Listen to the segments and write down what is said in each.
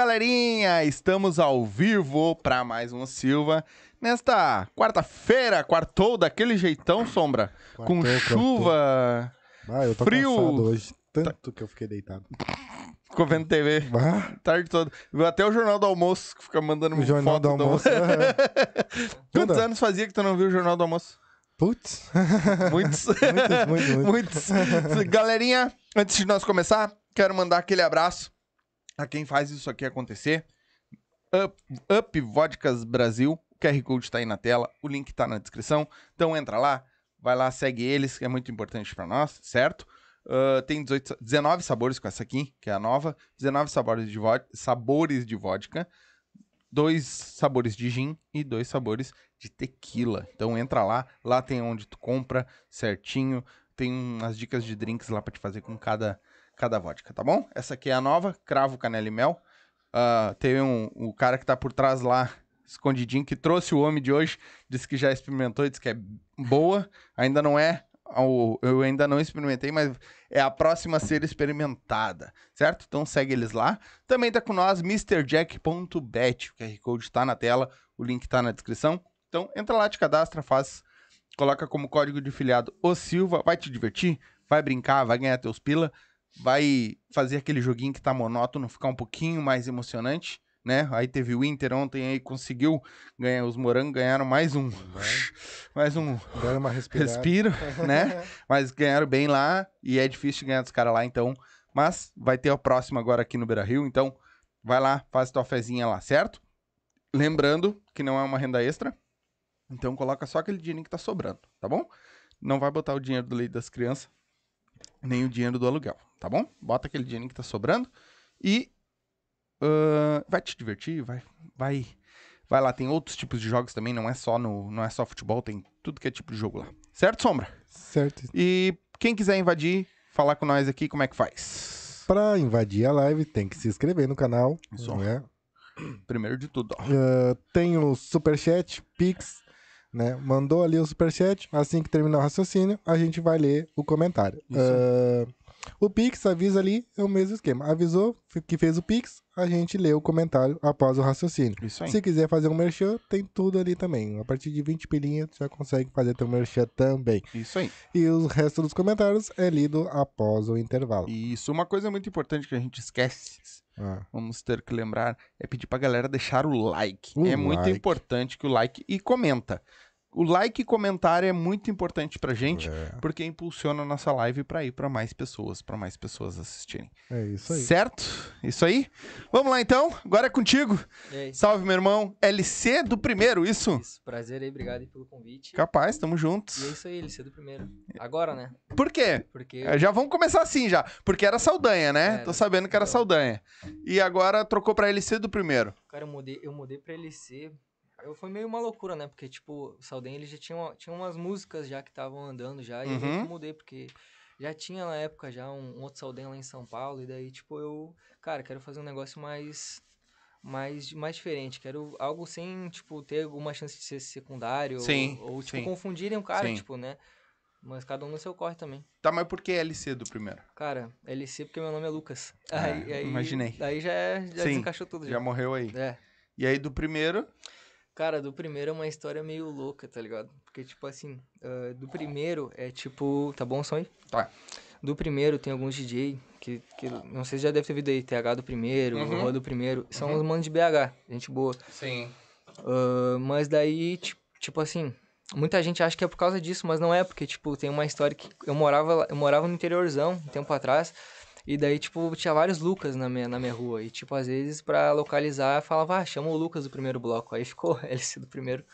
Galerinha! Estamos ao vivo para mais um Silva nesta quarta-feira, quartou daquele jeitão, Sombra, com Quartou, chuva, Ah, eu tô Frio. hoje. Tanto que eu fiquei deitado. ficou vendo TV, Ah, tarde toda. Viu até o Jornal do Almoço, que fica mandando o Jornal foto do Almoço. Quantos Toda. anos fazia que tu não viu o Jornal do Almoço? Putz. Muitos. Muitos, muitos, muitos. Muitos. Galerinha, antes de nós começar, quero mandar aquele abraço a quem faz isso aqui acontecer. Up, Up Vodkas Brasil. O QR Code tá aí na tela, o link tá na descrição. Então entra lá, vai lá, segue eles, que é muito importante para nós, certo? Ah, tem 18, sa- 19 sabores com essa aqui, que é a nova. 19 sabores de, vodka, sabores de vodka. Dois sabores de gin e dois sabores de tequila. Então entra lá, lá tem onde tu compra certinho. Tem umas dicas de drinks lá pra te fazer com cada, cada vodka, tá bom? Essa aqui é a nova, cravo, canela e mel. Teve um, o cara que tá por trás lá, escondidinho, que trouxe o homem de hoje, disse que já experimentou disse que é boa. Ainda não é, eu ainda não experimentei, mas é a próxima a ser experimentada, certo? Então segue eles lá. Também tá com nós, MrJack.bet. O QR Code tá na tela, o link tá na descrição. Então entra lá, te cadastra, faz, coloca como código de filiado o Silva, vai te divertir, vai brincar, vai ganhar teus pila, vai fazer aquele joguinho que tá monótono, ficar um pouquinho mais emocionante, né? Aí teve o Inter ontem aí, conseguiu ganhar, os morangos ganharam mais um, mais um Deram uma respirada. respiro, né? Mas ganharam bem lá e é difícil ganhar dos caras lá, então. Mas vai ter a próxima agora aqui no Beira Rio, então vai lá, faz tua fezinha lá, certo? Lembrando que não é uma renda extra, então coloca só aquele dinheiro que tá sobrando, tá bom? Não vai botar o dinheiro do leite das crianças, nem o dinheiro do aluguel, tá bom? Bota aquele dinheiro que tá sobrando e ah, vai te divertir, vai, vai, vai lá. Tem outros tipos de jogos também, não é só no, não é só futebol, tem tudo que é tipo de jogo lá, certo, Sombra? Certo. E quem quiser invadir, falar com nós aqui, como é que faz? Pra invadir a live, tem que se inscrever no canal. Isso. Né? Primeiro de tudo, ó. Ah, tem o Superchat, Pix, né? Mandou ali o Superchat. Assim que terminar o raciocínio, a gente vai ler o comentário. Ah, o Pix avisa ali, é o mesmo esquema. Avisou que fez o Pix, a gente lê o comentário após o raciocínio. Isso aí. Se quiser fazer um merchan, tem tudo ali também. A partir de 20 pilinhas, já consegue fazer teu merchan também. Isso aí. E o resto dos comentários é lido após o intervalo. Isso, uma coisa muito importante que a gente esquece, Ah, vamos ter que lembrar, é pedir pra galera deixar o like. O é muito like. importante que o like e comenta. O like e comentário é muito importante pra gente, é, porque impulsiona a nossa live pra ir pra mais pessoas, pra mais pessoas assistirem. é isso aí. Certo? Isso aí? Vamos lá então, agora é contigo. Salve, meu irmão. LC do primeiro, isso? Isso, prazer aí, obrigado aí pelo convite. Capaz, tamo E é juntos. isso aí, LC do primeiro. Agora, né? Por quê? Porque É, Já vamos começar assim já. Porque era Saldanha, né? Era. Tô sabendo que era. Saldanha. E agora trocou pra LC do primeiro. cara, eu mudei, eu mudei pra LC. Eu foi meio uma loucura, né? Porque, tipo, o Saldanha ele já tinha, tinha umas músicas já que estavam andando já. E eu Uhum. que mudei, porque já tinha na época já um, um outro Saldanha lá em São Paulo. E daí, tipo, eu, cara, quero fazer um negócio mais. Mais, mais diferente, quero algo sem, tipo, ter alguma chance de ser secundário. Sim, Ou, ou, tipo, sim. confundirem o cara, Sim. tipo, né? Mas cada um no seu corre também. Tá, mas por que LC do primeiro? Cara, LC porque meu nome é Lucas. Ah, Aí, imaginei. Aí já, é- já Sim, desencaixou tudo. Já Já. morreu aí. É. E aí do primeiro. Cara, do primeiro é uma história meio louca, tá ligado? Porque, tipo assim, ah, do primeiro é tipo. Tá bom o som aí? Tá. Do primeiro tem alguns DJ que, que. Não sei se já deve ter visto aí. TH do primeiro, Uhum. Rua do primeiro. São os manos de BH, gente boa. Sim. Ah, mas daí, ti- tipo assim, muita gente acha que é por causa disso, mas não é, porque, tipo, tem uma história que eu morava, eu morava no interiorzão, um tempo atrás, e daí, tipo, tinha vários Lucas na minha, na minha rua, e, tipo, às vezes, pra localizar, falava, ah, chama o Lucas do primeiro bloco, aí ficou LC do primeiro.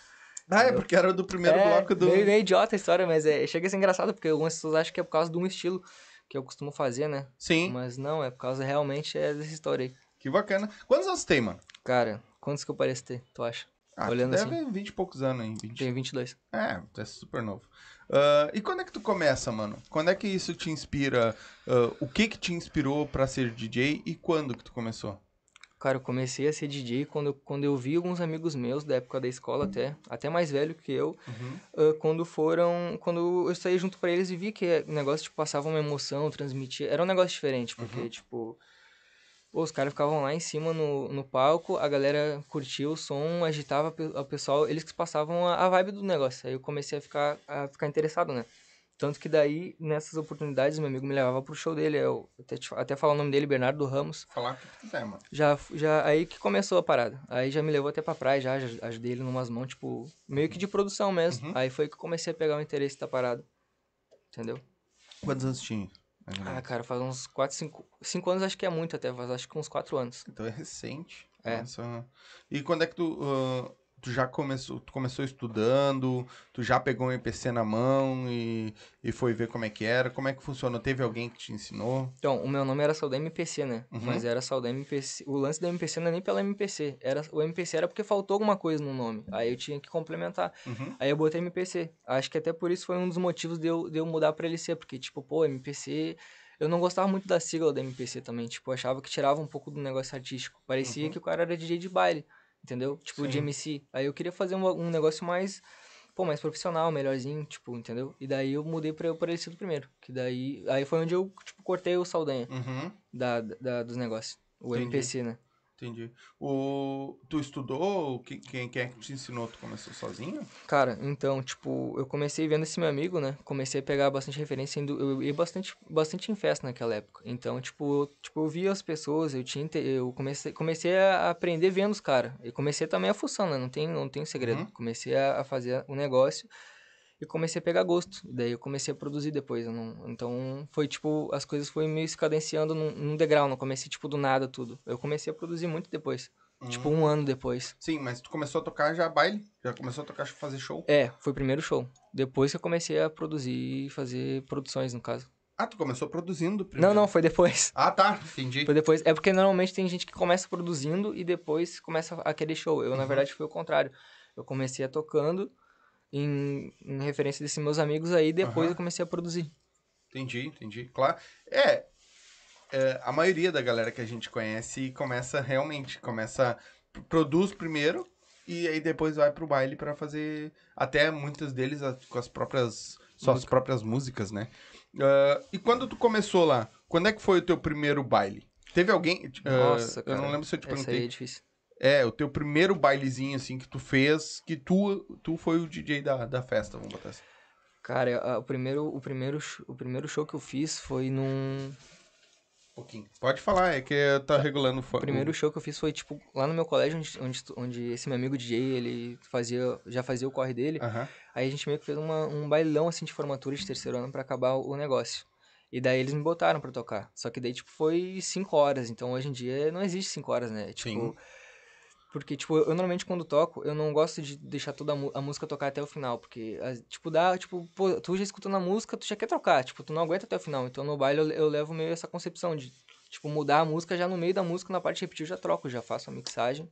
Ah, é porque era do primeiro é, bloco do. Meio, meio idiota a história, mas é, chega a ser engraçado, porque algumas pessoas acham que é por causa de um estilo que eu costumo fazer, né? Sim. Mas não, é por causa realmente é dessa história aí. Que bacana. Quantos anos tem, mano? Cara, quantos que eu pareço ter, tu acha? Ah, Olhando deve 20 e poucos anos, hein? 20. Tenho 22. É, é super novo. Ah, e quando é que tu começa, mano? Quando é que isso te inspira? Ah, o que que te inspirou pra ser DJ e quando que tu começou? Cara, eu comecei a ser DJ quando, eu- quando eu vi alguns amigos meus da época da escola até, até mais velho que eu, Uhum. ah, quando foram, quando eu saí junto pra eles e vi que o negócio, tipo, passava uma emoção, transmitia, era um negócio diferente, porque, Uhum. tipo, Pô, os caras ficavam lá em cima no, no palco, a galera curtia o som, agitava o pessoal, eles que passavam a, a vibe do negócio. Aí eu comecei a ficar, a ficar interessado, né? Tanto que daí, nessas oportunidades, meu amigo me levava pro show dele. Eu até, até falar o nome dele, Bernardo Ramos. Falar o que tu quiser, mano. Já, já, aí que começou a parada. Aí já me levou até pra praia, já, já ajudei ele numas mãos, tipo, meio que de produção mesmo. Uhum. Aí foi que eu comecei a pegar o interesse da parada. Entendeu? Quantos anos tinha? Ah, cara, faz uns 4, 5. 5 anos acho que é muito até, faz acho que uns 4 anos. Então é recente. É. Nossa. E quando é que tu, ah, tu já começou, tu começou estudando, tu já pegou um EPC na mão e, e foi ver como é que era? Como é que funcionou? Teve alguém que te ensinou? Então, o meu nome era Saudade MPC, né? Uhum. Mas era Saudade MPC. O lance da MPC não é nem pela MPC. Era, o MPC era porque faltou alguma coisa no nome. Aí eu tinha que complementar. Uhum. Aí eu botei MPC. Acho que até por isso foi um dos motivos de eu, de eu mudar pra LC. Porque, tipo, pô, MPC. Eu não gostava muito da sigla da MPC também. Tipo, achava que tirava um pouco do negócio artístico. Parecia Uhum. que o cara era DJ de baile. Entendeu? Tipo, de Sim. MC. Aí eu queria fazer um, um negócio mais. Pô, mais profissional, melhorzinho, tipo, entendeu? E daí eu mudei pra, pra LC do primeiro. Que daí. Aí foi onde eu, tipo, cortei o Saldanha Uhum. da, da, dos negócios. O Entendi. MPC, né? Entendi. O, tu estudou? Que- Quem, quem é que te ensinou? Tu começou sozinho? Cara, então, tipo, eu comecei vendo esse meu amigo, né? Comecei a pegar bastante referência, indo, eu ia bastante, bastante em festa naquela época. Então, tipo, eu, tipo, eu via as pessoas, eu tinha, eu comecei, comecei a aprender vendo os caras. E comecei também a fuçar, né? Não tem, não tem segredo. Uhum. Comecei a, a fazer o negócio e comecei a pegar gosto. Daí eu comecei a produzir depois. não- então, foi tipo, as coisas foram meio se cadenciando num, num degrau, não comecei, tipo, do nada tudo. Eu comecei a produzir muito depois. Tipo, Uhum. um ano depois. Sim, mas tu começou a tocar já baile? Já começou a tocar, fazer show? É, foi o primeiro show. Depois que eu comecei a produzir e fazer produções, no caso. Ah, tu começou produzindo primeiro? Não, não, foi depois. Ah, tá. Entendi. Foi depois. É porque normalmente tem gente que começa produzindo e depois começa aquele show. Eu, na Uhum. verdade, foi o contrário. Eu comecei a tocando em, em referência desses meus amigos aí, depois Aham. eu comecei a produzir. Entendi, entendi. Claro. É, é, a maioria da galera que a gente conhece começa realmente, começa, produz primeiro e aí depois vai pro baile pra fazer, até muitos deles com as próprias, suas Música. próprias músicas, né? Ah, e quando tu começou lá, quando é que foi o teu primeiro baile? Teve alguém, ah, Nossa, eu cara. não lembro se eu te Essa aí é perguntei, difícil. É, o teu primeiro bailezinho assim que tu fez, que tu, tu foi o DJ da, da festa, vamos botar assim. Cara, a- o primeiro, o, primeiro, o primeiro show que eu fiz foi num. Um pouquinho. Pode falar, é que tá regulando o primeiro show que eu fiz foi, tipo, lá no meu colégio, onde, onde, onde esse meu amigo DJ, ele fazia, já fazia o corre dele. Aham. Aí a gente meio que fez uma, um bailão, assim, de formatura de terceiro ano pra acabar o, negócio. E daí eles me botaram pra tocar. Só que daí, tipo, foi cinco horas. Então, hoje em dia, não existe cinco horas, né? Tipo... Sim. Porque, tipo, eu normalmente quando toco, eu não gosto de deixar toda a, a música tocar até o final. Porque, as- tipo, dá, tipo, pô, tu já escutando a música, tu já quer trocar. Tipo, tu não aguenta até o final. Então, no baile, eu, eu levo meio essa concepção de, tipo, mudar a música já no meio da música, na parte de repetir, eu já troco, já faço a mixagem.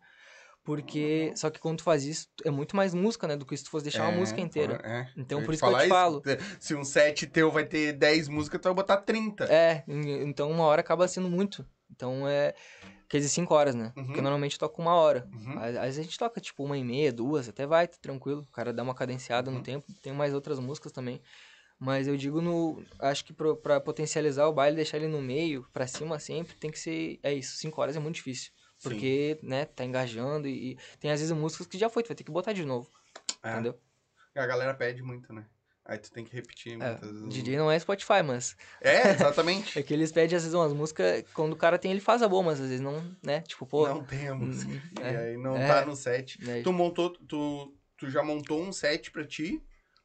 Porque, só que quando tu faz isso, é muito mais música, né? Do que se tu fosse deixar uma É, música inteira. é. Então, Eu por isso que eu te falo. Se um set teu vai ter 10 músicas, tu vai botar 30. É, en- então uma hora acaba sendo muito. Então é. Quer dizer, cinco horas, né? Uhum. Porque normalmente eu toco uma hora. Uhum. Às às vezes a gente toca tipo uma e meia, duas, até vai, tá tranquilo. O cara dá uma cadenciada Uhum. no tempo. Tem mais outras músicas também. Mas eu digo no. Acho que pro, pra potencializar o baile, deixar ele no meio, pra cima sempre, tem que ser. É isso, cinco horas é muito difícil. Sim. Porque, né, tá engajando e, e tem às vezes músicas que já foi, tu vai ter que botar de novo. É. Entendeu? A galera pede muito, né? Aí tu tem que repetir É, muitas vezes. DJ não é Spotify, mas É, exatamente. É que eles pedem, às vezes, umas músicas, quando o cara tem, ele faz a boa, mas às vezes não, né? Tipo, pô. não tem a música. hum, E é, aí não é. tá no set. né, Tu montou, tu, tu já montou um set pra ti?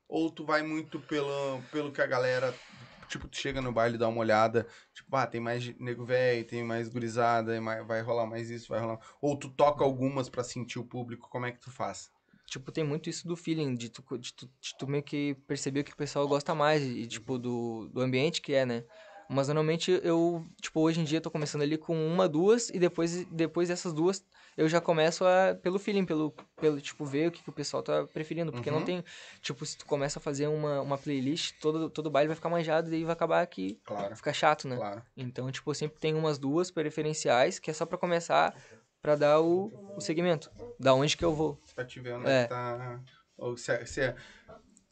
Ou tu vai muito pelo, pelo que a galera. Tipo, tu chega no baile e dá uma olhada. Tipo, ah, tem mais nego velho, tem mais gurizada, é vai rolar mais isso, vai rolar. Ou tu toca algumas pra sentir o público, como é que tu faz? Tipo, tem muito isso do feeling, de tu, de tu, de tu meio que perceber o que o pessoal gosta mais, e, tipo, do, do ambiente que é, né? Mas normalmente eu, tipo, hoje em dia eu tô começando ali com uma, duas, e depois, depois dessas duas eu já começo a, pelo feeling, pelo, pelo tipo, ver o que, que o pessoal tá preferindo. Porque Uhum. não tem, tipo, se tu começa a fazer uma, uma playlist, todo, todo baile vai ficar manjado, e daí vai acabar que Claro, fica chato, né? claro. Então, tipo, eu sempre tenho umas duas preferenciais, que é só pra começar, pra dar o, o segmento, da onde que eu vou. Pra te ver onde É. é. tá. Ou se, é- se é-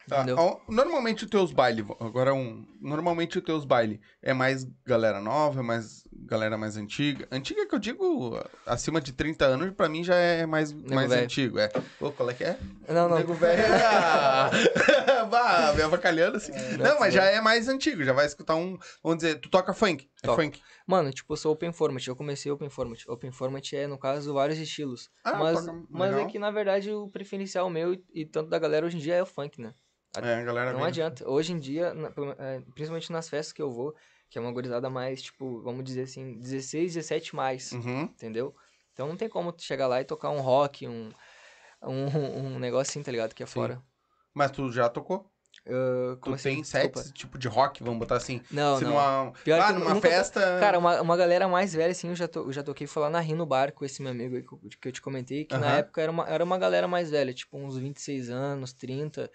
Tá, Normalmente os teus bailes, agora um. Normalmente os teus bailes é mais galera nova, é mais galera mais antiga. Antiga que eu digo, acima de 30 anos, pra mim já é mais, mais velho. antigo. É. Pô, qual é que é? Não, não. Nego velho. Bah, me avacalhando assim. não, mas já é mais antigo, já vai escutar um. Vamos dizer, tu toca funk. É funk. Mano, tipo, eu sou open format. Eu comecei open format. Open format é, no caso, vários estilos. Ah, mas mas é que, na verdade, o preferencial meu e, tanto da galera hoje em dia é o funk, né? É, a galera Não vem- adianta. Hoje em dia, é, principalmente nas festas que eu vou, que é uma gorizada mais, tipo, vamos dizer assim, 16, 17 mais, Uhum. entendeu? Então não tem como tu chegar lá e tocar um rock, um, um, um negócio assim, tá ligado? Que é Sim. fora. Mas tu já tocou? Ah, Tu assim? tem sets Desculpa. tipo de rock, vamos botar assim. Não, se não. numa, Pior ah, numa nunca- festa. Cara, uma, uma galera mais velha, assim, eu já, to, eu já toquei foi lá na Rio no bar com esse meu amigo aí que eu, que eu te comentei, que na Aham. época era uma, era uma galera mais velha, tipo uns 26 anos, 30.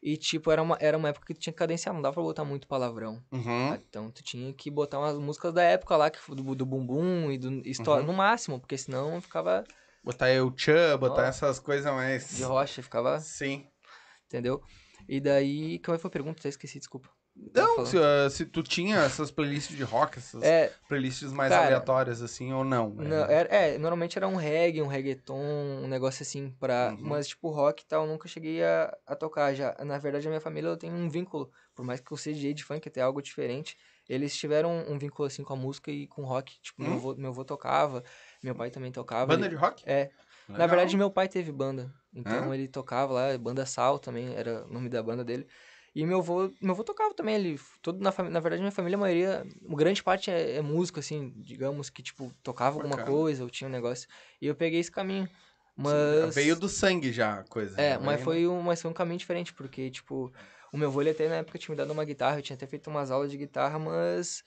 E, tipo, era uma, era uma época que tu tinha que cadenciar, não dava pra botar muito palavrão. Uhum. tá? Então tu tinha que botar umas músicas da época lá, que, do, do Bumbum e do história, Uhum. no máximo, porque senão ficava Botar eu Chan, botar essas coisas mais. de rocha, ficava, Sim. Entendeu? E daí, qual foi a pergunta? Esqueci, desculpa. Não, se, ah, se tu tinha essas playlists de rock, essas É, playlists mais Cara, aleatórias, assim, ou não. Não, era- é, normalmente era um reggae, um reggaeton, um negócio assim pra. Uhum. Mas, tipo, rock e tal, eu nunca cheguei a, a tocar. Já, na verdade, a minha família tenho um vínculo. Por mais que eu seja DJ de funk, até algo diferente. Eles tiveram um vínculo assim com a música e com rock. Tipo, meu, Hum? avô, meu avô tocava, meu pai também tocava. Banda ele- de rock? É. Na Legal. verdade, meu pai teve banda. Então Hã? ele tocava lá, banda Sal também, era o nome da banda dele. E meu avô, meu avô tocava também, ele, todo na, na verdade, minha família, a maioria, grande parte é, é música, assim, digamos que, tipo, tocava alguma Bacana. coisa, ou tinha um negócio. E eu peguei esse caminho. Mas. Veio do sangue já a coisa. É, né? mas foi, um, mas foi um caminho diferente, porque, tipo, o meu avô, ele até na época tinha me dado uma guitarra, eu tinha até feito umas aulas de guitarra, mas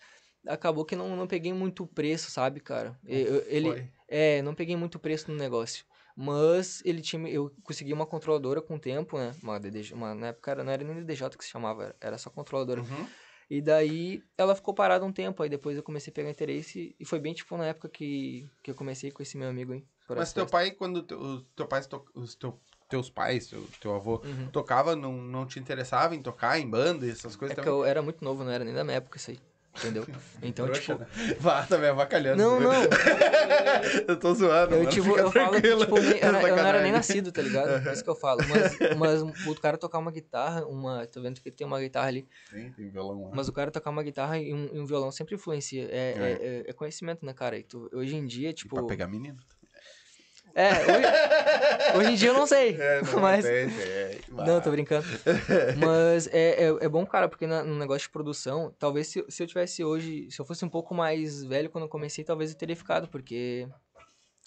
acabou que não, não peguei muito preço, sabe, cara? Eu- ele, Foi. é, não peguei muito preço no negócio. Mas ele tinha. Eu consegui uma controladora com o tempo, né? Uma DDJ. Uma, na época era- não era nem DDJ que se chamava, era- só controladora. Uhum. E daí ela ficou parada um tempo. Aí depois eu comecei a pegar interesse. E foi bem tipo na época que, que eu comecei com esse meu amigo por Mas teu festa. pai, quando teu, os teu pais to- os teu, teus pais, teu, teu avô, Uhum. tocava, não, não te interessava em tocar em banda e essas É coisas que também? eu era muito novo, não era nem da minha época isso aí. Entendeu? Então, Trouxa, tipo. Vá, tá me avacalhando. Não, não. eu tô zoando, Eu, mano, tipo, eu falo que, tipo, eu, não- eu não era nem nascido, tá ligado? É isso que eu falo. Mas, mas o cara tocar uma guitarra, uma. Tô vendo que tem uma guitarra ali. Tem, tem violão lá. Mas o cara tocar uma guitarra e um, e um violão sempre influencia. É, É. é. é- é conhecimento, né, cara? E tu- hoje em dia, E tipo. pra pegar menino. É, hoje, hoje em dia eu não sei. É, não, mas. tem, tem. Não, tô brincando. Mas é, é, é bom, cara, porque na- no negócio de produção, talvez se, se eu tivesse hoje, se eu fosse um pouco mais velho quando eu comecei, talvez eu teria ficado, porque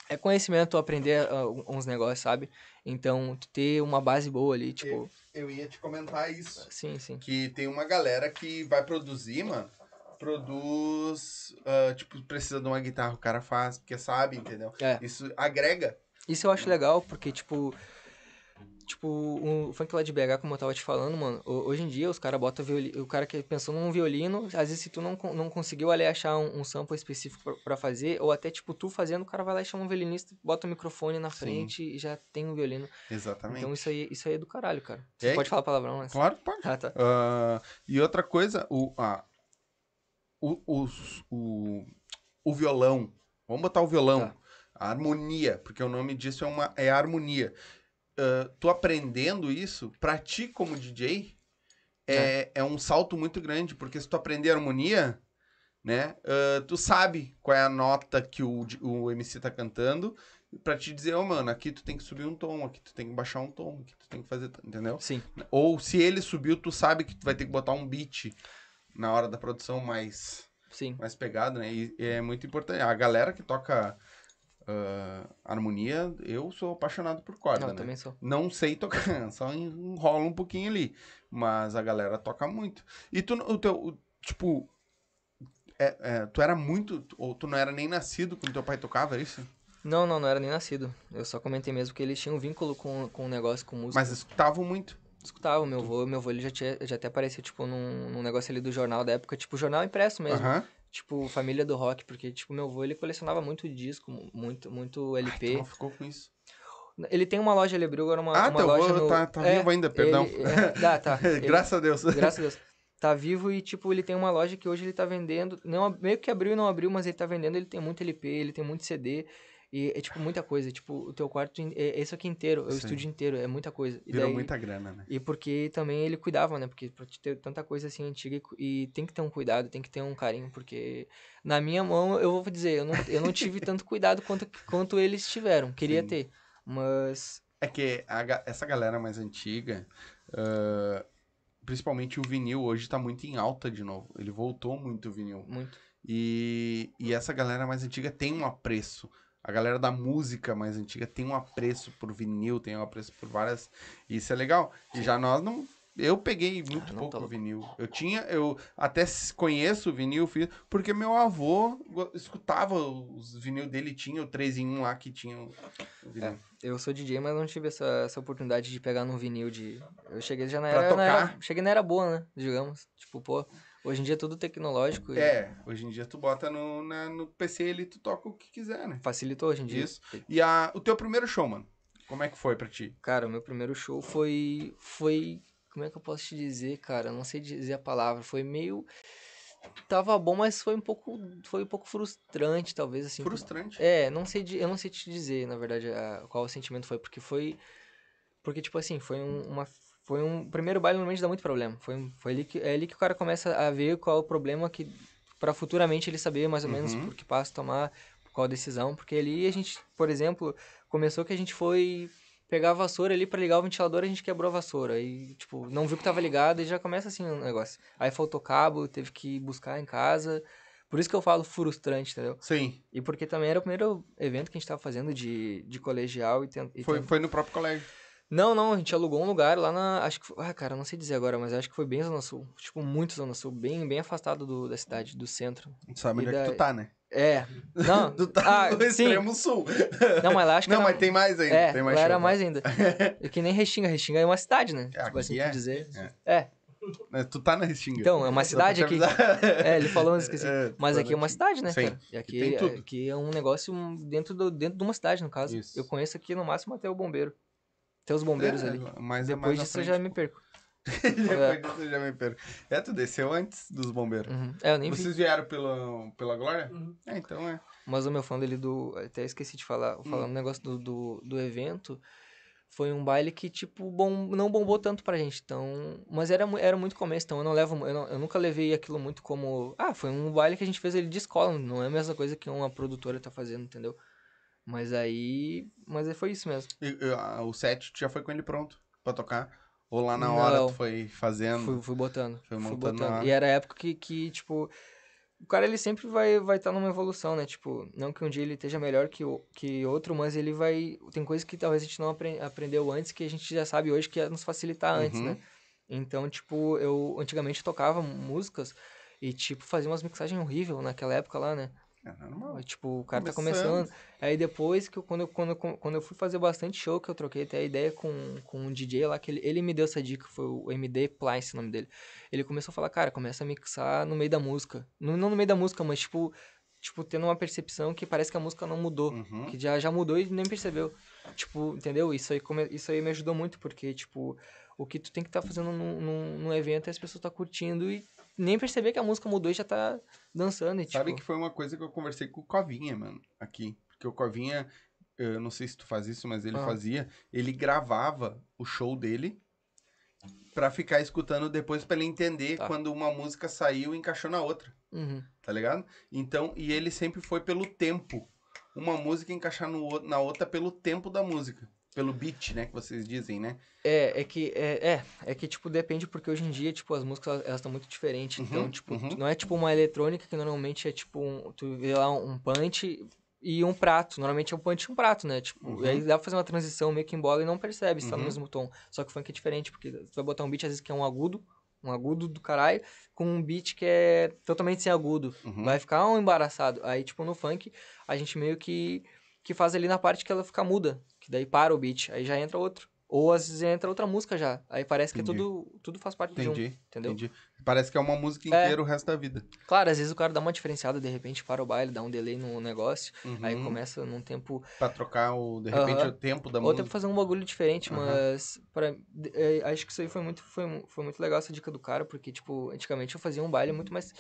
é conhecimento aprender ah, uns negócios, sabe? Então, ter uma base boa ali, tipo. Eu ia te comentar isso. Sim, sim. Que tem uma galera que vai produzir, mano. Produz. ah, tipo, precisa de uma guitarra, o cara faz, porque sabe, entendeu? É. Isso agrega. Isso eu acho legal, porque, tipo. Tipo, o funk lá de BH, como eu tava te falando, mano, ho- hoje em dia os caras botam violino. O cara que pensou num violino, às vezes se tu não, não conseguiu ali achar um, um sample específico pra, pra fazer, ou até, tipo, tu fazendo, o cara vai lá e chama um violinista, bota o microfone na Sim. frente e já tem um violino. Exatamente. Então isso aí, isso aí é do caralho, cara. Você É? pode falar palavrão, mas. Claro, pode. Ah, tá. Ah, e outra coisa, o, ah, o, os- o, o violão. Vamos botar o violão. Tá. A harmonia, porque o nome disso é, uma, é harmonia. Ah, tu aprendendo isso, pra ti como DJ, é, é um salto muito grande, porque se tu aprender harmonia, né, ah, tu sabe qual é a nota que o, o MC tá cantando, pra te dizer, ô mano, aqui tu tem que subir um tom, aqui tu tem que baixar um tom, aqui tu tem que fazer, entendeu? Sim. Ou se ele subiu, tu sabe que tu vai ter que botar um beat na hora da produção mais, Sim. mais pegado, né? E é muito importante. A galera que toca ah, harmonia, eu sou apaixonado por corda, Não, eu né? também sou. Não sei tocar, só enrola um pouquinho ali. Mas a galera toca muito. E tu, o teu, tipo, é- é, tu era muito, ou tu não era nem nascido quando teu pai tocava, é isso? Não, não, não era nem nascido. Eu só comentei mesmo que eles tinham um vínculo com, com o negócio, com música. Mas escutavam muito. Escutava, meu avô, meu avô ele já, tinha, já até apareceu, tipo, num, num negócio ali do jornal da época, tipo, jornal impresso mesmo. Aham. Tipo, família do rock, porque, tipo, meu avô, ele colecionava muito disco, mu- muito, muito Ai, tu LP. não ficou com isso. Ele tem uma loja, ele abriu agora uma, ah, uma teu loja avô no... tá, tá é, vivo ainda, perdão. Ele, é, ah, tá. Ele- Graças a Deus. Graças a Deus. Tá vivo e, tipo, ele tem uma loja que hoje ele tá vendendo. Não, meio que abriu e não abriu, mas ele tá vendendo. Ele tem muito LP, ele tem muito CD. E é, tipo, muita coisa. Tipo, o teu quarto é, é isso aqui inteiro, é o estúdio inteiro, é muita coisa. E Virou daí- muita grana, né? E porque também ele cuidava, né? Porque pra te ter tanta coisa assim antiga e e tem que ter um cuidado, tem que ter um carinho, porque na minha mão, eu vou dizer, eu não, eu não tive tanto cuidado quanto, quanto eles tiveram. Queria Sim. ter. Mas. É que a essa galera mais antiga, ah, principalmente o vinil, hoje tá muito em alta de novo. Ele voltou muito o vinil. Muito. E, e essa galera mais antiga tem um apreço. A galera da música mais antiga tem um apreço por vinil, tem um apreço por várias. Isso é legal. E já nós não. Eu peguei muito Ah, pouco vinil. Eu tinha, eu até conheço o vinil, porque meu avô escutava os vinil dele, tinha o 3 em 1 lá que tinha o vinil. Eu sou DJ, mas não tive essa, essa oportunidade de pegar num vinil de. Eu cheguei já na Pra era, na era- tocar? Cheguei na era boa, né? Digamos. Tipo, pô, hoje em dia é tudo tecnológico. e É, hoje em dia tu bota no, na- no PC ele tu toca o que quiser, né? Facilitou hoje em dia. Isso. E a, o teu primeiro show, mano? Como é que foi pra ti? Cara, o meu primeiro show foi. Foi. Como é que eu posso te dizer, cara? Eu não sei dizer a palavra. Foi meio. Tava bom, mas foi um pouco. Foi um pouco frustrante, talvez, assim. Frustrante. É, não sei, eu não sei te dizer, na verdade, a- qual o sentimento foi, porque foi. Porque, tipo assim, foi um, uma. Foi um. o Primeiro baile normalmente dá muito problema. Foi, um- foi ali que, é ali que o cara começa a ver qual é o problema que. Pra futuramente ele saber mais ou menos Uhum. por que passo tomar, qual decisão. Porque ali a gente, por exemplo, começou que a gente foi pegar a vassoura ali pra ligar o ventilador, a gente quebrou a vassoura. E, tipo, não viu que tava ligado e já começa assim o negócio. Aí faltou cabo, teve que buscar em casa. Por isso que eu falo frustrante, entendeu? Sim. E porque também era o primeiro evento que a gente tava fazendo de, de colegial e, Foi, foi no próprio colégio. Não, não, a gente alugou um lugar lá na. Acho que. foi- Ah, cara, não sei dizer agora, mas acho que foi bem Zona Sul. Tipo, muito Zona Sul, bem, bem afastado do, da cidade, do centro. Sabe onde é que tu tá, né? É. Não. Tu tá ah, no sim. extremo sul. Não, mas lá acho que Não, era, mas tem mais ainda. É, tem mais lá era show. mais ainda. É que nem Restinga. Restinga é uma cidade, né? É, tipo assim, é. dizer. É. É. Né, Tu tá na Restinga. Então, é uma cidade aqui. É, ele falou, mas esqueci. É, Mas aqui é uma cidade, né, Sim, cara? E aqui, tem tudo. aqui é um negócio dentro, do, dentro de uma cidade, no caso. Isso. Eu conheço aqui no máximo até o bombeiro. Até os bombeiros É, ali. Mas é Depois na disso eu frente. já me perco. Depois disso eu já me perco. É, tu desceu antes dos bombeiros. Uhum. É, eu nem vi. Vocês vieram pela, pela Glória? Uhum. É, então é. Mas o meu fã dele do. Até esqueci de falar. Falando Hum. um negócio do, do, do evento. Foi um baile que, tipo, bom, não bombou tanto pra gente. Então. Mas era, era muito começo, então eu não levo. Eu, não- eu nunca levei aquilo muito como. Ah, foi um baile que a gente fez ele de escola. Não é a mesma coisa que uma produtora tá fazendo, entendeu? Mas aí. Mas aí foi isso mesmo. E- e, ah, o set tu já foi com ele pronto pra tocar? Ou lá na hora Não. tu foi fazendo? Fui, fui botando. Foi fui montando na botando. E era a época que, que tipo. O cara, ele sempre vai vai estar numa evolução, né? Tipo, não que um dia ele esteja melhor que, o, que outro, mas ele vai... Tem coisas que talvez a gente não apre- aprendeu antes, que a gente já sabe hoje que ia nos facilitar antes, Uhum. né? Então, tipo, eu antigamente tocava músicas e, tipo, fazia umas mixagens horríveis naquela época lá, né? É normal. Tipo, o cara tá Começando. começando. Aí depois que eu, quando, eu, quando, eu- quando eu fui fazer bastante show, que eu troquei até a ideia com, com um DJ lá, que ele, ele me deu essa dica, foi o MD Plice o nome dele. Ele começou a falar, cara, começa a mixar no meio da música. Não, não no meio da música, mas tipo, tipo, tendo uma percepção que parece que a música não mudou. Uhum. Que já, já mudou e nem percebeu. Tipo, entendeu? Isso aí, come- isso aí me ajudou muito, porque, tipo, o que tu tem que estar fazendo num, num, num evento é as pessoas tá curtindo e nem perceber que a música mudou e já tá dançando. E, Sabe tipo, que foi uma coisa que eu conversei com o Covinha, mano, aqui. Porque o Covinha, eu não sei se tu faz isso, mas ele Ah. fazia, ele gravava o show dele pra ficar escutando depois pra ele entender Tá. quando uma música saiu e encaixou na outra, uhum. tá ligado? Então, e ele sempre foi pelo tempo. Uma música encaixar no, na outra pelo tempo da música. Pelo beat, né, que vocês dizem, né? É, é que, é, é, é que, tipo, depende, porque hoje em dia, tipo, as músicas, elas estão muito diferentes. Uhum, então, tipo, uhum. não é tipo uma eletrônica que normalmente é, tipo, um, tu vê lá um punch e um prato. Normalmente é um punch e um prato, né? Tipo, Uhum. aí dá pra fazer uma transição meio que em bola e não percebe se tá no Uhum. mesmo tom. Só que o funk é diferente, porque tu vai botar um beat, às vezes, que é um agudo, um agudo do caralho, com um beat que é totalmente sem agudo. Uhum. Vai ficar um embaraçado. Aí, tipo, no funk, a gente meio que, que faz ali na parte que ela fica muda. Que daí para o beat. Aí já entra outro. Ou às vezes entra outra música já. Aí parece que Entendi. tudo, tudo faz parte de um, Entendi. entendeu? Entendi. Parece que é uma música É. inteira o resto da vida. Claro, às vezes o cara dá uma diferenciada, de repente para o baile, dá um delay no negócio, aí Uhum. começa num tempo Pra trocar, o, de repente, Aham. o tempo da Ou música. até pra fazer um bagulho diferente, Aham. mas pra, é, acho que isso aí foi muito, foi, foi muito legal essa dica do cara, porque, tipo, antigamente eu fazia um baile muito mais.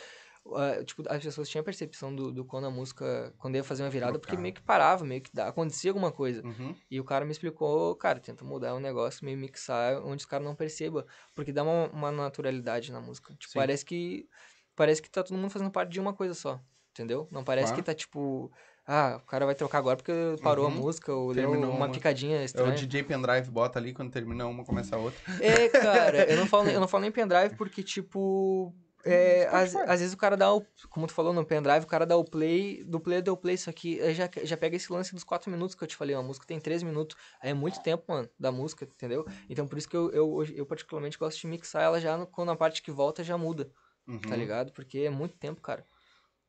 Ah, tipo, as pessoas tinham a percepção do, do quando a música. Quando ia fazer uma virada, porque meio que parava, meio que dá, acontecia alguma coisa. Uhum. E o cara me explicou, cara, tenta mudar o negócio, meio mixar onde os caras não percebam. Porque dá uma, uma naturalidade na música. Tipo, Sim. parece que. Parece que tá todo mundo fazendo parte de uma coisa só. Entendeu? Não parece Claro. que tá tipo. Ah, o cara vai trocar agora porque parou Uhum. a música, ou deu Terminou uma uma. picadinha É o estranha. DJ pendrive bota ali, quando termina uma, começa a outra. É, cara, eu não falo, eu não falo nem pendrive porque, tipo. É, às, Spotify. às vezes o cara dá o. Como tu falou no pendrive, o cara dá o play, do play deu play, só que aí já, já pega esse lance dos 4 minutos que eu te falei, uma música tem 3 minutos. Aí é muito tempo, mano, da música, entendeu? Então por isso que eu, eu, eu particularmente gosto de mixar ela já no- quando a parte que volta já muda, Uhum. tá ligado? Porque é muito tempo, cara.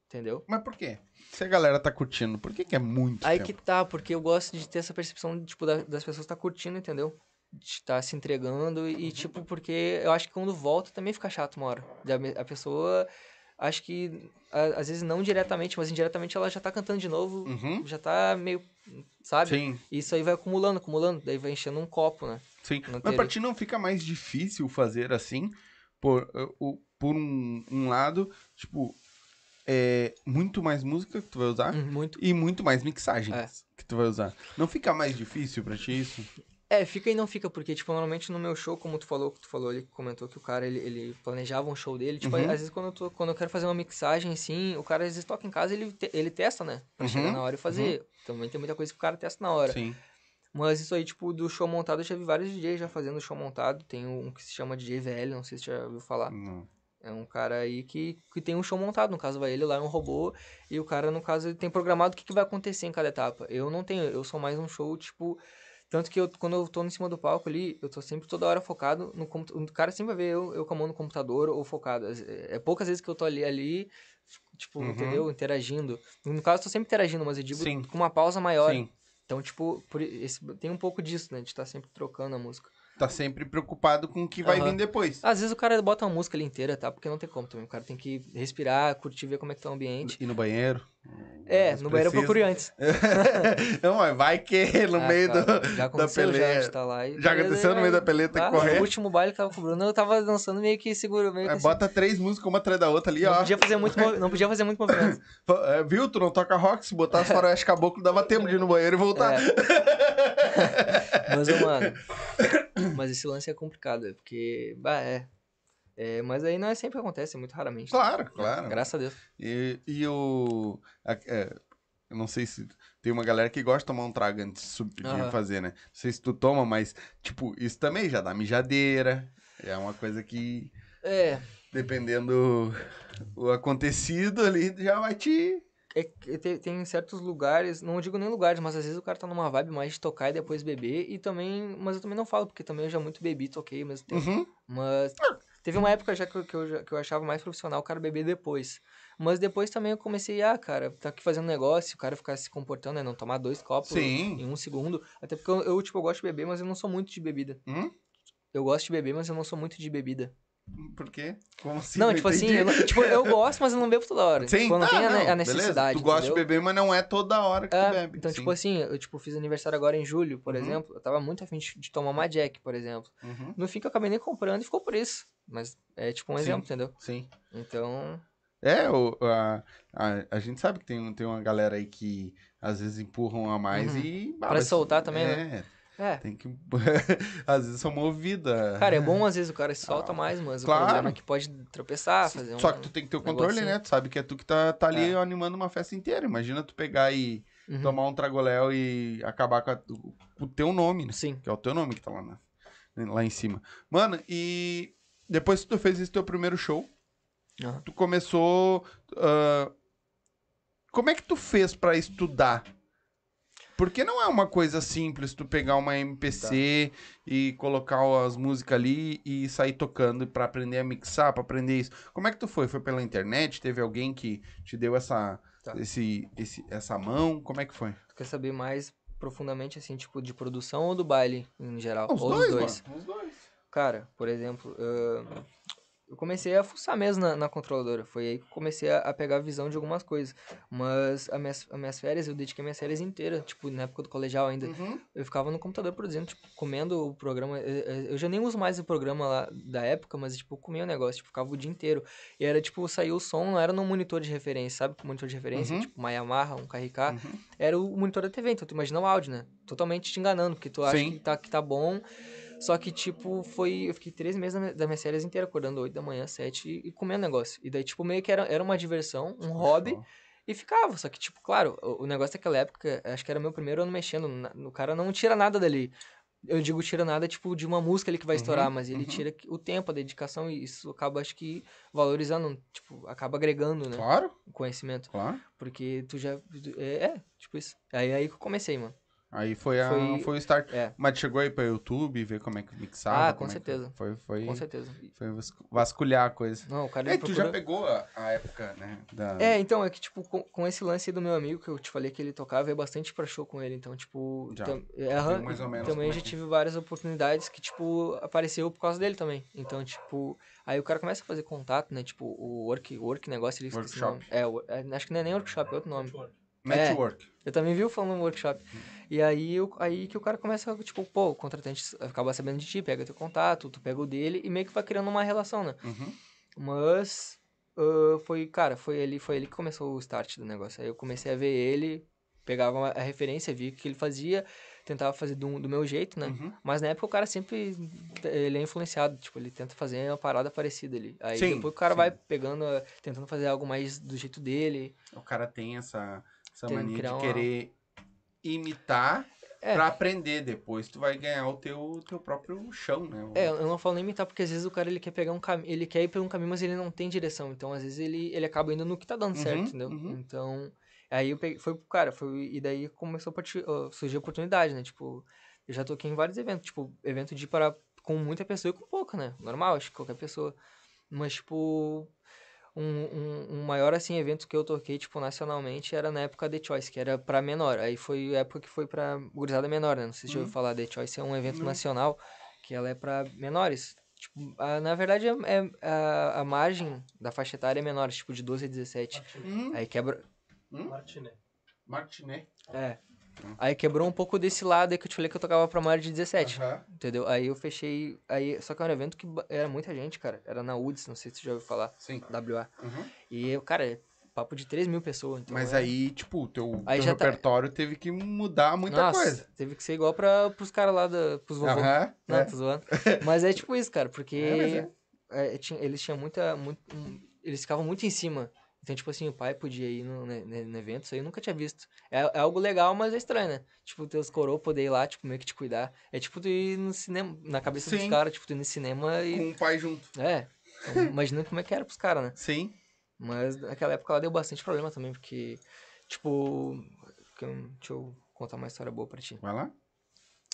Entendeu? Mas por quê? Se a galera tá curtindo, por que, que é muito Aí tempo? que tá, porque eu gosto de ter essa percepção, tipo, da- das pessoas estar curtindo, entendeu? De estar se entregando e, tipo, porque eu acho que quando volta também fica chato uma hora. A pessoa, acho que, às vezes não diretamente, mas indiretamente ela já tá cantando de novo, Uhum. já tá meio, sabe? Sim, Isso aí vai acumulando, acumulando, daí vai enchendo um copo, né? sim. Não Mas pra ti não fica mais difícil fazer assim, por, o- por um, um lado, tipo, é muito mais música que tu vai usar Hum, Muito. e muito mais mixagens É. que tu vai usar. Não fica mais difícil pra ti isso? É, fica e não fica, porque, tipo, normalmente no meu show, como tu falou, que tu falou, ele comentou que o cara, ele, ele planejava um show dele, tipo, Uhum. às vezes quando eu, tô, quando eu quero fazer uma mixagem, assim, o cara às vezes toca em casa ele, te- ele testa, né? Pra Uhum, chegar na hora e fazer. Também tem muita coisa que o cara testa na hora. Sim. Mas isso aí, tipo, do show montado, eu já vi vários DJs já fazendo show montado. Tem um que se chama DJ VL, não sei se você já ouviu falar. Não. É um cara aí que, que tem um show montado. No caso, vai ele lá, é um robô. E o cara, no caso, ele tem programado o que, que vai acontecer em cada etapa. Eu não tenho, eu sou mais um show, tipo. Tanto que eu, quando eu tô em cima do palco ali, eu tô sempre toda hora focado no computador. O cara sempre vai ver eu, eu com a mão no computador ou focado. É, é poucas vezes que eu tô ali, ali tipo, Uhum. entendeu? Interagindo. No caso, eu tô sempre interagindo, mas eu digo Sim. com uma pausa maior. Sim. Então, tipo, por esse, tem um pouco disso, né? De estar sempre trocando a música. Tá sempre preocupado com o que vai Aham. vir depois. Às vezes o cara bota uma música ali inteira, tá? Porque não tem como também. O cara tem que respirar, curtir, ver como é que tá o ambiente. Ir no banheiro. É, Mas no banheiro eu precisa. procure antes. não, mas vai que no Ah, meio cara, do, já da peleia. já, tá lá e Já aconteceu no meio da peleia, tem que Ah, correr. No último baile que tava com o Bruno, eu tava dançando meio que seguro, meio que Aí assim. bota três músicas uma atrás da outra ali, não, ó. podia fazer muito, não podia fazer muito movimento. É, Viu? Tu não toca rock, se botar as faroeste caboclo, dava tempo de ir no banheiro e voltar. Mas, ô, mano, mas esse lance é complicado, é porque, bah, é. É, mas aí não é sempre que acontece, muito raramente. Claro, claro. Graças a Deus. E, e o. a- é, eu não sei se. Tem uma galera que gosta de tomar um trago antes de, Aham. fazer, né? Não sei se tu toma, mas, tipo, isso também já dá mijadeira. É uma coisa que, É, dependendo o acontecido ali, já vai te. é tem, tem certos lugares, não digo nem lugares, mas às vezes o cara tá numa vibe mais de tocar e depois beber, e também, mas eu também não falo, porque também eu já muito bebi, toquei ao mesmo tempo. Uhum. Mas teve uma época já que, eu- que, eu, que eu achava mais profissional o cara beber depois. Mas depois também eu comecei, ah, cara, tá aqui fazendo negócio, o cara ficar se comportando, né? Não tomar dois copos Sim. em um segundo. Até porque eu, eu, tipo, eu gosto de beber, mas eu não sou muito de bebida. Hum? Eu gosto de beber, mas eu não sou muito de bebida. Por quê? Como assim? não, tipo assim, entendi. eu, não- tipo, eu gosto, mas eu não bebo toda hora. Sim, tipo, eu não tá, tenho a, ne- não, a beleza. necessidade. Tu gosta de entendeu? beber, mas não é toda hora que É, tu bebe. Então, Sim. tipo assim, eu tipo, fiz aniversário agora em julho, por Uhum. exemplo. Eu tava muito afim de, de tomar uma Jack, por exemplo. Uhum. No fim que eu acabei nem comprando e ficou por isso. Mas é tipo um Sim. exemplo, entendeu? Sim. Então. É, o, a, a, a gente sabe que tem, tem uma galera aí que às vezes empurram a mais Uhum. e... Pra mas- soltar também, é, né? É. Tem que... às vezes são movidas. Cara, é bom às vezes o cara se solta mais, mas Claro. o problema é que pode tropeçar, fazer um. Só que tu tem que ter o controle, negocinho. né? Tu sabe que é tu que tá, tá ali É. animando uma festa inteira. Imagina tu pegar e Uhum. tomar um tragoléu e acabar com, a- o teu nome, né? Sim. Que é o teu nome que tá lá, na- lá em cima. Mano, e depois que tu fez esse teu primeiro show, Aham. tu começou. ah, como é que tu fez pra estudar? Porque não é uma coisa simples tu pegar uma MPC e colocar as músicas ali e sair tocando pra aprender a mixar, pra aprender isso. Como é que tu foi? Foi pela internet? Teve alguém que te deu essa, Tá. esse, esse, essa mão? Como é que foi? Tu quer saber mais profundamente, assim, tipo, de produção ou do baile, em geral? Os ou dois, dois? mano. Os dois. Cara, por exemplo, ahn, eu comecei a fuçar mesmo na, na controladora. Foi aí que eu comecei a, a pegar a visão de algumas coisas. Mas as minhas, as minhas férias, eu dediquei minhas férias inteiras. Tipo, na época do colegial ainda. Uhum. Eu ficava no computador produzindo, tipo, comendo o programa. Eu, eu- já nem uso mais o programa lá da época, mas, tipo, comia o negócio, tipo, ficava o dia inteiro. E era, tipo, saía o som, não era no monitor de referência, sabe? O monitor de referência, Uhum. tipo, uma Yamaha, um KRK. Uhum. Era o monitor da TV, então tu imagina o áudio, né? Totalmente te enganando, porque tu acha Sim. que tá, que tá bom. Só que, tipo, foi. Eu fiquei três meses da minha- das minhas férias inteiras, acordando 8 da manhã, 7 e, e comendo negócio. E daí, tipo, meio que era, era uma diversão, um hobby. E ficava, só que, tipo, claro, o, o negócio daquela época, acho que era meu primeiro ano mexendo, na- o cara não tira nada dali. Eu digo tira nada, tipo, de uma música ali que vai Uhum, estourar, mas ele uhum. tira o tempo, a dedicação, e isso acaba, acho que, valorizando, tipo, acaba agregando, né, Claro, o conhecimento. claro. Porque tu já, é, é, tipo isso. Aí, aí que eu comecei, mano. Aí foi, a, foi... Foi- o start. É. Mas chegou aí pra YouTube ver como é que mixava? Ah, com é certeza. Foi, foi, Com certeza. foi vascu- vasculhar a coisa. Não, o cara É, ele tu já procura- pegou a, a época, né? Da... É, então, é que, tipo, com, com esse lance aí do meu amigo, que eu te falei que ele tocava, eu ia bastante pra show com ele. Então, tipo. Já. tam- é, aham, mais ou menos também é já que- tive várias oportunidades que, tipo, apareceu por causa dele também. Então, tipo. Aí o cara começa a fazer contato, né? Tipo, o work, work negócio, ele Workshop. É, o- é, acho que não é nem workshop, é outro nome. Network. Eu também vi o falando no workshop. E aí, o- aí que o cara começa, tipo, pô, o contratante acaba sabendo de ti, pega teu contato, tu pega o dele e meio que vai criando uma relação, né? Uhum. Mas ah, foi, cara, foi ele, foi ele que começou o start do negócio. Aí eu comecei a ver ele, pegava a referência, via o que ele fazia, tentava fazer do, do meu jeito, né? Uhum. Mas na época o cara sempre ele é influenciado, tipo, ele tenta fazer uma parada parecida ali. Aí Sim, depois o cara sim. vai pegando, tentando fazer algo mais do jeito dele. O cara tem essa, essa Tem mania de criar uma- querer imitar É. pra aprender. Depois tu vai ganhar o teu, teu próprio chão, né? É, eu não falo nem imitar, porque às vezes o cara ele quer pegar um caminho, ele quer ir por um caminho, mas ele não tem direção. Então, às vezes, ele, ele acaba indo no que tá dando Uhum, certo, entendeu? uhum. Então, aí eu peguei, foi pro cara, foi, e daí começou a surgir a oportunidade, né? Tipo, eu já toquei em vários eventos, tipo, evento de ir para com muita pessoa e com pouca, né? Normal, acho que qualquer pessoa. Mas, tipo, um, um, um maior, assim, evento que eu toquei, tipo, nacionalmente, era na época The Choice, que era pra menor. Aí foi a época que foi pra gurizada menor, né? Não sei se já ouviu falar, The Choice é um evento Não. nacional, que ela é pra menores. Tipo, a- na verdade, é, é- a, a margem da faixa etária é menor, tipo, de 12 a 17. Hum, Aí quebra... Martiné. Martinet. É. Hum. Aí quebrou um pouco desse lado aí que eu te falei que eu tocava pra maior de 17. Aham. Entendeu? Aí eu fechei. Aí, só que era um evento que era muita gente, cara. Era na UDS, não sei se você já ouviu falar. Sim. WA. Uhum. E, eu, cara, é papo de 3 mil pessoas. Então Mas é- aí, tipo, o teu, Aí teu tá- repertório teve que mudar muita Nossa, coisa. Teve que ser igual pra, pros caras lá, da, pros vovô. Aham. Não, é. tô zoando. Mas é tipo isso, cara, porque É, mas é. é, tinha- eles tinham muita. Muito, um- eles ficavam muito em cima. Então, tipo assim, o pai podia ir no, ne- ne- no evento, isso aí eu nunca tinha visto. É, é algo legal, mas é estranho, né? Tipo, teus coroa poder ir lá, tipo, meio que te cuidar. É tipo tu ir no cinema, na cabeça dos Sim. caras, tipo, tu ir no cinema e. Com o pai junto. É. Então, imaginando como é que era pros caras, né? Sim. Mas naquela época ela deu bastante problema também, porque, tipo. Deixa eu contar uma história boa pra ti. Vai lá.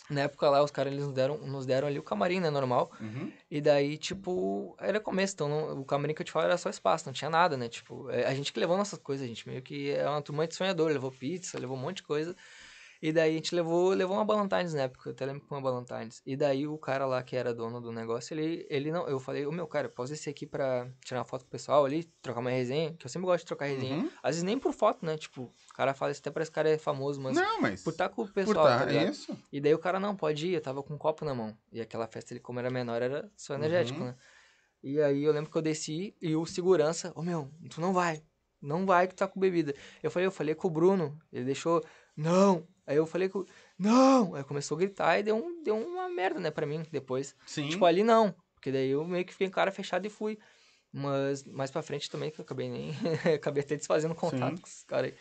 Na época lá, os caras eles nos deram, nos deram ali o camarim, né? Normal. Uhum. E daí, tipo, era começo, então não- o camarim que eu te falo era só espaço, não tinha nada, né? Tipo, é, a gente que levou nossas coisas, a gente meio que é uma turma de sonhador, levou pizza, levou um monte de coisa. E daí a gente levou, levou uma Ballantines na época, eu até lembro que foi uma Ballantines. E daí o cara lá que era dono do negócio, ele, ele não, eu falei, ô meu cara, posso descer aqui pra tirar uma foto com o pessoal ali, trocar uma resenha, que eu sempre gosto de trocar resenha. Uhum. Às vezes nem por foto, né? Tipo, o cara fala isso até parece que o cara é famoso, mas Não, mas. por estar com o por pessoal, tá, tá ligado? isso. E daí o cara, não, pode ir, eu tava com um copo na mão. E aquela festa, ele, como era menor, era só energético, Uhum. né? E aí eu lembro que eu desci e o segurança, ô meu, tu não vai, não vai que tu tá com bebida. Eu falei, eu falei com o Bruno, ele deixou, não. Aí eu falei com, não. Aí começou a gritar e deu, um, deu uma merda, né, pra mim depois. Sim. Tipo, ali não, porque daí eu meio que fiquei em cara fechado e fui. Mas mais pra frente também, que eu acabei nem. acabei até desfazendo contato Sim. com esses caras aí.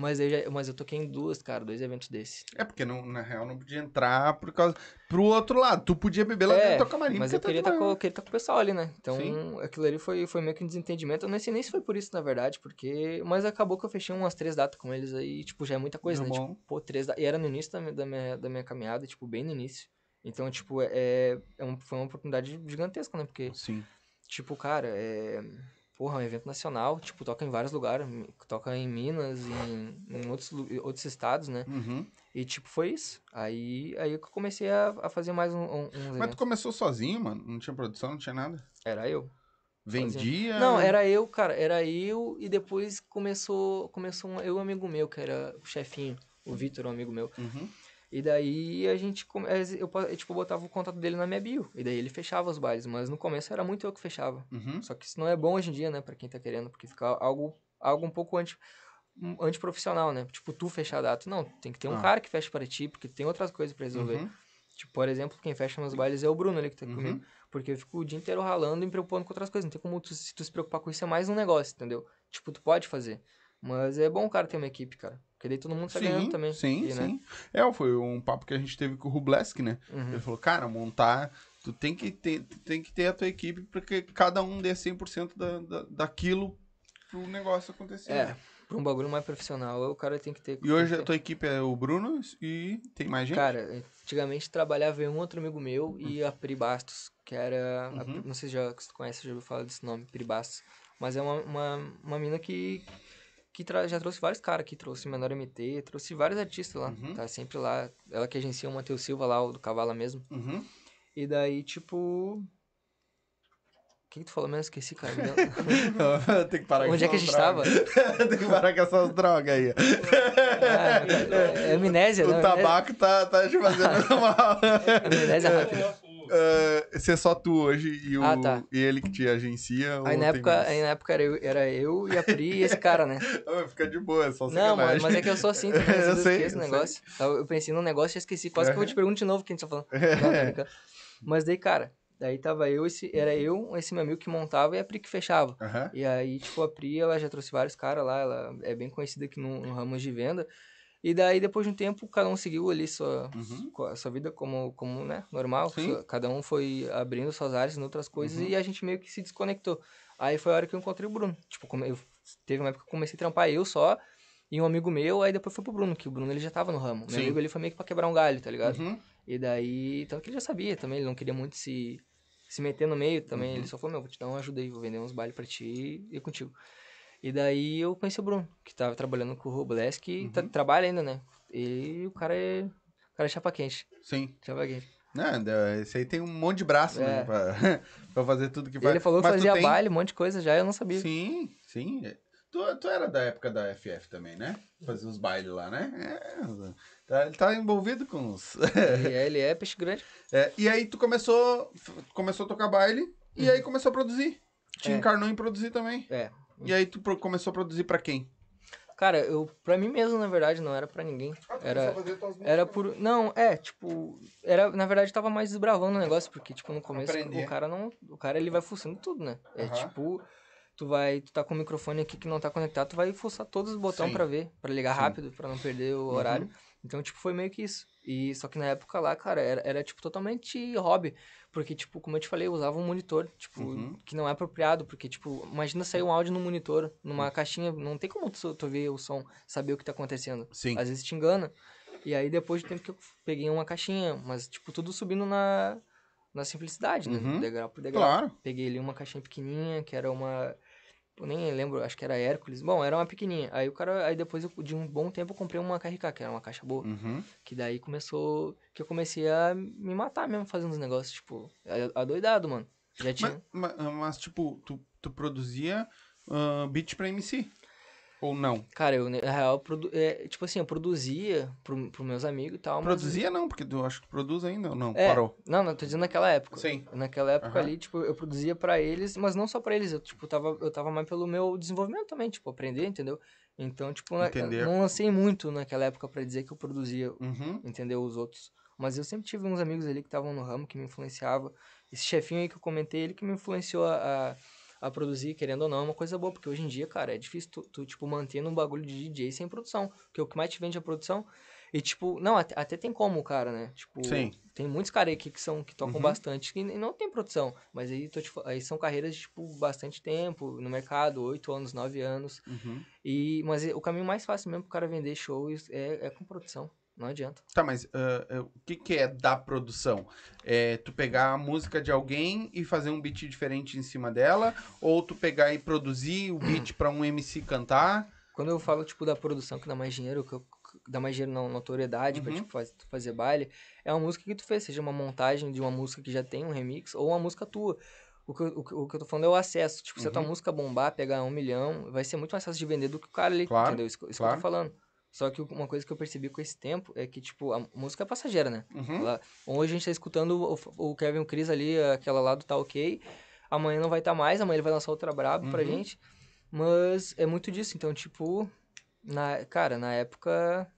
Mas, eu já, mas eu toquei em duas, cara, dois eventos desse. É porque não, na real não podia entrar por causa. Pro outro lado. Tu podia beber lá dentro do teu camarim. É, mas eu tá queria de estar boa. com, queria tá com o pessoal ali, né? Então, Sim. aquilo ali foi, foi meio que um desentendimento. Eu não sei nem se foi por isso, na verdade, porque... Mas acabou que eu fechei umas três datas com eles aí, tipo, já é muita coisa, né? bom. Tipo, pô, três datas... E era no início da minha, da minha, da minha caminhada, tipo, bem no início. Então, tipo, é, é foi uma oportunidade gigantesca, né? Porque, Sim. tipo, cara, é... porra, é um evento nacional, tipo, toca em vários lugares, toca em Minas, em, em outros, outros estados, né? Uhum. E, tipo, foi isso. Aí, aí eu comecei a, a fazer mais um, um, Mas tu começou sozinho, mano? Não tinha produção, não tinha nada? Era eu. Vendia? Não, era eu, cara, era eu e depois começou, começou um, eu e um amigo meu, que era o chefinho, o Vitor, um amigo meu. Uhum. E daí a gente, eh, eu, pa- eu, tipo, botava o contato dele na minha bio. E daí ele fechava os bailes, mas no começo era muito eu que fechava. Uhum. Só que isso não é bom hoje em dia, né, pra quem tá querendo, porque fica algo, algo um pouco anti, um antiprofissional, né? Tipo, tu fechar a data. Não, tem que ter um Ah. cara que feche para ti, porque tem outras coisas pra resolver. Uhum. Tipo, por exemplo, quem fecha meus bailes é o Bruno ali que tá Uhum. comigo. Porque eu fico o dia inteiro ralando e me preocupando com outras coisas. Não tem como tu, se tu se preocupar com isso, é mais um negócio, entendeu? Tipo, tu pode fazer. Mas é bom o cara ter uma equipe, cara. Porque daí todo mundo tá ganhando também. Sim, E, né? sim. É, foi um papo que a gente teve com o Rublesk, né? Uhum. Ele falou, cara, montar, tu tem que ter, tem que ter a tua equipe porque cada um dê 100% da, da, daquilo pro negócio acontecer. É, pra um bagulho mais profissional, o cara tem que ter... E hoje a tua equipe é o Bruno e tem mais gente? Cara, antigamente trabalhava um outro amigo meu e a Pri Bastos, que era... a- Uhum. não sei se, já, conhece, já ouviu falar desse nome, Pri Bastos. Mas é uma, uma, uma mina que, que já trouxe vários caras aqui, trouxe Menor MT, trouxe vários artistas lá. Uhum. Tá sempre lá. Ela que agencia o Matheus Silva lá, o do Cavala mesmo. Uhum. E daí, tipo. O que, que tu falou mesmo? Esqueci, cara. Tem que parar com Onde é que a gente tava? drogas. tem que parar com essas drogas aí. Ah, é amnésia, o né? tabaco tá, tá te fazendo mal. Amnésia rápida. Uh, ser só tu hoje e, o, Ah, tá. e ele que te agencia. Aí na época, aí na época era, eu, era eu e a Pri e esse cara, né? Fica de boa, é só Não, mano, mas é que eu sou assim também. Eu vezes sei, esqueço o eu negócio. Eu, eu pensei num negócio e esqueci. Quase que eu vou te perguntar de novo o que a gente tá falando. Não, brincando. Mas daí, cara, daí tava eu, esse, era eu, esse meu amigo que montava e a Pri que fechava. E aí, tipo, a Pri, ela já trouxe vários caras lá, ela é bem conhecida aqui no, no ramo de venda. E daí, depois de um tempo, cada um seguiu ali sua, Uhum. sua vida como, como né, normal. Sua- cada um foi abrindo suas áreas em outras coisas Uhum. e a gente meio que se desconectou. Aí foi a hora que eu encontrei o Bruno. Tipo, eu, teve uma época que eu comecei a trampar eu só e um amigo meu, aí depois foi pro Bruno, que o Bruno ele já tava no ramo. Meu Sim. amigo ele foi meio que pra quebrar um galho, tá ligado? Uhum. E daí, tanto que ele já sabia também, ele não queria muito se, se meter no meio também. Uhum. Ele só falou, meu, vou te dar uma ajuda aí, vou vender uns bailes pra ti e contigo. E daí eu conheci o Bruno, que tava trabalhando com o Roblesk, que tá- Uhum. trabalha ainda, né? E o cara é. O cara é chapa quente. Sim. Chapa quente. Não, da- esse aí tem um monte de braço, né? É. Pra, pra fazer tudo que E faz. ele falou que Mas fazia tem- baile, um monte de coisa já, eu não sabia. Sim, sim. Tu, tu era da época da FF também, né? Fazia os bailes lá, né? É, tá, ele tá envolvido com os. E ele é peixe grande. É, e aí tu começou, começou a tocar baile e aí começou a produzir. Te É. encarnou em produzir também. É. E aí tu pro- começou a produzir pra quem? Cara, eu, pra mim mesmo, na verdade, não era pra ninguém. Era, era por. Não, é, tipo. Era, na verdade, tava mais desbravando o negócio, porque, tipo, no começo Aprender. o cara não. O cara ele vai fuçando tudo, né? É Aham. tipo. Tu vai. Tu tá com o microfone aqui que não tá conectado, tu vai fuçar todos os botões pra ver, pra ligar Sim. Uhum. rápido, pra não perder o horário. Então, tipo, foi meio que isso. E só que na época lá, cara, era, era tipo totalmente hobby. Porque, tipo, como eu te falei, eu usava um monitor, tipo, Uhum. que não é apropriado. Porque, tipo, imagina sair um áudio no monitor, numa caixinha, não tem como tu, tu ver o som, saber o que tá acontecendo. Sim. Às vezes te engana. E aí, depois do tempo que eu peguei uma caixinha, mas, tipo, tudo subindo na, na simplicidade, né? Uhum. Degrau por degrau. Claro. Peguei ali uma caixinha pequenininha, que era uma... Eu nem lembro, acho que era Hércules. Bom, era uma pequenininha. Aí o cara... Aí depois, eu, de um bom tempo, eu comprei uma KRK, que era uma caixa boa. Uhum. Que daí começou... Que eu comecei a me matar mesmo fazendo os negócios, tipo... Adoidado, mano. Já tinha... Mas, mas, mas, tipo, tu, tu produzia ah, beat pra MC? Ou não? Cara, eu, na real, produ... é, tipo assim, eu produzia pro, pros meus amigos e tal, mas... Produzia não, porque tu acho que produz ainda ou não? É, Parou. Não, não, tô dizendo naquela época. Sim. Naquela época Aham. ali, tipo, eu produzia pra eles, mas não só pra eles, eu, tipo, tava, eu tava mais pelo meu desenvolvimento também, tipo, aprender, entendeu? Então, tipo, na- não lancei muito naquela época pra dizer que eu produzia, Uhum. entendeu, os outros. Mas eu sempre tive uns amigos ali que estavam no ramo, que me influenciavam. Esse chefinho aí que eu comentei, ele que me influenciou a, a, a produzir, querendo ou não, é uma coisa boa, porque hoje em dia, cara, é difícil tu, tu, tipo, manter num bagulho de DJ sem produção, porque o que mais te vende é a produção. E, tipo, não, até, até tem como, cara, né? Tipo, Sim. tem muitos caras aqui que, são, que tocam Uhum. bastante e não tem produção. Mas aí, tô fa- aí são carreiras de, tipo, bastante tempo no mercado, oito anos, nove anos. Uhum. E, mas o caminho mais fácil mesmo pro cara vender shows é, é com produção. Não adianta. Tá, mas ah, ah, o que, que é da produção? É tu pegar a música de alguém e fazer um beat diferente em cima dela? Ou tu pegar e produzir o beat pra um MC cantar? Quando eu falo, tipo, da produção que dá mais dinheiro, que, eu- que dá mais dinheiro na notoriedade pra, Uhum. tipo, faz- tu fazer baile, é uma música que tu fez, seja uma montagem de uma música que já tem um remix, ou uma música tua. O que, eu- o, que- o que eu tô falando é o acesso. Tipo, se a tua Uhum. música bombar, pegar um milhão, vai ser muito mais fácil de vender do que o cara ali, Claro, entendeu? Isso, que- isso que claro. eu tô falando. Só que uma coisa que eu percebi com esse tempo é que, tipo, a música é passageira, né? Uhum. Ela- hoje a gente tá escutando o, o Kevin o Chris ali, aquela lá do Tá Ok. Amanhã não vai estar mais, amanhã ele vai lançar outra braba pra Uhum. gente. Mas é muito disso. Então, tipo, na, cara, na época.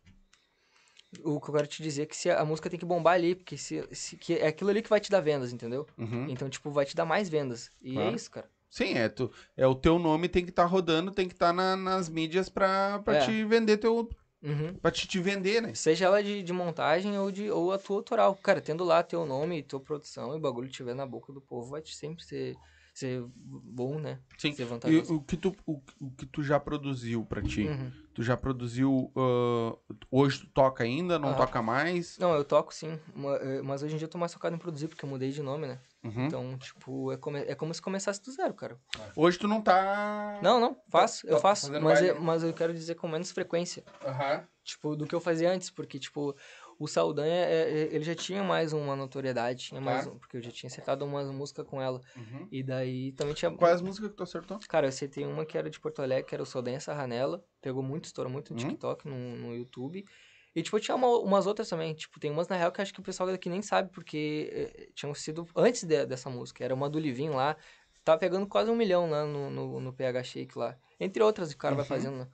O que eu quero te dizer é que se a, música tem que bombar ali, porque se, se- que é aquilo ali que vai te dar vendas, entendeu? Uhum. Então, tipo, vai te dar mais vendas. E Claro. é isso, cara. Sim, é, tu, é o teu nome tem que estar rodando, tem que estar nas mídias pra, pra É. te vender teu. Uhum. pra te, te vender, né? Seja ela de, de montagem ou, de, ou a tua autoral. Cara, tendo lá teu nome e tua produção e o bagulho estiver na boca do povo, vai te sempre ser, ser bom, né? Sim. Ser E vantajoso. o que, tu, o, o que tu já produziu pra ti? Uhum. Tu já produziu. ah, hoje tu toca ainda? Não Ah. toca mais? Não, eu toco sim, eh, mas hoje em dia eu tô mais focado em produzir, porque eu mudei de nome, né? Uhum. Então, tipo, é, come- é como se começasse do zero, cara. Hoje tu não tá. Não, não, faço, tá eu faço, mas, é- mas eu quero dizer com menos frequência, Aham. tipo, do que eu fazia antes, porque, tipo, o Saldanha, é- é- ele já tinha mais uma notoriedade, tinha mais Tá. um, porque eu já tinha acertado uma música com ela, Uhum. e daí também tinha... Quais as músicas que tu acertou? Cara, eu acertei uma que era de Porto Alegre, que era o Saldanha Sarranela. Pegou muito, estourou muito no Uhum. TikTok, no, no YouTube. E, tipo, tinha uma- umas outras também. Tipo, tem umas, na real, que acho que o pessoal daqui nem sabe, porque eh, tinham sido antes de- dessa música. Era uma do Livinho lá. Tava pegando quase um milhão lá no, no, no PH Shake lá. Entre outras que o cara vai Uhum. fazendo, né?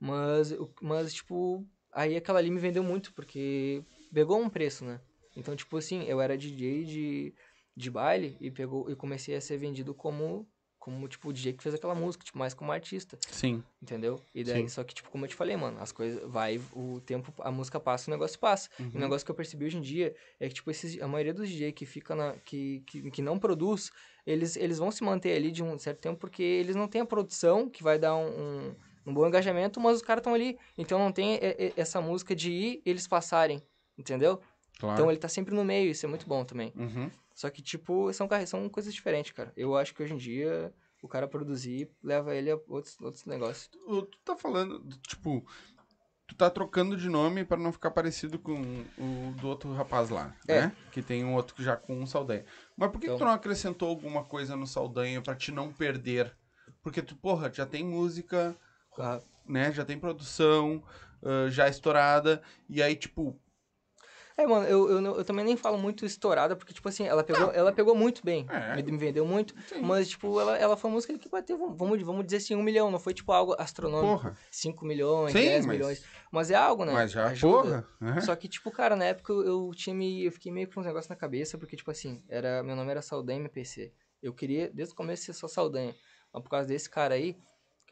Mas, mas, tipo, aí aquela ali me vendeu muito, porque pegou um preço, né? Então, tipo assim, eu era DJ de, de baile e pegou e comecei a ser vendido como, como tipo, o DJ que fez aquela música, tipo, mais como artista, Sim. entendeu? E daí, Sim. só que, tipo, como eu te falei, mano, as coisas, vai, o tempo, a música passa, o negócio passa. E Uhum. o negócio que eu percebi hoje em dia é que, tipo, esses, a maioria dos DJ que fica na, que, que, que não produz, eles, eles vão se manter ali de um certo tempo porque eles não têm a produção que vai dar um, um, um bom engajamento, mas os caras estão ali. Então não tem e- e- essa música de ir e eles passarem, entendeu? Claro. Então ele tá sempre no meio, isso é muito bom também. Uhum. Só que, tipo, são, são coisas diferentes, cara. Eu acho que hoje em dia o cara produzir leva ele a outros, outros negócios. Tu, tu tá falando, tipo, tu tá trocando de nome pra não ficar parecido com o do outro rapaz lá, É. né? Que tem um outro que já com um Saldanha. Mas por que, que Então- tu não acrescentou alguma coisa no Saldanha pra te não perder? Porque tu, porra, já tem música, né? Já tem produção, ah, já estourada, e aí, tipo, É, mano, eu, eu, eu também nem falo muito estourada, porque, tipo assim, ela pegou, ela pegou muito bem. É. Me, me vendeu muito. Sim. Mas, tipo, ela, ela foi uma música que bateu, vamos, vamos dizer assim, um milhão. Não foi, tipo, algo astronômico. porra, 5 milhões, Sim, 10 mas- milhões. Mas é algo, né? mas já, Ajuda. porra, né? Só que, tipo, cara, na época eu, eu tinha me. Eu fiquei meio com uns negócios na cabeça, porque, tipo assim, era, meu nome era Saldanha MPC. Eu queria, desde o começo, ser só Saldanha. Mas por causa desse cara aí,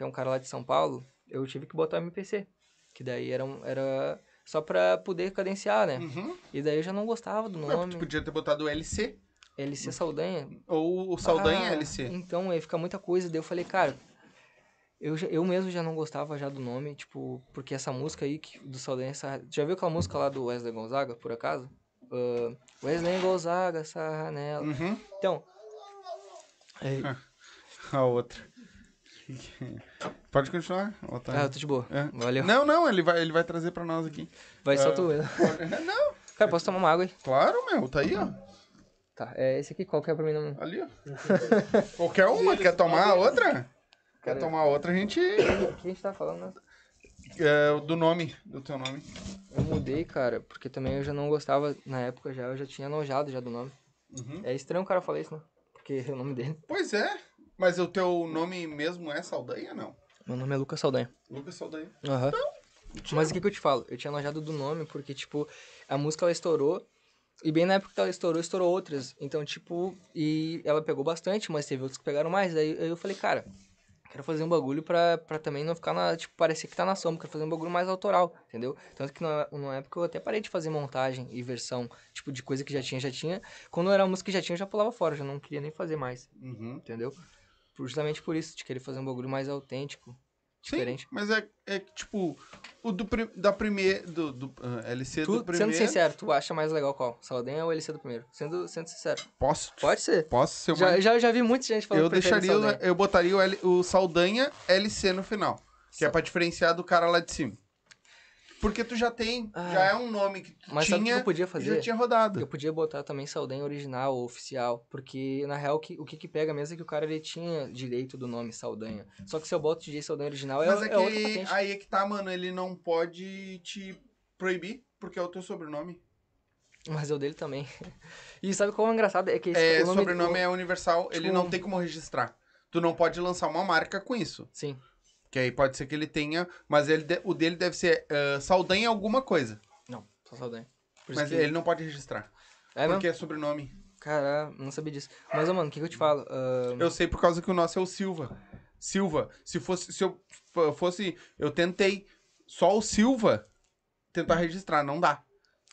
que é um cara lá de São Paulo, eu tive que botar MPC. Que daí era, um- era só pra poder cadenciar, né? Uhum. E daí eu já não gostava do nome. tu podia ter botado o LC, LC Saldanha. ou o Saldanha Ah, LC. Então, aí fica muita coisa. Daí eu falei, cara, eu, eu mesmo já não gostava já do nome, tipo, porque essa música aí que, do Saldanha, essa, já viu aquela música lá do Wesley Gonzaga, por acaso? Ah, Wesley Gonzaga, Sarranela. Uhum. Então, é, A outra. Pode continuar? outra. ah, eu tô de boa. É. Valeu. Não, não, ele vai, ele vai trazer pra nós aqui. Vai só Ah. tu mesmo. Não, Cara, posso tomar uma água aí? claro, meu, tá aí, ó. Tá, é esse aqui, qual que é pra mim? Não... Ali, ó. Qualquer uma, quer tomar a outra? Quer Cara, tomar outra, a gente. O que a gente tá falando, né? É, do nome, do teu nome. Eu mudei, cara, porque também eu já não gostava, na época já, eu já tinha nojado já do nome. Uhum. É estranho o cara falar isso, né? Porque é o nome dele. Pois é, mas o teu nome mesmo é Saldanha, não? Meu nome é Lucas Saldanha. Lucas Saldanha. Aham. Mas o que, que eu te falo? Eu tinha nojado do nome, porque, tipo, a música ela estourou. E bem na época que ela estourou, estourou outras. Então, tipo, e ela pegou bastante, mas teve outros que pegaram mais. Aí, aí eu falei, cara, quero fazer um bagulho pra, pra também não ficar na. Tipo, parecer que tá na sombra. Quero fazer um bagulho mais autoral, entendeu? Tanto que na, numa época eu até parei de fazer montagem e versão, tipo, de coisa que já tinha, já tinha. Quando era música que já tinha, eu já pulava fora, já não queria nem fazer mais, Uhum. entendeu? Justamente por isso, de querer fazer um bagulho mais autêntico. diferente. Sim, mas é, é que, tipo, o do, da primeira, do, do ah, LC Tu, do primeiro... sendo sincero, tu acha mais legal qual? Saldanha ou LC do primeiro? Sendo, sendo sincero. Posso, Pode ser. posso ser Já, mais... já, já vi muita gente falando Eu deixaria, eu botaria o, L, o Saldanha LC no final, que é pra diferenciar do cara lá de cima. Porque tu já tem, Ah. já é um nome que tu Mas sabe o que tinha eu podia fazer? já tinha rodado. Eu podia botar também Saldanha original ou oficial, porque na real que- o que, que pega mesmo é que o cara ele tinha direito do nome Saldanha. Só que se eu boto DJ Saldanha original é, Mas é é que aí é que tá, mano, ele não pode te proibir, porque é o teu sobrenome. Mas é o dele também. E sabe qual é o engraçado? É que esse, É, o nome, sobrenome é universal, ele tipo- não tem como registrar. Tu não pode lançar uma marca com isso. Sim. Que aí pode ser que ele tenha, mas ele o dele deve ser ah, Saldanha alguma coisa. Não, só Saldanha. Por Mas que- ele não pode registrar. É porque é sobrenome. Cara, não sabia disso. Mas, ô, mano, o que, que eu te falo? Ah, Eu sei por causa que o nosso é o Silva. Silva. Se fosse, se eu fosse, eu tentei só o Silva tentar registrar, não dá.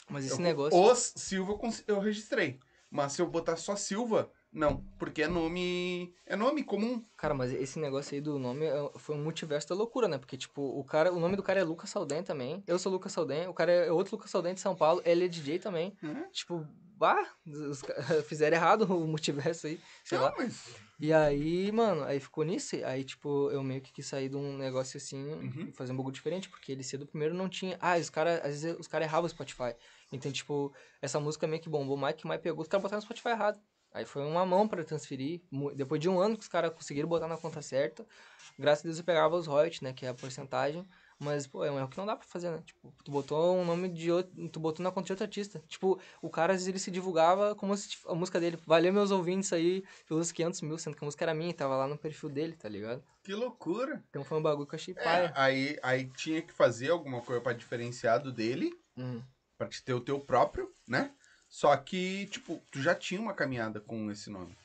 mas esse Eu- negócio. Os Silva eu registrei. Mas se eu botar só Silva, não. Porque é nome. É nome comum. Cara, mas esse negócio aí do nome é- foi um multiverso da loucura, né? Porque, tipo, o cara, o nome do cara é Lucas Saldanha também. Eu sou Lucas Saldanha, o cara é outro Lucas Saldanha de São Paulo, ele é DJ também. Tipo, bah, os, fizeram errado o multiverso aí, sei não, lá. mas. E aí, mano, aí ficou nisso. Aí, tipo, eu meio que quis sair de um negócio assim Uhum. fazer um bagulho diferente, porque ele cedo primeiro não tinha. Ah, os caras, às vezes os caras erravam o Spotify. Então, tipo, essa música meio que bombou mais que mais pegou, os caras botaram no Spotify errado. Aí foi uma mão pra transferir. Depois de um ano que os caras conseguiram botar na conta certa, graças a Deus eu pegava os royalties, né? Que é a porcentagem. Mas, pô, é um erro que não dá pra fazer, né? Tipo, tu botou um nome de outro. Tu botou na conta de outro artista. Tipo, o cara, às vezes, ele se divulgava como se a música dele. Valeu meus ouvintes aí pelos 500 mil, sendo que a música era minha, tava lá no perfil dele, tá ligado? Que loucura. Então foi um bagulho que eu achei É, paia. aí, aí tinha que fazer alguma coisa pra diferenciar do dele. Uhum. Pra te ter o teu próprio, né? Só que, tipo, tu já tinha uma caminhada com esse nome.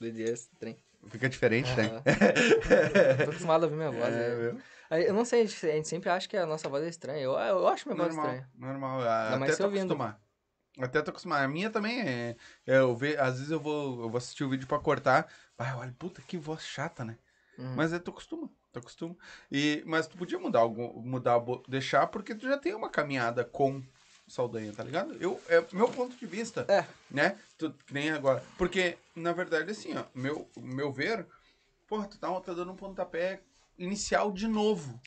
Esse trem. Fica diferente, né? Aham. Tô acostumado a ouvir minha voz. É, né? Aí, Eu não sei, a gente, a gente sempre acha que a nossa voz é estranha. Eu, eu acho minha voz normal, estranha. normal. Até tô ouvindo. acostumar. Até tô acostumar. A minha também é. é, eu ve, às vezes eu vou, eu vou assistir o vídeo pra cortar. Ai, olha, puta, que voz chata, né? Uhum. Mas é, tu acostuma. Tu acostuma. E, mas tu podia mudar algum. Mudar, deixar, porque tu já tem uma caminhada com Saldanha, tá ligado? Eu, é meu ponto de vista. É. Né? Tu, que nem agora. Porque, na verdade, assim, ó, meu, meu ver, porra, tu tá, tá dando um pontapé inicial de novo.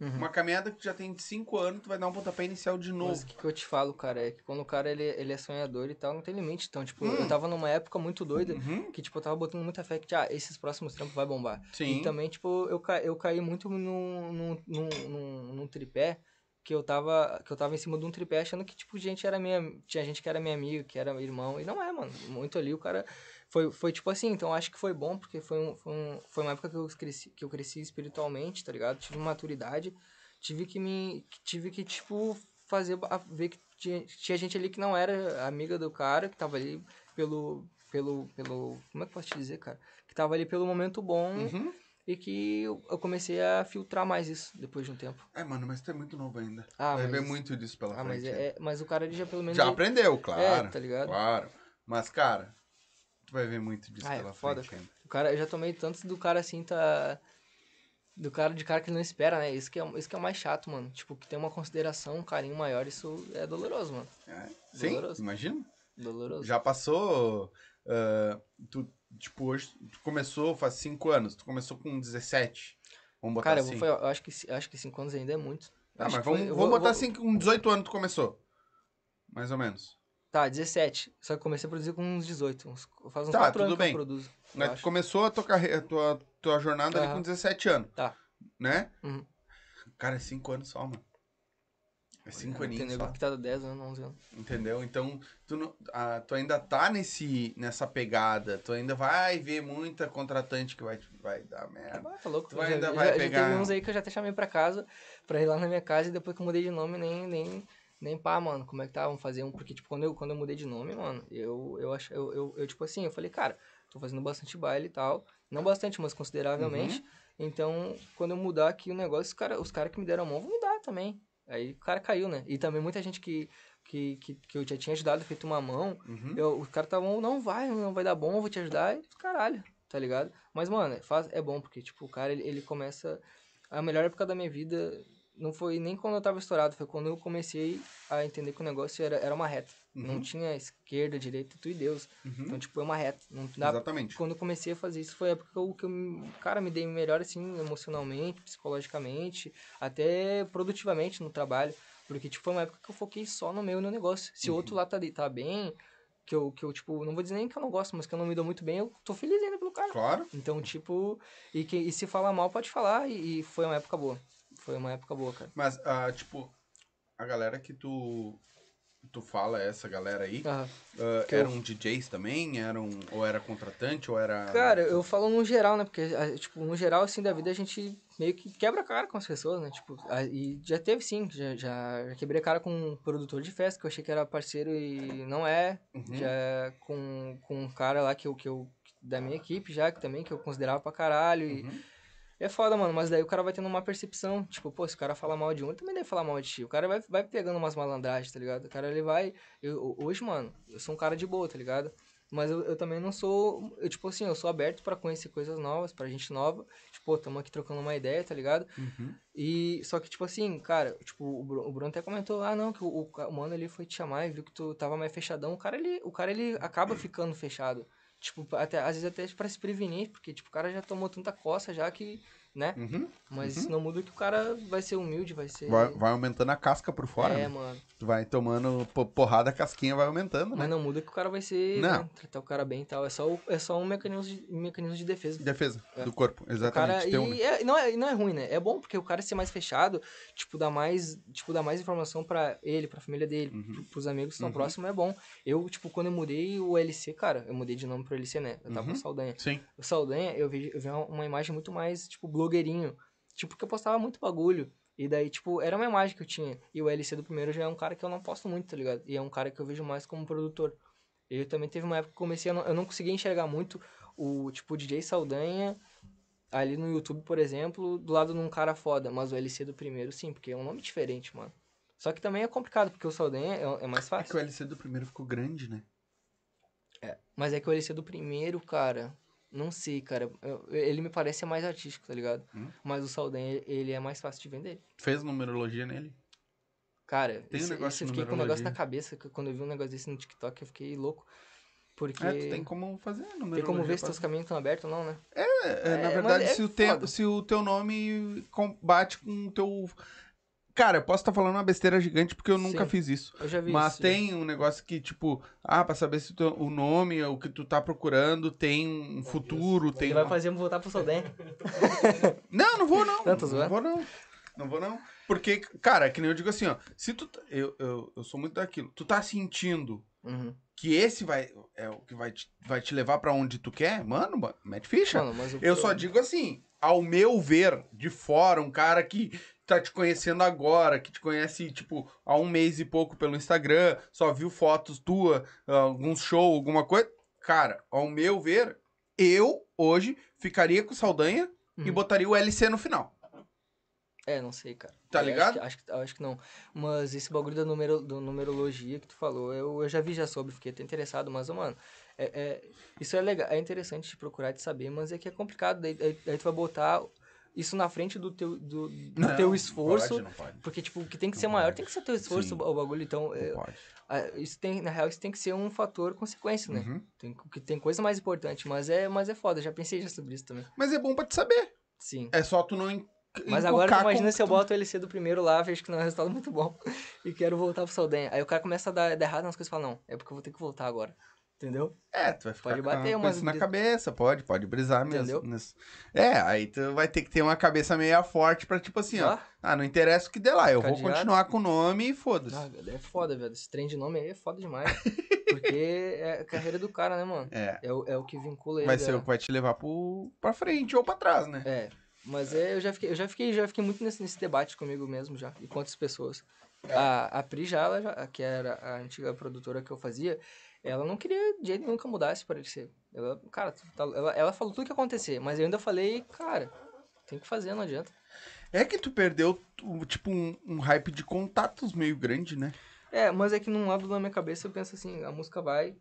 Uhum. Uma caminhada que já tem 5 anos, tu vai dar um pontapé inicial de Mas novo. o que, que eu te falo, cara, é que quando o cara ele, ele é sonhador e tal, não tem limite. Então, tipo, Hum. eu tava numa época muito doida Uhum. que, tipo, eu tava botando muita fé que, ah, esses próximos trampos vai bombar. Sim. E também, tipo, eu, ca... eu caí muito num, num, num, num, num tripé que eu tava que eu tava em cima de um tripé achando que, tipo, gente era minha... Tinha gente que era minha amiga, que era meu irmão. E não é, mano. Muito ali o cara... Foi, foi tipo assim, então acho que foi bom, porque foi, um, foi, um, foi uma época que eu, cresci, que eu cresci espiritualmente, tá ligado? Tive maturidade. Tive que me... Tive que, tipo, fazer... Ver que tinha, tinha gente ali que não era amiga do cara, que tava ali pelo... Pelo, pelo... Como é que eu posso te dizer, cara? Que tava ali pelo momento bom Uhum. E que eu eu comecei a filtrar mais isso depois de um tempo. É, mano, mas tu é muito novo ainda. Ah, vai mas- ver muito disso pela Ah, mas, frente. né? é, é- mas o cara ele já pelo menos. Já ele- aprendeu, claro. É, tá ligado? Claro. Mas, cara, tu vai ver muito disso Ah, é pela foda, frente ainda. O cara, eu já tomei tantos do cara assim, tá. Do cara de cara que ele não espera, né? Isso que, é, isso que é o mais chato, mano. Tipo, que tem uma consideração, um carinho maior, isso é doloroso, mano. É. Sim, Doloroso. imagina. Doloroso. Já passou. ah, tu, tipo, hoje tu começou faz 5 anos. Tu começou com 17. Vamos botar cara, eu, assim. vou, eu acho que eu acho que 5 anos ainda é muito. Ah, mas que foi- vamos, eu vamos vou- botar eu vou- assim com 18 anos tu começou. Mais ou menos. Tá, 17. Só que comecei a produzir com uns 18. Uns, faz uns Tá, 4 tudo anos bem. que eu produzo. eu Mas tu acho. começou a tua, carreira, a tua, tua jornada ali Aham. com 17 anos. Tá. Né? Uhum. Cara, é 5 anos só, mano. É 5 Tem aninhos nego que tá 10 anos, 11 anos. Entendeu? Então, tu, não- ah, tu ainda tá nesse, nessa pegada. Tu ainda vai ver muita contratante que vai, vai dar merda. Ah, tá louco. Tu já, ainda já- vai já pegar- teve uns aí que eu já até chamei pra casa, pra ir lá na minha casa e depois que eu mudei de nome, nem, nem, nem pá, mano, como é que tá? Vamos fazer um. Porque, tipo, quando eu, quando eu mudei de nome, mano, eu, eu, ach, eu, eu, eu, tipo assim, eu falei, cara, tô fazendo bastante baile e tal. Não bastante, mas consideravelmente. Uhum. Então, quando eu mudar aqui o negócio, os caras os cara que me deram a mão vão mudar também. Aí o cara caiu, né? E também muita gente que, que, que, que eu já tinha ajudado, feito uma mão, Uhum. eu, os caras estavam, não vai, não vai dar bom, eu vou te ajudar, e caralho, tá ligado? Mas, mano, faz, é bom, porque, tipo, o cara, ele, ele começa a melhor época da minha vida não foi nem quando eu tava estourado, foi quando eu comecei a entender que o negócio era, era uma reta. Não Uhum. tinha esquerda, direita, tu e Deus. Uhum. Então, tipo, é uma reta. Não dá Exatamente. quando eu comecei a fazer isso foi a época que eu, que eu cara, me dei melhor, assim, emocionalmente, psicologicamente, até produtivamente no trabalho. Porque, tipo, foi uma época que eu foquei só no meu e no negócio. Se o outro lá tá, tá bem, que eu, que eu, tipo, não vou dizer nem que eu não gosto, mas que eu não me dou muito bem, eu tô feliz ainda pelo cara. Claro. Então, tipo, e, que, e se falar mal, pode falar, e, e foi uma época boa. Foi uma época boa, cara. Mas, ah, tipo, a galera que tu, tu fala, essa galera aí, ah, Que eu- eram DJs também? Eram, ou era contratante, ou era... Cara, eu falo no geral, né? Porque, a- tipo, no geral, assim, da vida, a gente meio que quebra a cara com as pessoas, né? Tipo, a- e já teve, sim. Já, já, quebrei a cara com um produtor de festa, que eu achei que era parceiro e não é. Uhum. Já com, com um cara lá que eu, que eu... Da minha equipe já, que também, que eu considerava pra caralho. E Uhum. É foda, mano. Mas daí o cara vai tendo uma percepção. Tipo, pô, se o cara falar mal de um, ele também deve falar mal de ti. O cara vai, vai pegando umas malandragens, tá ligado? O cara, ele vai... Eu, hoje, mano, eu sou um cara de boa, tá ligado? Mas eu, eu também não sou. Eu, tipo assim, eu sou aberto pra conhecer coisas novas, pra gente nova. Tipo, tamo aqui trocando uma ideia, tá ligado? Uhum. E. Só que, tipo assim, cara, tipo, o Bruno, o Bruno até comentou, ah, não, que o, o, o mano ali foi te chamar e viu que tu tava mais fechadão. O cara, ele, o cara, ele acaba ficando fechado. Tipo, até, às vezes até pra se prevenir, porque, tipo, o cara já tomou tanta coça já que, né? Uhum. Mas isso não muda que o cara vai ser humilde, vai ser. Vai, vai aumentando a casca por fora, é, né? mano. Tu vai tomando po- porrada, a casquinha vai aumentando, né? Mas não muda que o cara vai ser. Não. Né, tratar o cara bem e tal. É só, o- é só um mecanismo de, mecanismo de defesa. Defesa É. do corpo, O exatamente. cara, um- e é- não, é, não é ruim, né? É bom porque o cara ser mais fechado, tipo, dá mais, tipo, dá mais informação pra ele, pra família dele, Uhum. pro- pros amigos que estão Uhum. próximos, é bom. Eu, tipo, quando eu mudei o LC, cara, eu mudei de nome pro LC, né? Eu tava Uhum. com Saldanha. Sim. O Saldanha, eu vi, eu vi uma imagem muito mais, tipo, blogueirinho. Tipo, que eu postava muito bagulho. E daí, tipo, era uma imagem que eu tinha. E o LC do primeiro já é um cara que eu não posto muito, tá ligado? E é um cara que eu vejo mais como produtor. Eu também teve uma época que eu comecei a não, eu não conseguia enxergar muito o, tipo, DJ Saldanha ali no YouTube, por exemplo, do lado de um cara foda. Mas o LC do primeiro, sim, porque é um nome diferente, mano. Só que também é complicado, porque o Saldanha é, é mais É fácil. que o LC do primeiro ficou grande, né? Mas é que o LC do primeiro, cara, não sei, cara. eu- ele me parece mais artístico, tá ligado? Hum. Mas o Saldanha, ele é mais fácil de vender. Fez numerologia nele. Cara, Tem um negócio isso eu fiquei com um negócio na cabeça, que quando eu vi um negócio desse no TikTok, eu fiquei louco. Porque É, tu tem como fazer numerologia. tem como ver se teus caminhos estão abertos ou não, né? É, é, na É, verdade, mas é se, o te, se o teu nome com- bate com o teu. Cara, eu posso estar falando uma besteira gigante porque eu nunca Sim. fiz isso. Eu já vi Mas isso. já. tem um negócio que, tipo, ah, pra saber se o, teu- o nome, o que tu tá procurando, tem um futuro, tem. Ele vai uma- fazer eu voltar pro Saldanha. Não, não vou não. Não, tô não vou não. Não vou não. Porque, cara, que nem eu digo assim, ó. Se tu. tá- Eu, eu, eu sou muito daquilo. Tu tá sentindo Uhum. que esse vai. É o que vai te, vai te levar pra onde tu quer, mano, mano, mete ficha. Mano, mas o- Eu só digo assim, ao meu ver, de fora, um cara que tá te conhecendo agora, que te conhece, tipo, há um mês e pouco pelo Instagram, só viu fotos tua, algum show, alguma coisa. Cara, ao meu ver, eu hoje ficaria com o Saldanha e Uhum. botaria o LC no final. É, não sei, cara. Tá ligado? Acho que, acho, acho que não. Mas esse bagulho da numero, do numerologia que tu falou, eu, eu já vi já sobre, fiquei até interessado, mas, mano, é, é- isso é legal, é interessante de procurar, de saber, mas é que é complicado. Daí, daí, daí tu vai botar isso na frente do teu, do, do teu esforço. Não pode. Porque, tipo, o que tem que ser Não maior pode. tem que ser teu esforço, Sim. o bagulho. Então, é, Não pode. isso tem, na real, isso tem que ser um fator consequência, né? Uhum. Tem, que tem coisa mais importante, mas é, mas é foda, já pensei já sobre isso também. Mas é bom pra te saber. Sim. É só tu não. Mas agora tu imagina se eu boto o LC do primeiro lá, vejo que não é um resultado muito bom e quero voltar pro Saldanha. Aí o cara começa a dar, dar errado nas coisas e fala, não, é porque eu vou ter que voltar agora. Entendeu? É, tu vai ficar Pode bater uma coisa na cabeça, pode, pode brisar mesmo. Entendeu? É, aí tu vai ter que ter uma cabeça meio forte pra, tipo assim, ó. Só? Ah, não interessa o que dê lá, eu vou Cadeado. continuar com o nome e foda-se. Ah, é foda, velho. Esse trem de nome aí é foda demais. porque é a carreira do cara, né, mano? É, É o, é o que vincula ele. vai ser a- o que vai te levar pro, pra frente ou pra trás, né? É. Mas é, eu já fiquei, eu já fiquei, já fiquei muito nesse, nesse debate comigo mesmo já, e com outras pessoas. É. A, a Pri já, ela já, que era a antiga produtora que eu fazia, ela não queria de jeito nenhum que eu mudasse para ele ser. Ela, cara, tá- ela, ela falou tudo que ia acontecer, mas eu ainda falei, cara, tem que fazer, não adianta. É que tu perdeu, tipo, um, um hype de contatos meio grande, né? É, mas é que num lado da minha cabeça eu penso assim, a música vai,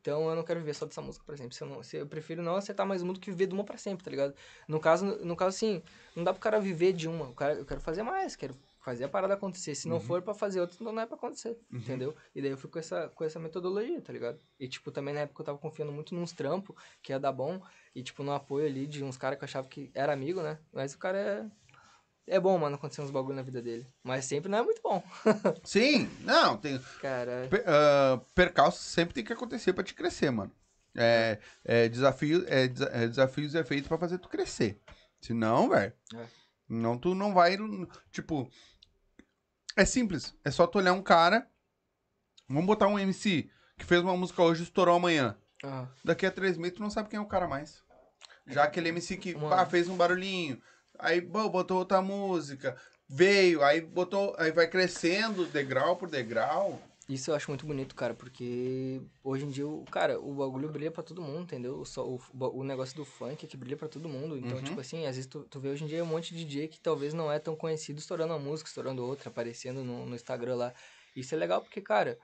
Então eu não quero viver só dessa música pra sempre. Se eu, não, se eu prefiro não acertar mais uma do que viver de uma pra sempre, tá ligado? No caso, no caso assim, não dá pro cara viver de uma. O cara, eu quero fazer mais, quero fazer a parada acontecer. Se não Uhum. for pra fazer outra, então não é pra acontecer, entendeu? E daí eu fui com essa, com essa metodologia, tá ligado? E, tipo, também na época eu tava confiando muito nos trampos, que ia dar bom, e, tipo, no apoio ali de uns caras que eu achava que era amigo, né? Mas o cara é. É bom, mano, acontecer uns bagulho na vida dele. Mas sempre não é muito bom. Sim, não, tem. Cara, Per, ah, percalços sempre tem que acontecer pra te crescer, mano. É, é, desafio, é, é, desafios é feito pra fazer tu crescer. Senão, velho. É. Não, tu não vai. Tipo. É simples. É só tu olhar um cara. Vamos botar um MC que fez uma música hoje e estourou amanhã. ah, Daqui a três meses tu não sabe quem é o cara mais. Já aquele MC que pá, fez um barulhinho. Aí bom, botou outra música. Veio, aí botou. Aí vai crescendo degrau por degrau. Isso eu acho muito bonito, cara, porque hoje em dia, o, cara, o bagulho brilha pra todo mundo, entendeu? O, só, o, o negócio do funk é que brilha pra todo mundo. Então, Uhum. tipo assim, às vezes tu, tu vê hoje em dia um monte de DJ que talvez não é tão conhecido estourando uma música, estourando outra, aparecendo no, no Instagram lá. Isso é legal porque, cara,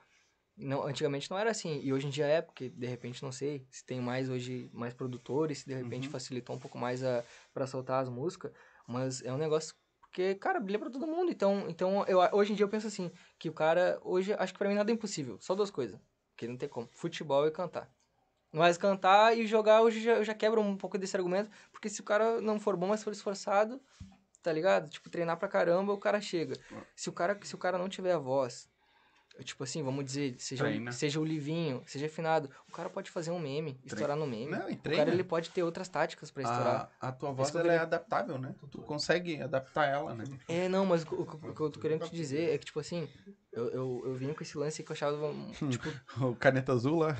não, antigamente não era assim. E hoje em dia é, porque de repente, não sei, se tem mais hoje, mais produtores, se de repente Uhum. facilitou um pouco mais a, pra soltar as músicas. Mas é um negócio porque, cara, brilha pra todo mundo. Então, então eu, hoje em dia eu penso assim, que o cara, hoje, acho que pra mim nada é impossível. Só duas coisas. Que não tem como. Futebol e cantar. Mas cantar e jogar, hoje já, eu já quebro um pouco desse argumento. Porque se o cara não for bom, mas for esforçado, tá ligado? Tipo, treinar pra caramba, o cara chega. Se o cara, se o cara não tiver a voz, tipo assim, vamos dizer, seja, Treina. o, seja o livinho, seja afinado, o cara pode fazer um meme, estourar no meme. Não, e o treina. cara, ele pode ter outras táticas pra estourar. A, a tua voz ela é queria- adaptável, né? Tu consegue adaptar ela, né? É, não, mas o, o- o que eu tô querendo te dizer é que, tipo assim, eu, eu, eu vim com esse lance que eu achava, tipo, O caneta azul lá.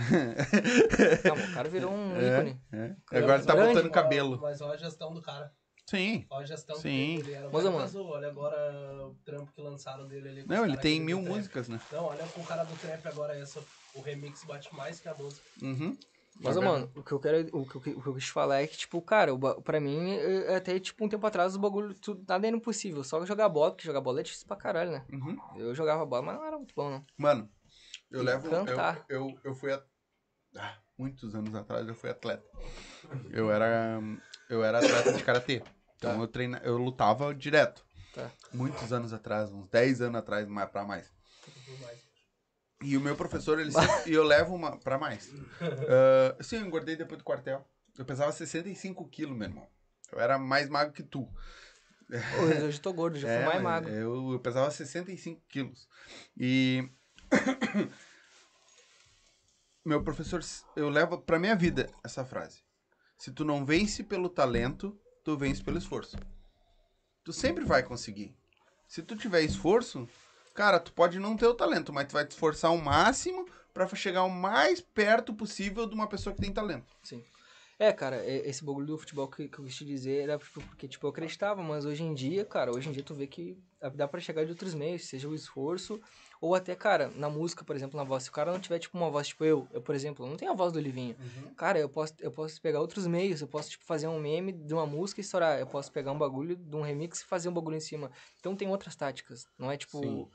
não, o cara virou um É, ícone. é. Agora ele tá grande. botando cabelo. Mas olha a gestão do cara. Sim. Olha a gestão Sim. era. Mas, Mas, mano- azul, olha agora o trampo que lançaram dele ali. com Não, ele tem mil músicas, né? Não, olha com o cara do trap agora, essa, o remix bate mais que a música. Uhum. Mas, mano, o que eu quero, o que, eu- o que eu quis te falar é que, tipo, cara, o pra mim, é- até, tipo, um tempo atrás, o bagulho, tudo, nada era impossível. Só jogar bola, porque jogar bola é difícil pra caralho, né? Uhum. Eu jogava bola, mas não era muito bom, não. Mano, eu E levo. Eu, cantar. eu, eu fui. A... Ah, muitos anos atrás eu fui atleta. Eu era. Eu era atleta de karatê. Então Tá. eu treina, eu lutava direto. Tá. Muitos anos atrás, uns 10 anos atrás, mais pra mais. E o meu professor, ele sempre, e eu levo uma pra mais. Ah, sim, eu engordei depois do quartel. Eu pesava 65 quilos, meu irmão. Eu era mais magro que tu. Hoje, hoje eu tô gordo, já É, fui mais magro. Eu, eu pesava 65 quilos. E. Meu professor, eu levo pra minha vida essa frase. Se tu não vence pelo talento, tu vence pelo esforço. Tu sempre vai conseguir. Se tu tiver esforço, cara, tu pode não ter o talento, mas tu vai te esforçar ao máximo pra chegar o mais perto possível de uma pessoa que tem talento. Sim. É, cara, é- esse bagulho do futebol que, que eu quis te dizer era tipo, porque, tipo, eu acreditava, mas hoje em dia, cara, hoje em dia tu vê que dá pra chegar de outros meios, seja o esforço, ou até, cara, na música, por exemplo, na voz. Se o cara não tiver, tipo, uma voz, tipo eu, eu, por exemplo, não tenho a voz do Livinho. Cara, eu posso, eu posso pegar outros meios, eu posso, tipo, fazer um meme de uma música e estourar. Eu posso pegar um bagulho de um remix e fazer um bagulho em cima. Então tem outras táticas, não é tipo. Sim.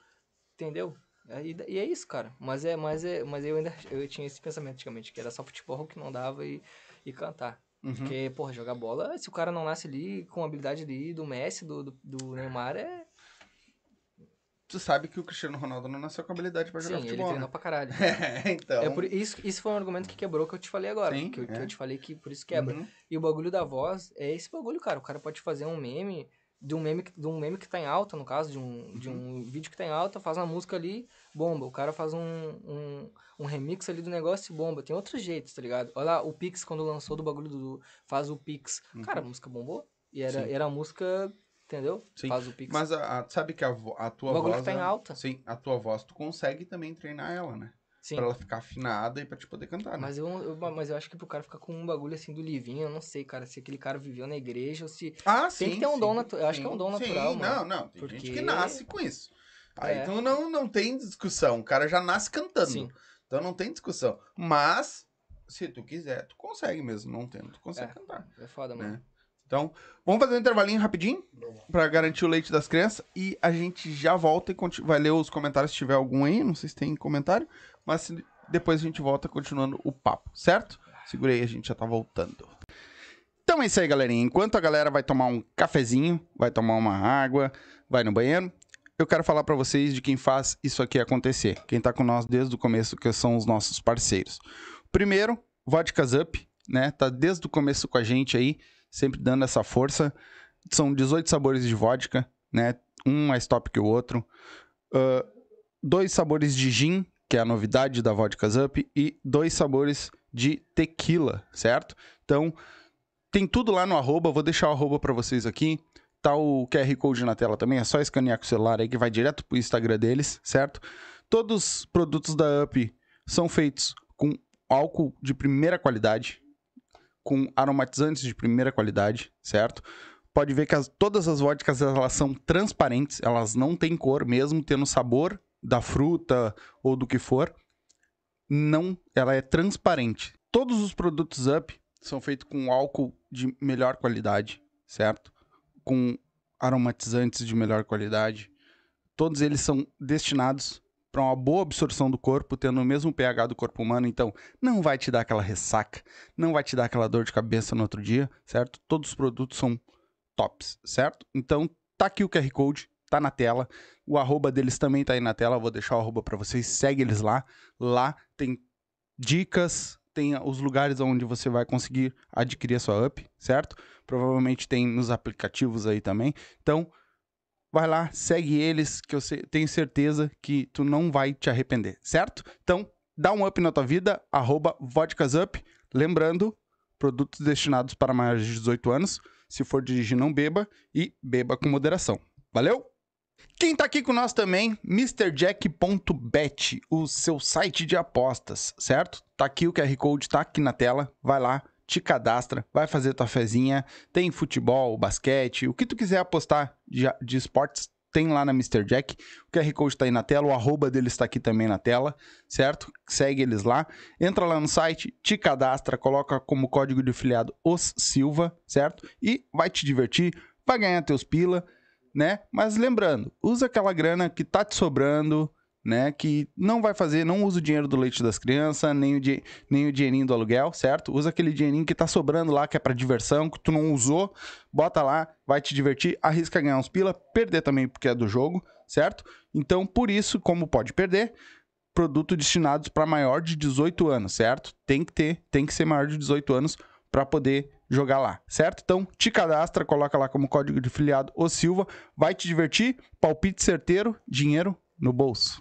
Entendeu? É, E, e é isso, cara. Mas é, mas é, mas eu ainda eu tinha esse pensamento antigamente, que era só futebol que não dava e, e cantar. Uhum. Porque, porra, jogar bola, se o cara não nasce ali com a habilidade ali do Messi, do, do, do Neymar, é. Tu sabe que o Cristiano Ronaldo não nasceu com habilidade pra Sim, jogar ele futebol. treinou né? pra caralho. É, então. É por isso, isso foi um argumento que quebrou que eu te falei agora. Sim, que, eu, que é. eu te falei que por isso quebra. Uhum. E o bagulho da voz é esse bagulho, cara. O cara pode fazer um meme de um meme, que- de um meme que tá em alta, no caso, de um, de Uhum. um vídeo que tá em alta, faz uma música ali, bomba. O cara faz um, um, um remix ali do negócio e bomba. Tem outros jeitos, tá ligado? Olha lá, o Pix, quando lançou do bagulho do. Faz o Pix. Cara, a música bombou. E era, Uhum. Sim. era a música, entendeu? Sim, Faz o Pix. Mas a, a- sabe que a, a tua O bagulho voz. que tá em ela- alta. Sim, a tua voz tu consegue também treinar ela, né? Sim. Pra ela ficar afinada e pra te poder cantar, né? Mas eu, eu- mas eu acho que pro cara ficar com um bagulho assim do livinho, eu não sei, cara, se aquele cara viveu na igreja ou se. Ah, sim. Tem que ter um sim, dom natu- eu acho que é um dom sim, natural, mano. Não, não. Tem gente Porque- que nasce com isso. Aí É. então não, não tem discussão. O cara já nasce cantando. Sim. Então não tem discussão. Mas, se tu quiser, tu consegue mesmo. Não tendo, tu consegue É. cantar. É foda, mano. Né? Então, vamos fazer um intervalinho rapidinho pra garantir o leite das crianças e a gente já volta e vai ler os comentários se tiver algum aí. Não sei se tem comentário, mas depois a gente volta continuando o papo, certo? Segura aí, a gente já tá voltando. Então é isso aí, galerinha. Enquanto a galera vai tomar um cafezinho, vai tomar uma água, vai no banheiro, eu quero falar pra vocês de quem faz isso aqui acontecer. Quem tá com nós desde o começo, que são os nossos parceiros. Primeiro, Vodkas Up, né? Tá desde o começo com a gente aí, sempre dando essa força. São 18 sabores de vodka, né? Um mais top que o outro. Ah, dois sabores de gin, que é a novidade da Vodkas Up, e dois sabores de tequila, certo? Então, tem tudo lá no arroba, vou deixar o arroba pra vocês aqui. Tá o QR Code na tela também, é só escanear com o celular aí que vai direto pro Instagram deles, certo? Todos os produtos da Up são feitos com álcool de primeira qualidade, com aromatizantes de primeira qualidade, certo? Pode ver que as- todas as vodkas elas são transparentes, elas não têm cor, mesmo tendo sabor da fruta ou do que for. Não, ela é transparente. Todos os produtos Up são feitos com álcool de melhor qualidade, certo? Com aromatizantes de melhor qualidade. Todos eles são destinados para uma boa absorção do corpo, tendo o mesmo pH do corpo humano, então não vai te dar aquela ressaca, não vai te dar aquela dor de cabeça no outro dia, certo? Todos os produtos são tops, certo? Então tá aqui o QR Code, tá na tela. O arroba deles também tá aí na tela, vou deixar o arroba para vocês, segue eles lá. Lá tem dicas, tem os lugares onde você vai conseguir adquirir a sua up, certo? Provavelmente tem nos aplicativos aí também. Então, vai lá, segue eles, que eu tenho certeza que tu não vai te arrepender, certo? Então, dá um up na tua vida, arroba. Lembrando, produtos destinados para maiores de 18 anos. Se for dirigir, não beba e beba com moderação. Valeu? Quem tá aqui com nós também, MrJack.bet, o seu site de apostas, certo? Tá aqui o QR Code, tá aqui na tela. Vai lá, te cadastra, vai fazer tua fezinha. Tem futebol, basquete, o que tu quiser apostar de, de esportes, tem lá na Mr. Jack. O QR Code tá aí na tela, o arroba deles tá aqui também na tela, certo? Segue eles lá. Entra lá no site, te cadastra, coloca como código de afiliado os Silva, certo? E vai te divertir, vai ganhar teus pila, né? Mas lembrando, usa aquela grana que tá te sobrando, né? Que não vai fazer, não usa o dinheiro do leite das crianças, nem o, nem o dinheirinho do aluguel, certo? Usa aquele dinheirinho que tá sobrando lá, que é pra diversão, que tu não usou, bota lá, vai te divertir, arrisca ganhar uns pila, perder também porque é do jogo, certo? Então, por isso, como pode perder, produto destinados para maior de 18 anos, certo? Tem que ter, tem que ser maior de 18 anos para poder jogar lá, certo? Então, te cadastra, coloca lá como código de filiado o Silva, vai te divertir, palpite certeiro, dinheiro no bolso.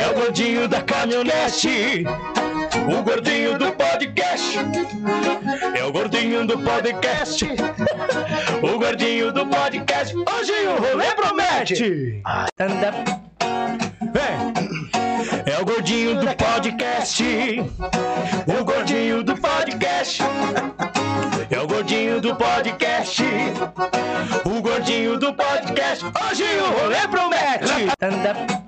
É o gordinho da caminhonete. O gordinho do podcast. É o gordinho do podcast. O gordinho do podcast. Hoje o rolê promete. Vem. É o gordinho do podcast. O gordinho do podcast. É o gordinho do podcast. O gordinho do podcast. Hoje o rolê promete. Vem.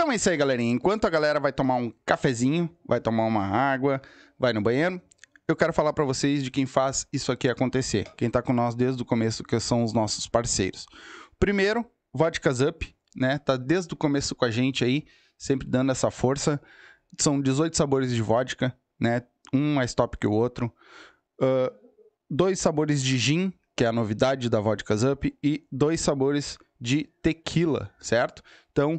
Então é isso aí, galerinha. Enquanto a galera vai tomar um cafezinho, vai tomar uma água, vai no banheiro, eu quero falar pra vocês de quem faz isso aqui acontecer. Quem tá com nós desde o começo, que são os nossos parceiros. Primeiro, Vodkas Up, né? Tá desde o começo com a gente aí, sempre dando essa força. São 18 sabores de vodka, né? Um mais top que o outro. Ah, dois sabores de gin, que é a novidade da Vodkas Up, e dois sabores de tequila, certo? Então,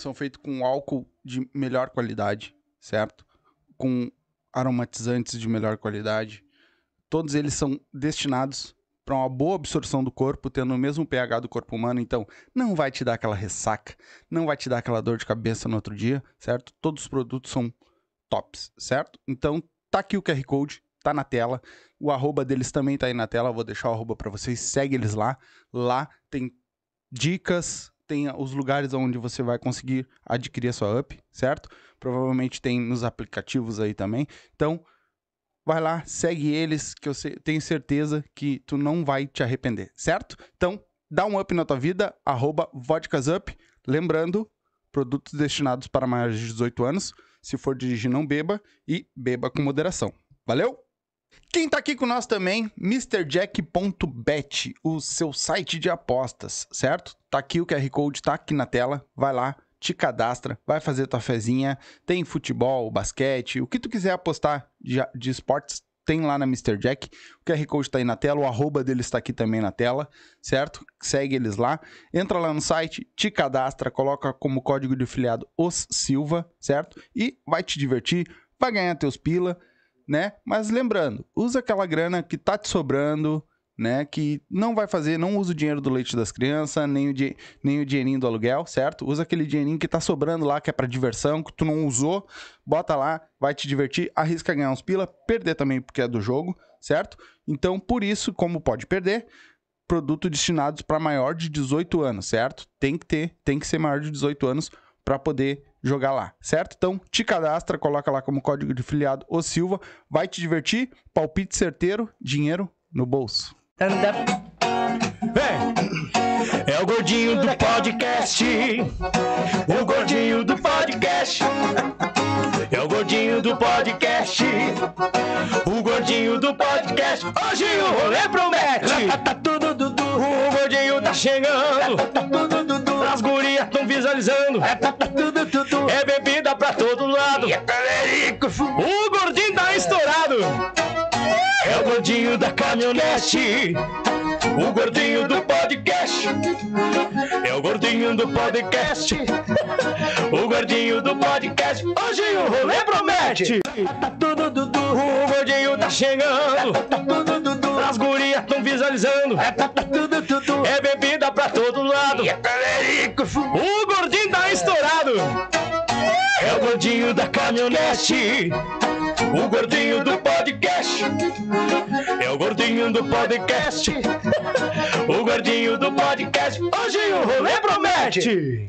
são feitos com álcool de melhor qualidade, certo? Com aromatizantes de melhor qualidade. Todos eles são destinados para uma boa absorção do corpo, tendo o mesmo pH do corpo humano, então não vai te dar aquela ressaca, não vai te dar aquela dor de cabeça no outro dia, certo? Todos os produtos são tops, certo? Então tá aqui o QR Code, tá na tela. O arroba deles também tá aí na tela, vou deixar o arroba para vocês, segue eles lá. Lá tem dicas, tem os lugares onde você vai conseguir adquirir a sua up, certo? Provavelmente tem nos aplicativos aí também. Então, vai lá, segue eles, que eu tenho certeza que tu não vai te arrepender, certo? Então, dá um up na tua vida, arroba vodkasup. Lembrando, produtos destinados para maiores de 18 anos. Se for dirigir, não beba e beba com moderação. Valeu? Quem tá aqui com nós também, MrJack.bet, o seu site de apostas, certo? Tá aqui o QR Code, tá aqui na tela. Vai lá, te cadastra, vai fazer tua fezinha. Tem futebol, basquete, o que tu quiser apostar de, de esportes, tem lá na Mr. Jack. O QR Code tá aí na tela, o arroba deles está aqui também na tela, certo? Segue eles lá. Entra lá no site, te cadastra, coloca como código de afiliado os Silva, certo? E vai te divertir, vai ganhar teus pila, né? Mas lembrando, usa aquela grana que tá te sobrando, né? Que não vai fazer, não usa o dinheiro do leite das crianças, nem o, di- nem o dinheirinho do aluguel, certo? Usa aquele dinheirinho que tá sobrando lá, que é pra diversão, que tu não usou, bota lá, vai te divertir, arrisca ganhar uns pila, perder também porque é do jogo, certo? Então, por isso, como pode perder, produto destinados para maior de 18 anos, certo? Tem que ter, tem que ser maior de 18 anos para poder jogar lá, certo? Então, te cadastra, coloca lá como código de filiado o Silva, vai te divertir, palpite certeiro, dinheiro no bolso. Vem! É o gordinho do podcast. O gordinho do podcast. É o gordinho do podcast. O gordinho do podcast. Hoje o rolê promete. Tá tudo dudu. O gordinho tá chegando. Tá tudo. Tá tudo tudo. É bebida pra todo lado. O gordinho tá estourado. É o gordinho da caminhonete. O gordinho do podcast. É o gordinho do podcast. O gordinho do podcast. Hoje o rolê promete. Tá tudo dudu. O gordinho tá chegando. Tá tudo dudu. As gurias tão visualizando. Tá tudo tudo. É bebida pra todo lado. O gordinho tá estourado. É o gordinho da caminhonete. O gordinho do podcast. É o gordinho do podcast. O gordinho do podcast. Hoje o rolê promete.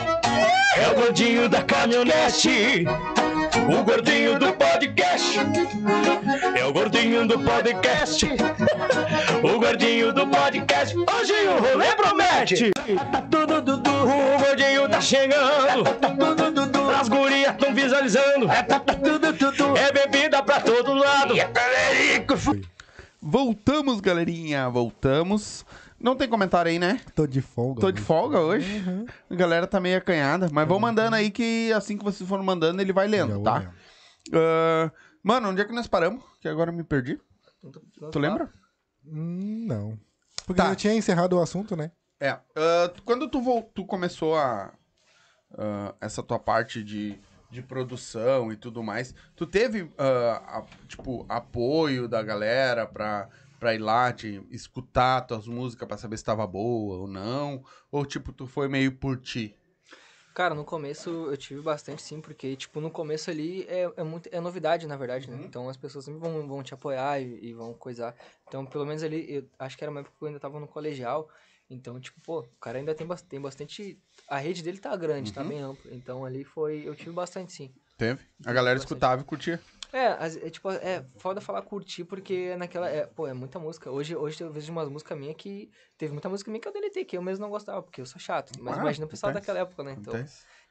É o gordinho da caminhonete. O gordinho do podcast. É o gordinho do podcast. O gordinho do podcast. Hoje o rolê promete. Tá tudo Dudu. O gordinho tá chegando. As gurias tão visualizando. É bebida pra todo lado. Voltamos, galerinha, voltamos. Não tem comentário aí, né? Tô de folga. Tô de folga hoje. A galera tá meio acanhada. Mas vão mandando aí que assim que vocês forem mandando, ele vai lendo, tá? Ah, mano, onde é que nós paramos? Que agora eu me perdi. Tu- lembra? Hum, não. Porque Tá. eu tinha encerrado o assunto, né? É. ah, quando tu, vol- tu começou a. ah, essa tua parte de, de produção e tudo mais, tu teve, ah, a- tipo, apoio da galera pra, pra ir lá te escutar tuas músicas pra saber se tava boa ou não? Ou, tipo, tu foi meio por ti? Cara, no começo eu tive bastante sim, porque, tipo, no começo ali é, é, muito, é novidade, na verdade, né? Uhum. Então as pessoas sempre vão, vão te apoiar e, e vão coisar. Então, pelo menos ali, eu acho que era uma época que eu ainda tava no colegial. Então, tipo, pô, o cara ainda tem, tem bastante. A rede dele tá grande, tá Uhum. bem ampla. Então ali foi. Eu tive bastante sim. Teve? A galera escutava e curtia. É, é tipo, é foda falar curtir, porque naquela. É, pô, é muita música. Hoje, hoje eu vejo umas músicas minhas que. Teve muita música minha que eu deletei, que eu mesmo não gostava, porque eu sou chato. Mas Ah, imagina o pessoal daquela época, né? Então.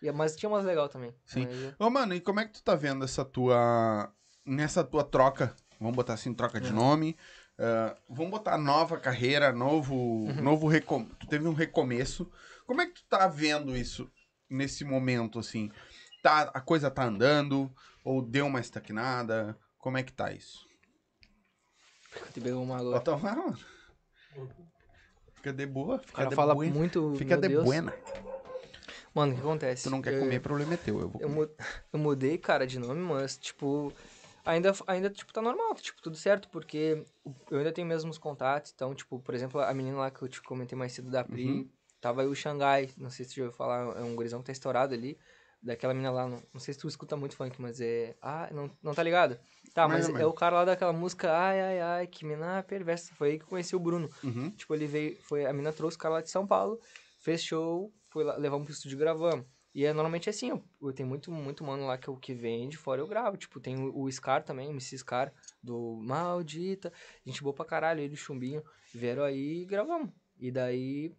E, mas tinha umas legal também. Sim. Mas, é- Ô, mano, e como é que tu tá vendo essa tua. Nessa tua troca? Vamos botar assim, troca de nome. ah, vamos botar nova carreira, novo. novo recom... Tu teve um recomeço. Como é que tu tá vendo isso nesse momento, assim? Tá, a coisa tá andando? Ou deu uma estagnada? Como é que tá isso? Te pegou uma agora. Bota lá, mano. Fica de boa. O Fica cara de fala buena. muito. Fica de Deus. buena. Mano, o que acontece? Tu não quer eu, comer, problema é teu. Eu vou comer. eu mudei, cara, de nome, mas, tipo. Ainda, ainda, tipo, tá normal, tipo, tudo certo, porque eu ainda tenho mesmos contatos. Então, tipo, por exemplo, a menina lá que eu te comentei mais cedo da Pri, Uhum. tava aí o Xangai, não sei se tu já ouviu falar, é um gurizão que tá estourado ali. Daquela menina lá, não, não sei se tu escuta muito funk, mas é. Ah, não, não tá ligado? Tá, mas é o cara lá daquela música Ai, ai, ai, que mina perversa. Foi aí que eu conheci o Bruno. Uhum. Tipo, ele veio, foi, a mina trouxe o cara lá de São Paulo, fez show, foi lá, levamos pro estúdio e gravamos. E é normalmente assim, eu, eu tenho muito, muito mano lá que, eu, que vem de fora eu gravo. Tipo, tem o, o Scar também, o MC Scar, do Maldita. Gente boa pra caralho, ele, o Chumbinho. Vieram aí e gravamos. E daí,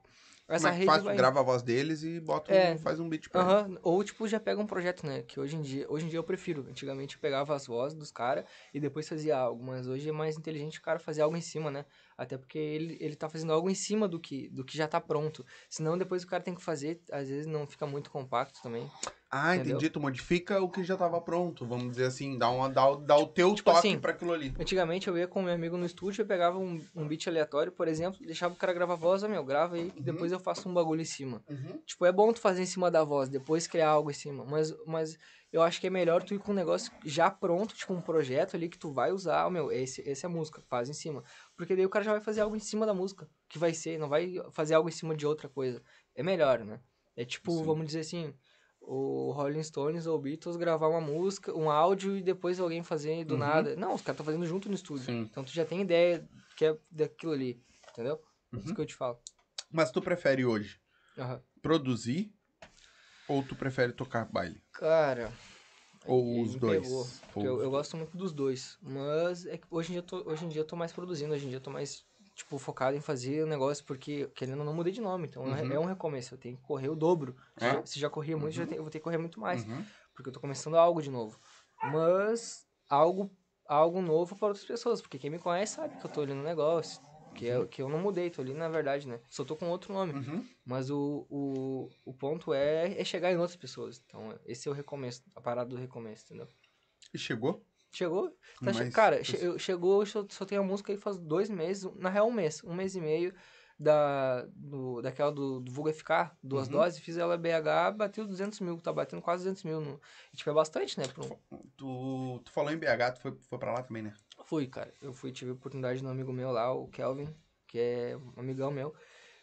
essa Como é que faz? Vai... grava a voz deles e bota É. um, faz um beat pra Ou, tipo, já pega um projeto, né? Que hoje em dia, hoje em dia eu prefiro. Antigamente eu pegava as vozes dos caras e depois fazia algo. Mas hoje é mais inteligente o cara fazer algo em cima, né? Até porque ele, ele tá fazendo algo em cima do que, do que já tá pronto. Senão depois o cara tem que fazer, às vezes não fica muito compacto também. Ah, Entendeu? entendi. Tu modifica o que já tava pronto. Vamos dizer assim, dá, uma, dá, o- dá o teu Tipo toque assim, pra aquilo ali. Antigamente eu ia com meu amigo no estúdio, eu pegava um, um beat aleatório, por exemplo, deixava o cara gravar a voz, ó, meu, grava aí, que depois eu faço um bagulho em cima. Tipo, é bom tu fazer em cima da voz, depois criar algo em cima. Mas, mas eu acho que é melhor tu ir com um negócio já pronto, tipo um projeto ali que tu vai usar, ó, meu, esse, esse é a música, faz em cima. Porque daí o cara já vai fazer algo em cima da música, que vai ser, não vai fazer algo em cima de outra coisa. É melhor, né? É tipo, Sim. vamos dizer assim, o Rolling Stones ou Beatles gravar uma música, um áudio e depois alguém fazer do Uhum. nada. Não, os caras estão fazendo junto no estúdio. Sim. Então tu já tem ideia que é daquilo ali, entendeu? Isso Uhum. que eu te falo. Mas tu prefere hoje Aham. produzir ou tu prefere tocar baile? Cara, Ou os dois? pegou, Ou eu, os eu gosto muito dos dois. Mas é que hoje em, dia eu tô, hoje em dia eu tô mais produzindo, hoje em dia eu tô mais, tipo, focado em fazer o negócio, porque querendo ou não mudei de nome. Então é- Uhum. é um recomeço, eu tenho que correr o dobro. Se, É? já, se já corria muito, já tenho- eu vou ter que correr muito mais. Uhum. Porque eu tô começando algo de novo. Mas algo, algo novo para outras pessoas, porque quem me conhece sabe que eu tô ali no negócio. Que, é, que eu não mudei, tô ali na verdade, né? Só tô com outro nome. Uhum. Mas o, o, o ponto é, é chegar em outras pessoas. Então, esse é o recomeço, a parada do recomeço, entendeu? E chegou? Chegou? Tá che- cara, che- eu- chegou, eu só, só tenho a música aí faz dois meses, na real um mês, um mês e meio da, do, daquela do, do Vulga FK, duas Uhum. doses, fiz ela BH, bateu 200 mil, tá batendo quase 200 mil. No, e, tipo, é bastante, né? um- Tu, tu falou em BH, tu foi, foi pra lá também, né? Fui, cara. Eu fui, tive a oportunidade de um amigo meu lá, o Kelvin, que é um amigão meu.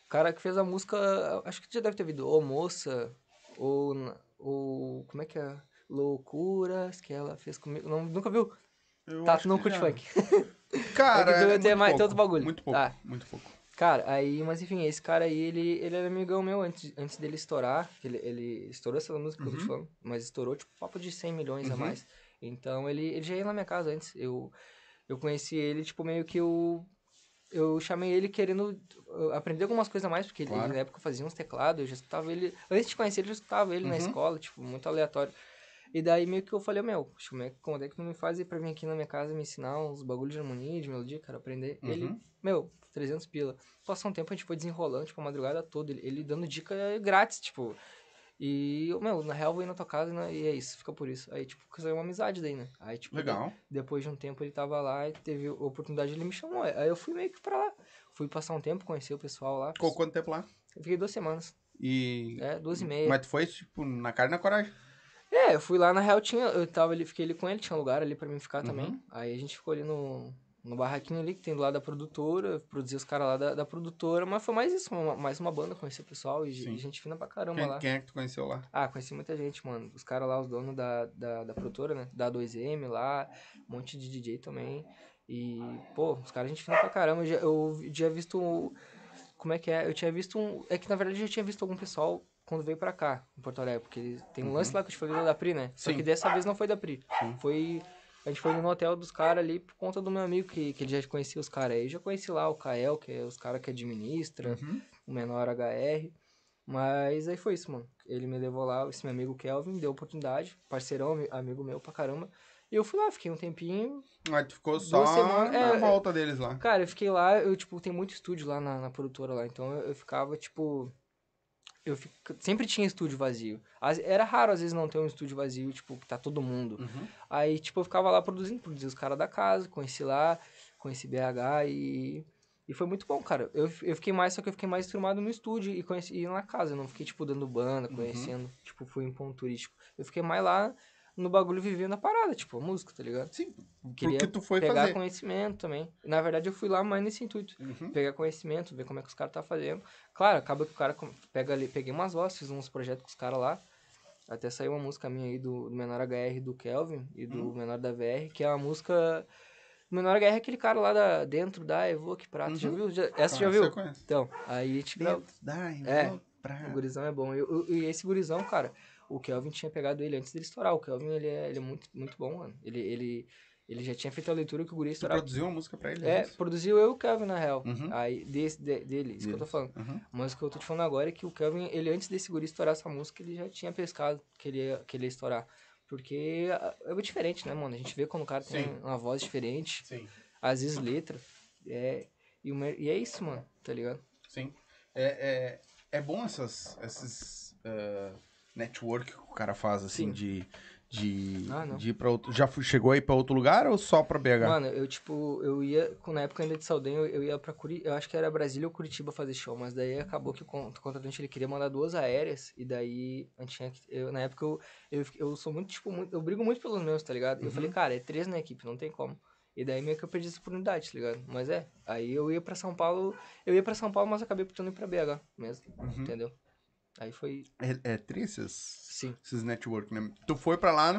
Cara que fez a música, acho que já deve ter visto, Ô Moça, ou, ou como é que é? Loucuras, que ela fez comigo. Não, nunca viu? Eu Tá, tu não curte já. funk. Cara, É é muito mais- tem pouco, outro bagulho. Muito pouco, Tá. muito pouco. Cara, aí, mas enfim, esse cara aí, ele, ele era amigão meu antes, antes dele estourar. Ele, ele estourou essa música que eu tô falando, mas estourou, tipo, papo de 100 milhões a Uhum. mais. Então, ele, ele já ia na minha casa antes. Eu, eu conheci ele, tipo, meio que eu... Eu chamei ele querendo uh, aprender algumas coisas a mais, porque ele, Claro. na época fazia uns teclados, eu já escutava ele... Antes de conhecer ele, eu já escutava ele na Uhum. escola, tipo, muito aleatório. E daí meio que eu falei, meu, como é, como é que tu me faz aí pra vir aqui na minha casa me ensinar uns bagulhos de harmonia, de melodia, cara, aprender? Ele, Uhum. meu, 300 pila. Passou um tempo, a gente foi desenrolando, tipo, a madrugada toda, ele, ele dando dica grátis, tipo. E, meu, na real, eu vou ir na tua casa né, e é isso, fica por isso. Aí, tipo, saiu uma amizade daí, né? Aí, tipo, Legal. depois de um tempo ele tava lá e teve a oportunidade, ele me chamou. Aí eu fui meio que pra lá. Fui passar um tempo, conhecer o pessoal lá. Ficou quanto tempo lá? Eu fiquei duas semanas. E. É, duas e meia. Mas tu foi, tipo, na cara e na coragem. É, eu fui lá, na real, tinha, eu tava ali, fiquei ali com ele, tinha um lugar ali pra mim ficar Uhum. também. Aí a gente ficou ali no, no barraquinho ali, que tem do lado da produtora, produzi os caras lá da, da produtora, mas foi mais isso, uma- mais uma banda, conhecer o pessoal e, e gente fina pra caramba Quem, lá. quem é que tu conheceu lá? Ah, conheci muita gente, mano. Os caras lá, os donos da, da, da produtora, né? Da 2M lá, um monte de DJ também. E, pô, os caras a gente fina pra caramba. Eu já, eu tinha visto. Como é que é? Eu tinha visto um. É que na verdade eu já tinha visto algum pessoal quando veio pra cá, em Porto Alegre. Porque tem um lance lá que eu te falei da Pri, né? Só Sim. que dessa vez não foi da Pri. Sim. Foi. A gente foi no hotel dos caras ali por conta do meu amigo, que, que ele já conhecia os caras aí. Eu já conheci lá o Kael, que é os caras que administra Uhum. o menor HR. Mas aí foi isso, mano. Ele me levou lá, esse meu amigo Kelvin, deu oportunidade, parceirão, ami- amigo meu pra caramba. E eu fui lá, fiquei um tempinho. Mas tu ficou só semanas- na é, volta deles lá. Cara, eu fiquei lá, eu, tipo, tem muito estúdio lá na, na produtora lá, então eu, eu ficava, tipo. Eu fic- sempre tinha estúdio vazio. As- Era raro, às vezes, não ter um estúdio vazio, tipo, que tá todo mundo. Uhum. Aí, tipo, eu ficava lá produzindo, produzi os caras da casa, conheci lá, conheci BH e. E foi muito bom, cara. Eu, eu fiquei mais, só que eu fiquei mais turmado no estúdio e conheci e na casa. Eu não fiquei, tipo, dando banda, conhecendo, tipo, fui em ponto turístico. Eu fiquei mais lá no bagulho vivendo a parada, tipo, a música, tá ligado? Sim, Queria porque tu foi pegar fazer. conhecimento também. Na verdade, eu fui lá mais nesse intuito. Uhum. Pegar conhecimento, ver como é que os caras tá fazendo. Claro, acaba que o cara pega ali, peguei umas vozes, fiz uns projetos com os caras lá. Até saiu uma música minha aí do, do Menor HR do Kelvin e do Uhum. Menor da VR, que é uma música. O Menor HR é aquele cara lá da, dentro da Evoque Prata. Já Uhum. viu? Já- essa Ah, já viu? Então, aí tipo. Dentro da É. pra- O gurizão é bom. E, e esse gurizão, cara, o Kelvin tinha pegado ele antes dele estourar. O Kelvin, ele é, ele é muito, muito bom, mano. Ele, ele, ele já tinha feito a leitura que o guri estourar. produziu uma música pra ele? É, isso? produziu eu e o Kelvin, na real. Uhum. Aí, desse, de- dele, isso que eu tô falando. Uhum. Mas o que eu tô te falando agora é que o Kelvin, ele antes desse guri estourar essa música, ele já tinha pescado que ele ia, que ele ia estourar. Porque ah, é muito diferente, né, mano? A gente vê quando o cara tem Sim. uma voz diferente, Sim, às vezes letra. É, e, mer- e é isso, mano, tá ligado? sim. É, é, é bom essas, esses uh, network que o cara faz, assim, Sim. de, de, Ah, não. de ir pra outro... Já chegou aí pra outro lugar ou só pra BH? Mano, eu, tipo, eu ia, na época ainda de Saldanha, eu, eu ia pra Curitiba, eu acho que era Brasília ou Curitiba fazer show, mas daí acabou que o con- o contratante, ele queria mandar duas aéreas, e daí, gente tinha que, eu, na época, eu, eu, eu sou muito, tipo, muito, eu brigo muito pelos meus, tá ligado? E Eu Uhum. falei, cara, é três na equipe, não tem como. E daí meio que eu perdi essa oportunidade, tá ligado? Mas é, aí eu ia pra São Paulo, eu ia pra São Paulo, mas acabei optando ir pra BH mesmo, Uhum. entendeu? Aí foi, É, é tri esses, sim. esses network, né? Tu foi pra lá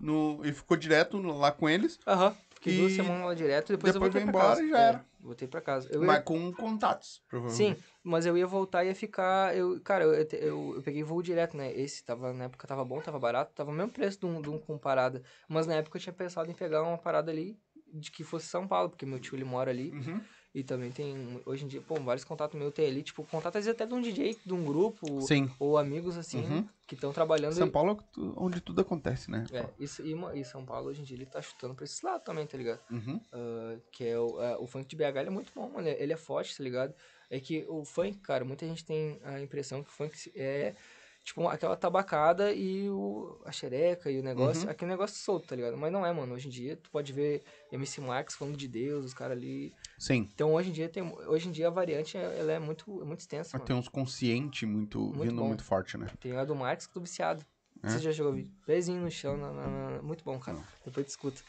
no, no- e ficou direto lá com eles, Aham, fiquei duas semanas lá direto, depois, eu depois voltei veio pra embora casa. e já É, era. voltei pra casa. Eu ia- mas com contatos, provavelmente. Sim, mas eu ia voltar e ia ficar. Eu, cara, eu, eu, eu peguei voo direto, né? Esse tava, na época tava bom, tava barato, tava o mesmo preço de um, de um com parada. Mas na época eu tinha pensado em pegar uma parada ali de que fosse São Paulo, porque meu tio ele mora ali. Uhum. E também tem, hoje em dia, pô, vários contatos meus tem ali, tipo, contato às vezes até de um DJ, de um grupo, Sim. ou amigos assim, Uhum. que estão trabalhando. São Paulo é tu- onde tudo acontece, né? É, isso, e, e São Paulo hoje em dia ele tá chutando pra esse lado também, tá ligado? Uhum. Ah, que é o, ah, o funk de BH, ele é muito bom, mano. Ele é forte, tá ligado? É que o funk, cara, muita gente tem a impressão que o funk é tipo aquela tabacada e o, a xereca e o negócio, Uhum. aquele negócio solto, tá ligado? Mas não é, mano. Hoje em dia tu pode ver MC Marx falando de Deus, os caras ali. Sim. Então hoje em dia tem, hoje em dia a variante ela é muito, é muito extensa. Tem uns consciente muito, Muito vindo bom. muito forte, né? Tem a do Marx que tô viciado. É? Você já jogou? Pezinho no chão, na- na- na- muito bom, cara. Não. Depois tu escuta.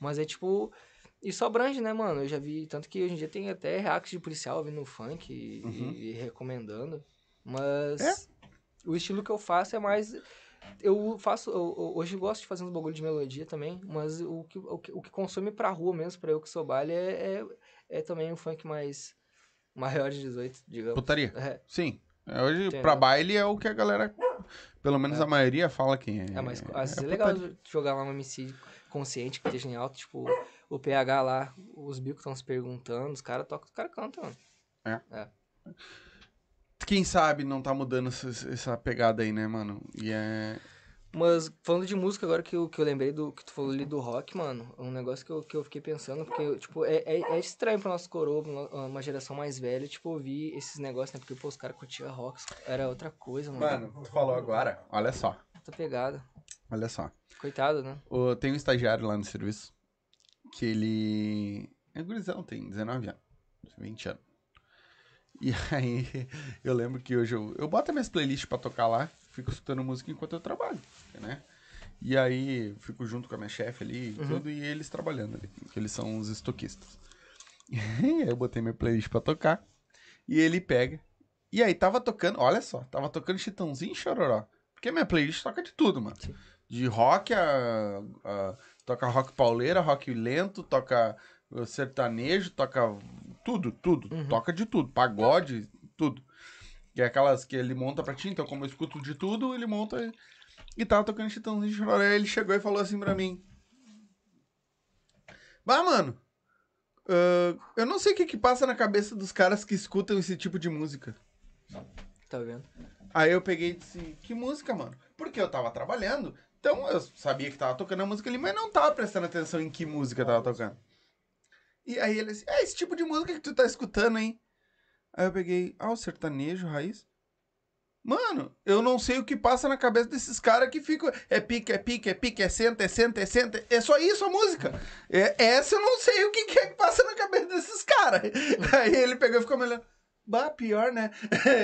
Mas é tipo. Isso abrange, né, mano? Eu já vi. Tanto que hoje em dia tem até reacts de policial ouvindo funk e, Uhum. e recomendando. Mas. É? O estilo que eu faço é mais. Eu faço. eu- eu- hoje eu gosto de fazer uns bagulho de melodia também. Mas o que, o que, o que consome pra rua mesmo, pra eu que sou baile, é, é, é também um funk mais. Maior de 18, digamos. Putaria. É, Sim. É, Hoje, Entendeu? pra baile é o que a galera, pelo menos É. a maioria, fala que é. é mas às vezes é é legal putaria. jogar lá um MC consciente que esteja em alto, tipo, o PH lá, os bicos estão se perguntando, os caras tocam, os caras cantam, mano. Quem sabe não tá mudando essa, essa pegada aí, né, mano? E é. Mas falando de música, agora que eu, que eu lembrei do que tu falou ali do rock, mano, é um negócio que eu, que eu fiquei pensando, porque, tipo, é, é, é estranho pro nosso coroa, uma geração mais velha, tipo, ouvir esses negócios, né? Porque, pô, os caras curtiam rock, era outra coisa, mano. Mano, tu falou agora, olha só. Outra pegada. Olha só. Coitado, né? O- tem um estagiário lá no serviço que ele. É gurizão, tem 19 anos. 20 anos. E aí, eu lembro que hoje eu, eu boto minhas playlists pra tocar lá, fico escutando música enquanto eu trabalho, né? E aí, fico junto com a minha chefe ali e Uhum. tudo, e eles trabalhando ali, que eles são os estoquistas. E aí eu botei minha playlist pra tocar, e ele pega. E aí tava tocando, olha só, tava tocando Chitãozinho e Chororó. Porque minha playlist toca de tudo, mano. Sim. De rock a, a- Toca rock pauleira, rock lento, toca sertanejo, toca tudo, tudo. Uhum. Toca de tudo. Pagode, tudo. Que é aquelas que ele monta pra ti, então como eu escuto de tudo, ele monta e- tava tocando Chitãozinho e Chororó. Aí ele chegou e falou assim pra mim. Bah, mano, ah, eu não sei o que que passa na cabeça dos caras que escutam esse tipo de música. Tá vendo? Aí eu peguei e disse, que música, mano? Porque eu tava trabalhando, então eu sabia que tava tocando a música ali, mas não tava prestando atenção em que música tava tocando. E aí ele disse, é esse tipo de música que tu tá escutando, hein? Aí eu peguei, ah, o sertanejo, raiz. Mano, eu não sei o que passa na cabeça desses caras que ficam. É pique, é pique, é pique, é senta, é senta, é senta. É só isso a música. É, essa eu não sei o que, que é que passa na cabeça desses caras. Aí ele pegou e ficou me olhando. Bah, pior, né?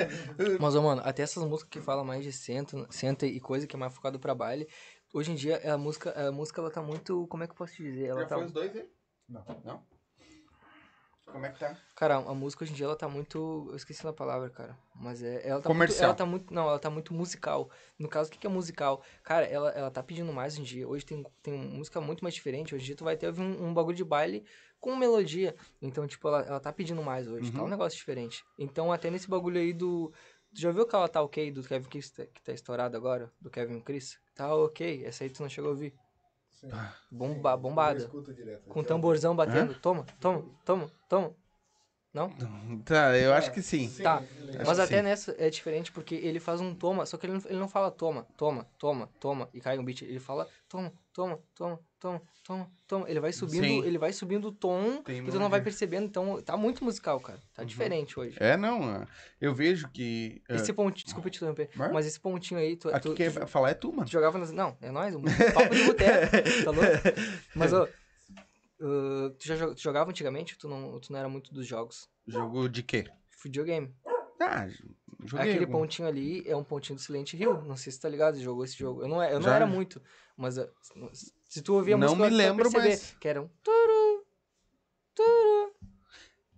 Mas, mano, até essas músicas que falam mais de senta, senta e coisa que é mais focado pra baile, hoje em dia a música, a música ela tá muito. Como é que eu posso te dizer? Ela Já tá. foi os dois aí? Não. Não? Como é que tá? Cara, a música hoje em dia ela tá muito. Eu esqueci a palavra, cara. Mas é. Ela tá Comercial. Muito, ela tá muito. Não, ela tá muito musical. No caso, o que, que é musical? Cara, ela, ela tá pedindo mais hoje em dia. Hoje tem, tem música muito mais diferente. Hoje em dia tu vai ter um, um bagulho de baile com melodia. Então, tipo, ela, ela tá pedindo mais hoje. Tá Uhum. um negócio diferente. Então, até nesse bagulho aí do. Tu já viu aquela tá ok do Kevin Chris que tá estourado agora? Do Kevin Chris? Tá ok. Essa aí tu não chegou a ouvir. Sim. Bomba, bombada. Direto. Com tamborzão batendo. Toma, toma, toma, toma. Não? Tá, eu acho que sim. Tá. ele- Acho Mas até sim. nessa é diferente porque ele faz um toma, só que ele não, ele não fala toma, toma, toma, toma e cai um beat. Ele fala toma, toma, toma, toma, toma, toma. Ele vai subindo, Sim. ele vai subindo o tom Tem e tu não vai percebendo. Então tá muito musical, cara. Tá diferente hoje. É, não. ah, Eu vejo que. ah, Esse pontinho, desculpa te interromper, Vai. mas esse pontinho aí, tu, Aqui tu, quem tu, falar é tu, mano. tu jogava nas. Não, é nóis, um papo de boteco, tá louco? Mas, ô, uh, tu já jogava antigamente? Tu não, tu não era muito dos jogos? Jogo de quê? Videogame. Ah, joguei. Aquele algum. pontinho ali é um pontinho do Silent Hill. Não sei se tá ligado, jogou esse jogo. Eu não, eu não Já. era muito, mas uh, se tu ouvir a Não música, me tu lembro, perceber mas- que era um turu, turu,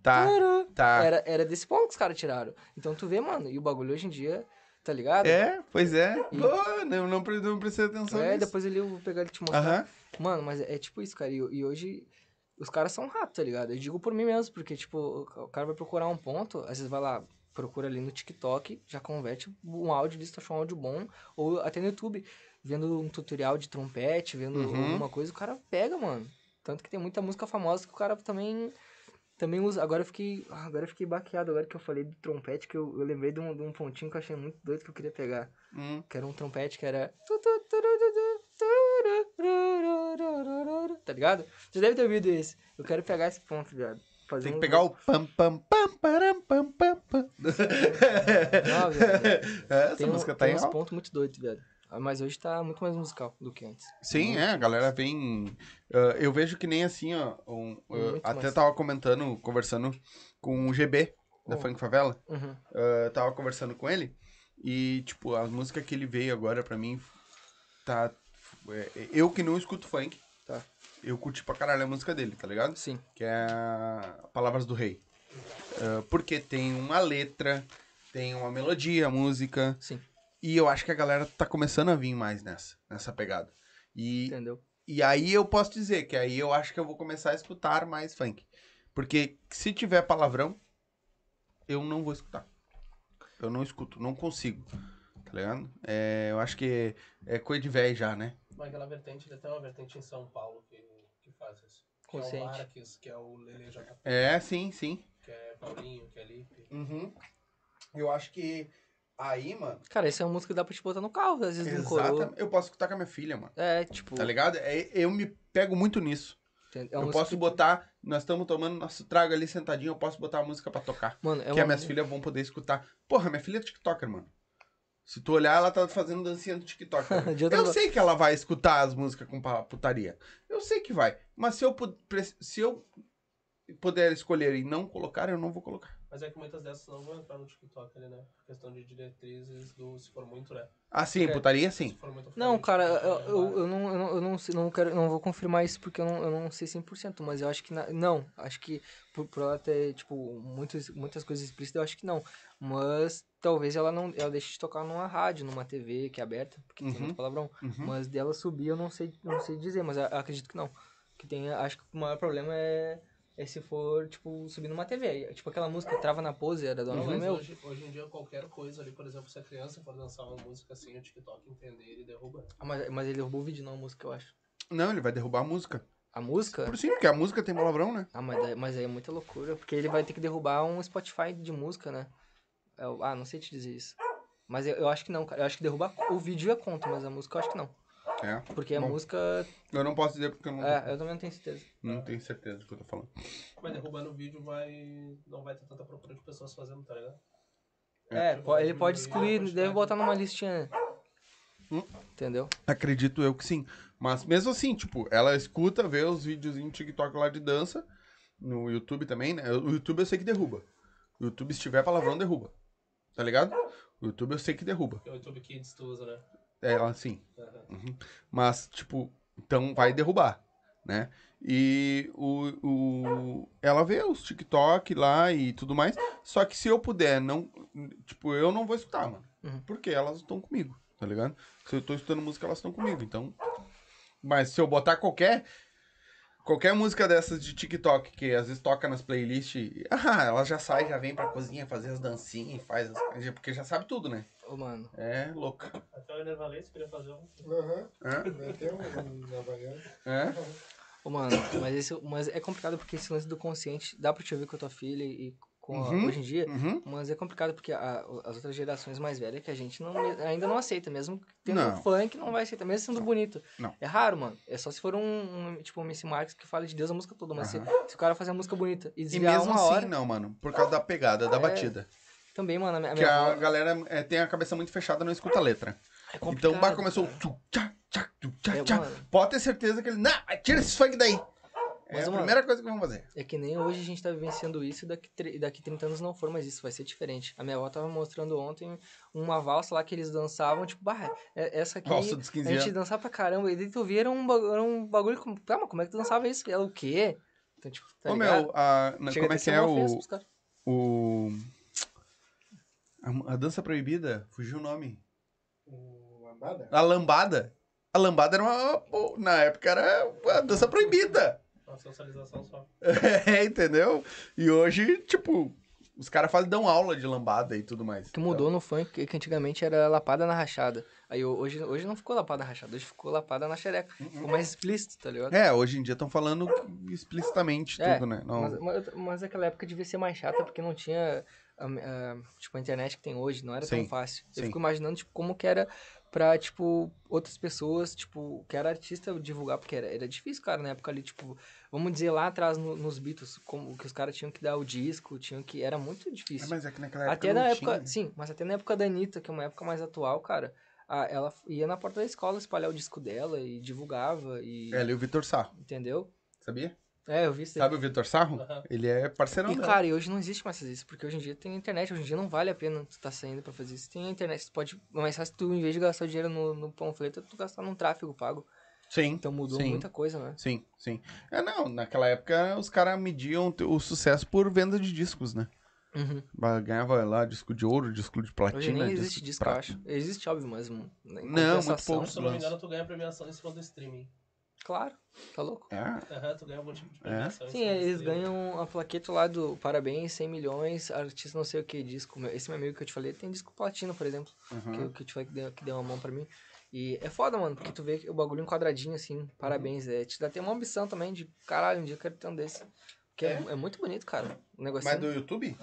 Tá, turu. tá. Era, era desse ponto que os caras tiraram. Então tu vê, mano, e o bagulho hoje em dia, tá ligado? É, pois é. E- Pô, não, não, não prestei atenção É, nisso. depois ali eu vou pegar ele e te mostrar. Aham. Mano, mas é, é tipo isso, cara. E, e hoje os caras são ratos, tá ligado? Eu digo por mim mesmo, porque, tipo, o cara vai procurar um ponto, às vezes vai lá, procura ali no TikTok, já converte um áudio, diz que achou um áudio bom, ou até no YouTube, vendo um tutorial de trompete, vendo Uhum. alguma coisa, o cara pega, mano. Tanto que tem muita música famosa que o cara também. Também usa. Agora eu fiquei. ah, Agora eu fiquei baqueado agora que eu falei do trompete, que eu, eu lembrei de um, de um pontinho que eu achei muito doido que eu queria pegar Hum. que era um trompete que era. Tá ligado? Você deve ter ouvido esse. Eu quero pegar esse ponto, viado. Fazer Tem que um- pegar o pam pam pam param pam pam pam. Não, viado. Essa Tem, um, música tá tem em uns alta. pontos muito doidos, viado. Ah, Mas hoje tá muito mais musical do que antes. Sim, é, a galera vem. ah, eu vejo que nem assim, ó. um, Muito até mais. tava comentando, conversando com o GB da Oh. Funk Favela. Uhum. ah, tava conversando com ele. E, tipo, a música que ele veio agora pra mim tá. é, eu que não escuto funk. Eu curti pra caralho a música dele, tá ligado? Sim. que é Palavras do Rei. Ah, porque tem uma letra, tem uma melodia, música, Sim. e eu acho que a galera tá começando a vir mais nessa, nessa pegada. E, Entendeu? e aí eu posso dizer que aí eu acho que eu vou começar a escutar mais funk. Porque se tiver palavrão, eu não vou escutar. Eu não escuto, não consigo. Tá ligado? É, eu acho que é coisa de velho já, né? Mas aquela vertente, ele tem uma vertente em São Paulo que, que faz isso. Que é o Consciente. Marques, que é o Lele JP, É, sim, sim. que é Paulinho, que é Lipe. Uhum. Eu acho que aí, mano. Cara, essa é uma música que dá pra te botar no carro, às vezes no coroa. Eu posso escutar com a minha filha, mano. É, tipo. Tá ligado? É, eu me pego muito nisso. é eu posso que- botar. Nós estamos tomando nosso trago ali sentadinho, eu posso botar a música pra tocar. Mano, é que uma. as minhas filhas vão poder escutar. Porra, minha filha é TikToker, mano. Se tu olhar, ela tá fazendo dancinha do TikTok. eu sei que ela vai escutar as músicas com putaria. Eu sei que vai. Mas se eu, se eu puder escolher e não colocar, eu não vou colocar. Mas é que muitas dessas não vão entrar no TikTok ali, né? Questão de diretrizes do se for muito, né? Ah, sim, É. putaria, Se sim. for muito Não, cara, eu, eu, eu não, eu, não, eu não, não quero, não vou confirmar isso porque eu não, eu não sei 100%, mas eu acho que na- não, acho que por, por ela ter, tipo, muitas, muitas coisas explícitas, eu acho que não. Mas talvez ela não, ela deixe de tocar numa rádio, numa TV que é aberta, porque tem Uhum. muito palavrão. Uhum. Mas dela subir eu não sei, não sei dizer, mas eu acredito que não. Que tem, acho que o maior problema é, é se for, tipo, subir numa TV. Tipo aquela música Trava na Pose, era do mas Meu. hoje, hoje em dia, qualquer coisa ali, por exemplo, se a criança for dançar uma música assim, o TikTok entender, ele derruba. Ah, Mas, mas ele derrubou o vídeo, não a música, eu acho. Não, ele vai derrubar a música. A música? Por sim, porque a música tem palavrão, né? Ah, mas, mas aí é muita loucura, porque ele vai ter que derrubar um Spotify de música, né? É o- ah, não sei te dizer isso. Mas eu, eu acho que não, cara. Eu acho que derrubar o vídeo é conta, mas a música eu acho que não. É. Porque a Bom. música. Eu não posso dizer porque eu não, É, eu também não tenho certeza. não tenho certeza do que eu tô falando. Mas derrubando o vídeo vai. não vai ter tanta procura de pessoas fazendo, tá ligado? É, tipo, po- ele diminuir pode excluir, deve botar numa listinha. né? Hum. Entendeu? Acredito eu que sim. Mas mesmo assim, tipo, ela escuta, vê os vídeos em TikTok lá de dança, no YouTube também, né? O YouTube eu sei que derruba. O YouTube, se tiver palavrão, derruba. Tá ligado? O YouTube eu sei que derruba. É o YouTube Kids tu usa, né? É, ela sim. Aham. Mas, tipo, então vai derrubar, né? E o, o, ela vê os TikTok lá e tudo mais. Só que se eu puder, não. Tipo, eu não vou escutar, mano. Uhum. Porque elas estão comigo, tá ligado? Se eu tô escutando música, elas estão comigo. Então. Mas se eu botar qualquer. Qualquer música dessas de TikTok que às vezes toca nas playlists, ah, ela já sai, já vem pra cozinha fazer as dancinhas, faz as porque já sabe tudo, né? Ô, mano. É louca. Até o Enervalência queria fazer um. Aham. É? Meteu um na Havaiana. É? Ô, mano, mas, esse, mas é complicado porque esse lance do consciente dá pra te ouvir com a tua filha e com a- Uhum. hoje em dia. Uhum. Mas é complicado porque a- as outras gerações mais velhas que a gente não, ainda não aceita, mesmo tendo Não. funk, não vai aceitar, mesmo sendo bonito. Não. É raro, mano. É só se for um, um tipo um Missy Marques que fala de Deus a música toda, mas se, se o cara fazer a música bonita e E desviar mesmo uma assim, hora, não, mano. Por causa da pegada, da É, batida. Também, mano, a minha, Que a avó galera é, tem a cabeça muito fechada, não escuta a letra. é complicado, então o bar começou. cara. tchu, tchá, tchá, tchu, tchá, É, tchá. mano. Pode ter certeza que ele. Não, tira esse funk daí. É Mas, a mano, primeira coisa que vamos fazer. É que nem hoje a gente tá vivenciando isso e daqui, tre- daqui 30 anos não for mais isso, vai ser diferente. A minha avó tava mostrando ontem uma valsa lá que eles dançavam, tipo, bah, é- essa aqui. Valsa dos 15 a gente anos. dançava pra caramba. E daí tu via, era um, era um bagulho. Como, mas como é que tu dançava isso? Ela o quê? Então, tipo, tá Ô, ligado? meu, a, na- Chega como é que ser é uma ofensa o. pros caras. o a, a dança proibida? Fugiu o nome. O Lambada? A lambada. A lambada era uma. Na época era uma dança proibida. Uma socialização só. É, entendeu? E hoje, tipo, os caras fazem dão aula de lambada e tudo mais. O que mudou no funk, que antigamente era lapada na rachada. Aí ho- hoje, hoje não ficou lapada na rachada, hoje ficou lapada na xereca. Ficou mais explícito, tá ligado? É, hoje em dia estão falando explicitamente É, tudo, né? Não... Mas, mas, mas aquela época devia ser mais chata porque não tinha a, a- tipo, a internet que tem hoje, não era Sim, tão fácil. Eu sim. fico imaginando, tipo, como que era pra, tipo, outras pessoas, tipo, que era artista divulgar, porque era, era difícil, cara, na época ali, tipo, vamos dizer lá atrás no- nos Beatles, como que os caras tinham que dar o disco, tinham que. Era muito É, difícil. mas é que naquela época Até na época, tinha. sim, mas até na época da Anitta, que é uma época mais atual, cara, a- ela ia na porta da escola espalhar o disco dela e divulgava e. É ali o Vitor Sarro, Entendeu? sabia? É, eu vi isso. aí. Sabe o Vitor Sarro? Aham. Ele é parceirão E, dela. cara, e hoje não existe mais fazer isso, porque hoje em dia tem internet, hoje em dia não vale a pena tu tá saindo pra fazer isso. Tem a internet, tu pode. Mas fácil tu, em vez de gastar o dinheiro no, no panfleto, tu gastar num tráfego pago. Sim. Então mudou sim. muita coisa, né? Sim, sim. É, não, naquela época os caras mediam o- sucesso por venda de discos, né? Uhum. Ganhava lá disco de ouro, disco de Hoje platina. nem existe disco, eu prata. acho. Existe, óbvio, mas. hum, Não, muito pouco. Se eu não me engano, tu ganha premiação em cima do streaming. Claro, tá louco? É. Aham, tu ganha algum tipo de premiação. em Sim, eles ganham a plaqueta lá do parabéns, 100 milhões, artista não sei o que, disco. Esse meu amigo que eu te falei tem disco platino, por exemplo, Uhum. que, que eu te falei que deu, que deu uma mão pra mim. E é foda, mano, porque tu vê que o bagulho enquadradinho, assim, parabéns. É, te dá até uma ambição também de, caralho, um dia eu quero ter um desse. Porque é, é muito bonito, cara, o negocinho. Mas do YouTube?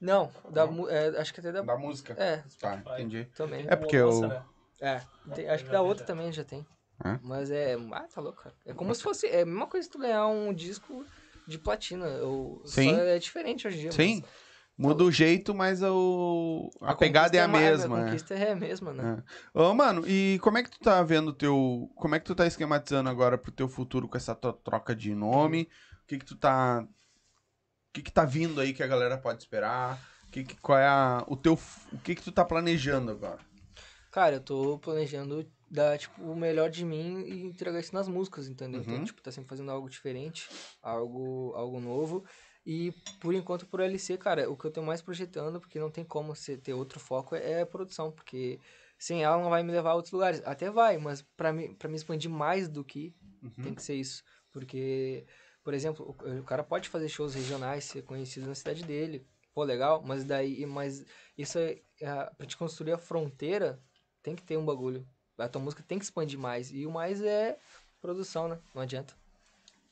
Não, da, mu- é, acho que até da... Da música? É, Tá, entendi. também. É porque Nossa, eu- né? É, tem- acho que da outra também já tem. É? Mas é. Ah, tá louco, cara. É como se fosse. É a mesma coisa que tu ganhar um disco de platina. Ou, Sim. Só é diferente hoje em dia. Sim. Muda o jeito, mas o... mas a, pegada é a conquista mais- mesma. A né? conquista é a mesma, né? Ô, mano, e como é que tu tá vendo o teu. Como é que tu tá esquematizando agora pro teu futuro com essa tua troca de nome? O que que tu tá. O que que tá vindo aí que a galera pode esperar? O que que, qual é a, o teu. O que que tu tá planejando agora? Cara, eu tô planejando dar, tipo, o melhor de mim e entregar isso nas músicas, entendeu? Uhum. Então, tipo, tá sempre fazendo algo diferente, algo, algo novo. E por enquanto, por LC, cara, o que eu tô mais projetando, porque não tem como você ter outro foco, é a produção, porque sem ela não vai me levar a outros lugares. Até vai, mas pra me, pra me expandir mais do que Uhum. tem que ser isso. Porque, por exemplo, o, o cara pode fazer shows regionais, ser conhecido na cidade dele. Pô, legal, mas daí, mas isso é, é pra te construir a fronteira, tem que ter um bagulho. A tua música tem que expandir mais. E o mais é produção, né? Não adianta.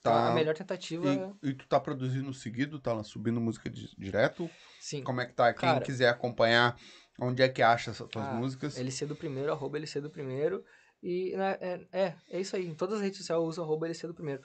Então, Tá. a melhor tentativa é. E, e tu tá produzindo seguido? Tá subindo música di- direto? Sim. Como é que tá? Quem Cara- quiser acompanhar, onde é que acha essas tuas Ah, músicas? LC do primeiro, arroba LC do primeiro. E né, é, é, é isso aí. Em todas as redes sociais eu uso arroba LC do primeiro.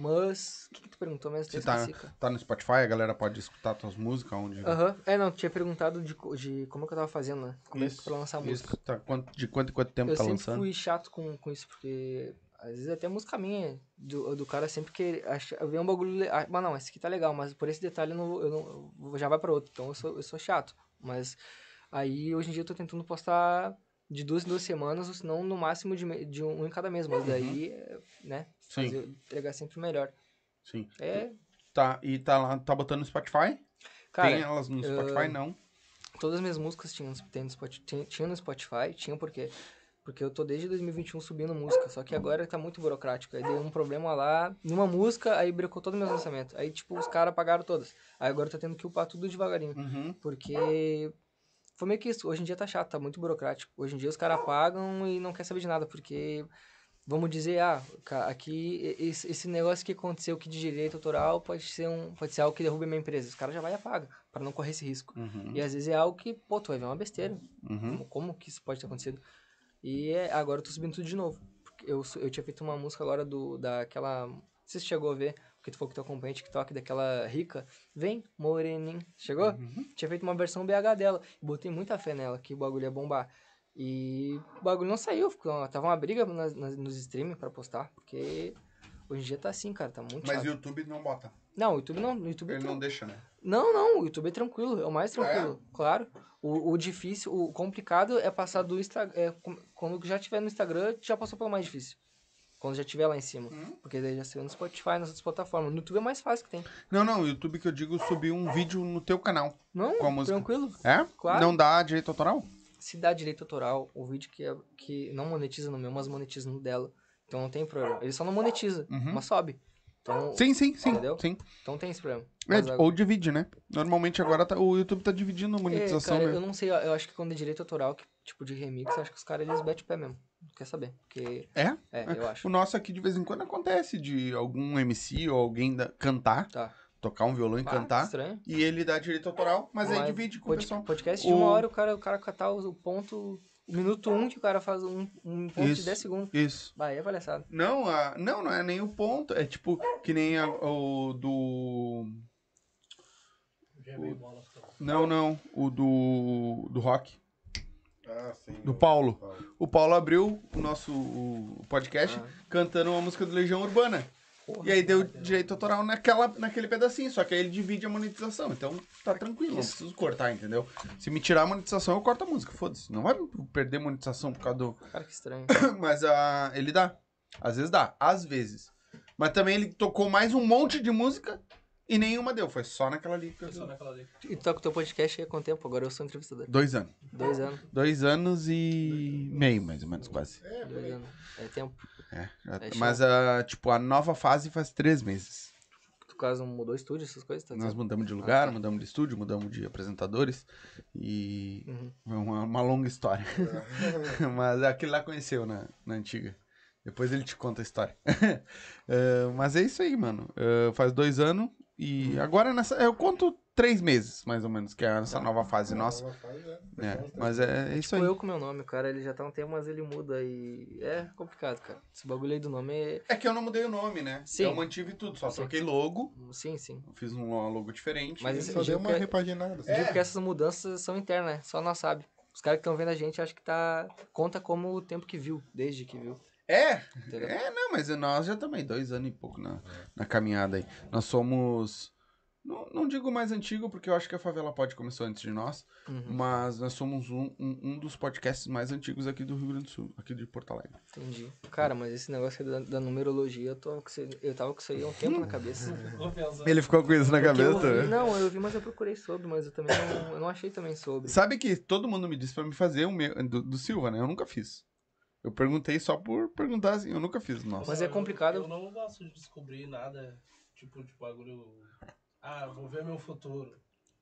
Mas. O que, que tu perguntou mesmo? Você Eu tá, tá no Spotify, a galera pode escutar tuas músicas? Onde... Aham. É, não, tu tinha perguntado de, de como é que eu tava fazendo, né? Como é que Isso, pra lançar a isso. música. Tá, quanto- de quanto em quanto tempo eu tá sempre lançando? fui chato com, com isso, porque às vezes até música minha, do, do cara sempre que acha, eu vejo um bagulho, ah, mas não, esse aqui tá legal, mas por esse detalhe eu não, eu não eu já vai pra outro, então eu sou, eu sou chato, mas aí hoje em dia eu tô tentando postar de duas em duas semanas, ou senão no máximo de, de um em cada mês, mas daí, é, né. Fazer, entregar sempre o melhor. Sim. É, Tá, e tá lá, tá botando no Spotify? cara, Tem elas no Spotify? Não. Todas as minhas músicas tinham, tem no Spotify, tinha, no Spotify, tinha porque porque eu tô desde 2021 subindo música, só que agora tá muito burocrático. Aí deu um problema lá, numa música, aí brecou todo o meu lançamento. Aí, tipo, os caras pagaram todas. Aí agora eu tô tendo que upar tudo devagarinho. Uhum. Porque foi meio que isso. Hoje em dia tá chato, tá muito burocrático. Hoje em dia os caras pagam e não quer saber de nada, porque vamos dizer, ah, aqui esse, negócio que aconteceu aqui de direito autoral pode ser um pode ser algo que derrube minha empresa. Os caras já vai e apaga para não correr esse risco. Uhum. E às vezes é algo que, pô, tu vai ver uma besteira. Uhum. Como, como que isso pode ter acontecido? E é, agora eu tô subindo tudo de novo. Eu, eu tinha feito uma música agora do, daquela. Não sei se chegou a ver, porque tu falou que tu acompanha TikTok daquela rica. Vem, moreninho. Chegou? Uhum. Tinha feito uma versão BH dela. Botei muita fé nela, que o bagulho ia bombar. E o bagulho não saiu. Ficou, tava uma briga nas, nas- nos streaming pra postar. Porque hoje em dia tá assim, cara. Tá muito Mas o YouTube não bota. Não, o YouTube não. O YouTube é Ele tran- não deixa, né? não, não, o YouTube é tranquilo, é o mais tranquilo, claro. O, o difícil, o complicado é passar do Instagram. É, quando já tiver no Instagram, já passou pelo mais difícil. Quando já tiver lá em cima. Hum. Porque daí já saiu no Spotify, nas outras plataformas. No YouTube é mais fácil que tem. Não, não, o YouTube que eu digo subir um vídeo no teu canal. Não, Com a música. tranquilo. É? Claro. Não dá direito autoral? Se dá direito autoral, o vídeo que, é- que não monetiza no meu, mas monetiza no dela. Então não tem problema. Ele só não monetiza, Uhum. mas sobe. Então, Sim, sim, sim. Entendeu? sim. então tem esse problema. É, agora- ou divide, né? Normalmente agora tá- o YouTube tá dividindo a monetização, é, cara, né? eu não sei, eu acho que quando é direito autoral, que, tipo de remix, acho que os caras eles betem o pé mesmo. Não quer saber. Porque. É? É, eu acho. O nosso aqui de vez em quando acontece de algum MC ou alguém da- cantar, Tá. Tocar um violão e Ah, cantar, Estranho. e ele dá direito autoral, mas, aí divide com o pessoal. Podcast de O- uma hora, o cara, o cara catar o ponto. O minuto um que o cara faz um, um ponto Isso. de 10 segundos. Isso. Vai, é palhaçada. Não, a, não, não é nem o ponto. É tipo que nem a- o do. É meio bola. tá? Não, não. O do. Do rock. Ah, sim. Do Paulo. O Paulo abriu o nosso o podcast Ah. cantando uma música do Legião Urbana. Porra. E aí deu direito autoral naquela, naquele pedacinho, só que aí ele divide a monetização. Então tá tranquilo, não preciso cortar, entendeu? Se me tirar a monetização, eu corto a música, foda-se. Não vai perder monetização por causa do. Cara, que estranho. Mas ah, ele dá. Às vezes dá, às vezes. Mas também ele tocou mais um monte de música E nenhuma deu, foi só naquela ali. que eu- Foi só naquela ali. E tu tá com o teu podcast aí há quanto tempo? Agora eu sou entrevistador. Dois anos. Dois anos. Dois anos e meio, mais ou menos, quase. Dois anos. É tempo. É, É mas, a, tipo, a nova fase faz três meses. Tu não mudou estúdio, essas coisas? Tá Nós mudamos de lugar, tá. mudamos de estúdio, mudamos de apresentadores. E Uhum. é uma, uma longa história. mas aquele lá conheceu na, na antiga. Depois ele te conta a história. Eh, mas é isso aí, mano. Eh, faz dois anos e agora nessa. Eu conto três meses, mais ou menos, que é essa nova fase nossa. É, mas é, é isso Tipo aí. eu com meu nome, cara, ele já tá um tempo, mas ele muda e é complicado, cara. Esse bagulho aí do nome é... É que eu não mudei o nome, né? Sim. Eu mantive tudo, só Sim. troquei logo. Sim, sim. Fiz um logo diferente. Mas esse- Só deu uma que- repaginada. assim. Digo que essas mudanças são internas, né? Só nós sabe. Os caras que estão vendo a gente acham que tá... Conta como o tempo que viu, desde que viu. É, Entendeu? é, não, mas nós já também, dois anos e pouco na, na caminhada aí. Nós somos. Não, não digo mais antigo, porque eu acho que a Favela Pode começou antes de nós, Uhum, mas nós somos um, um, um dos podcasts mais antigos aqui do Rio Grande do Sul, aqui de Porto Alegre. entendi. Cara, mas esse negócio da, da numerologia, eu, tô, eu tava com isso aí há um tempo na cabeça. Ele ficou com isso na Porque eu cabeça? ouvi- não, eu vi, mas eu procurei sobre, mas eu também não, eu não achei também sobre. Sabe que todo mundo me disse pra me fazer o meu, do, do Silva, né? Eu nunca fiz. Eu perguntei só por perguntar assim, eu nunca fiz, nossa. Mas é Eu- complicado. Eu, não gosto de descobrir nada, tipo, de bagulho. Ah, vou ver meu futuro.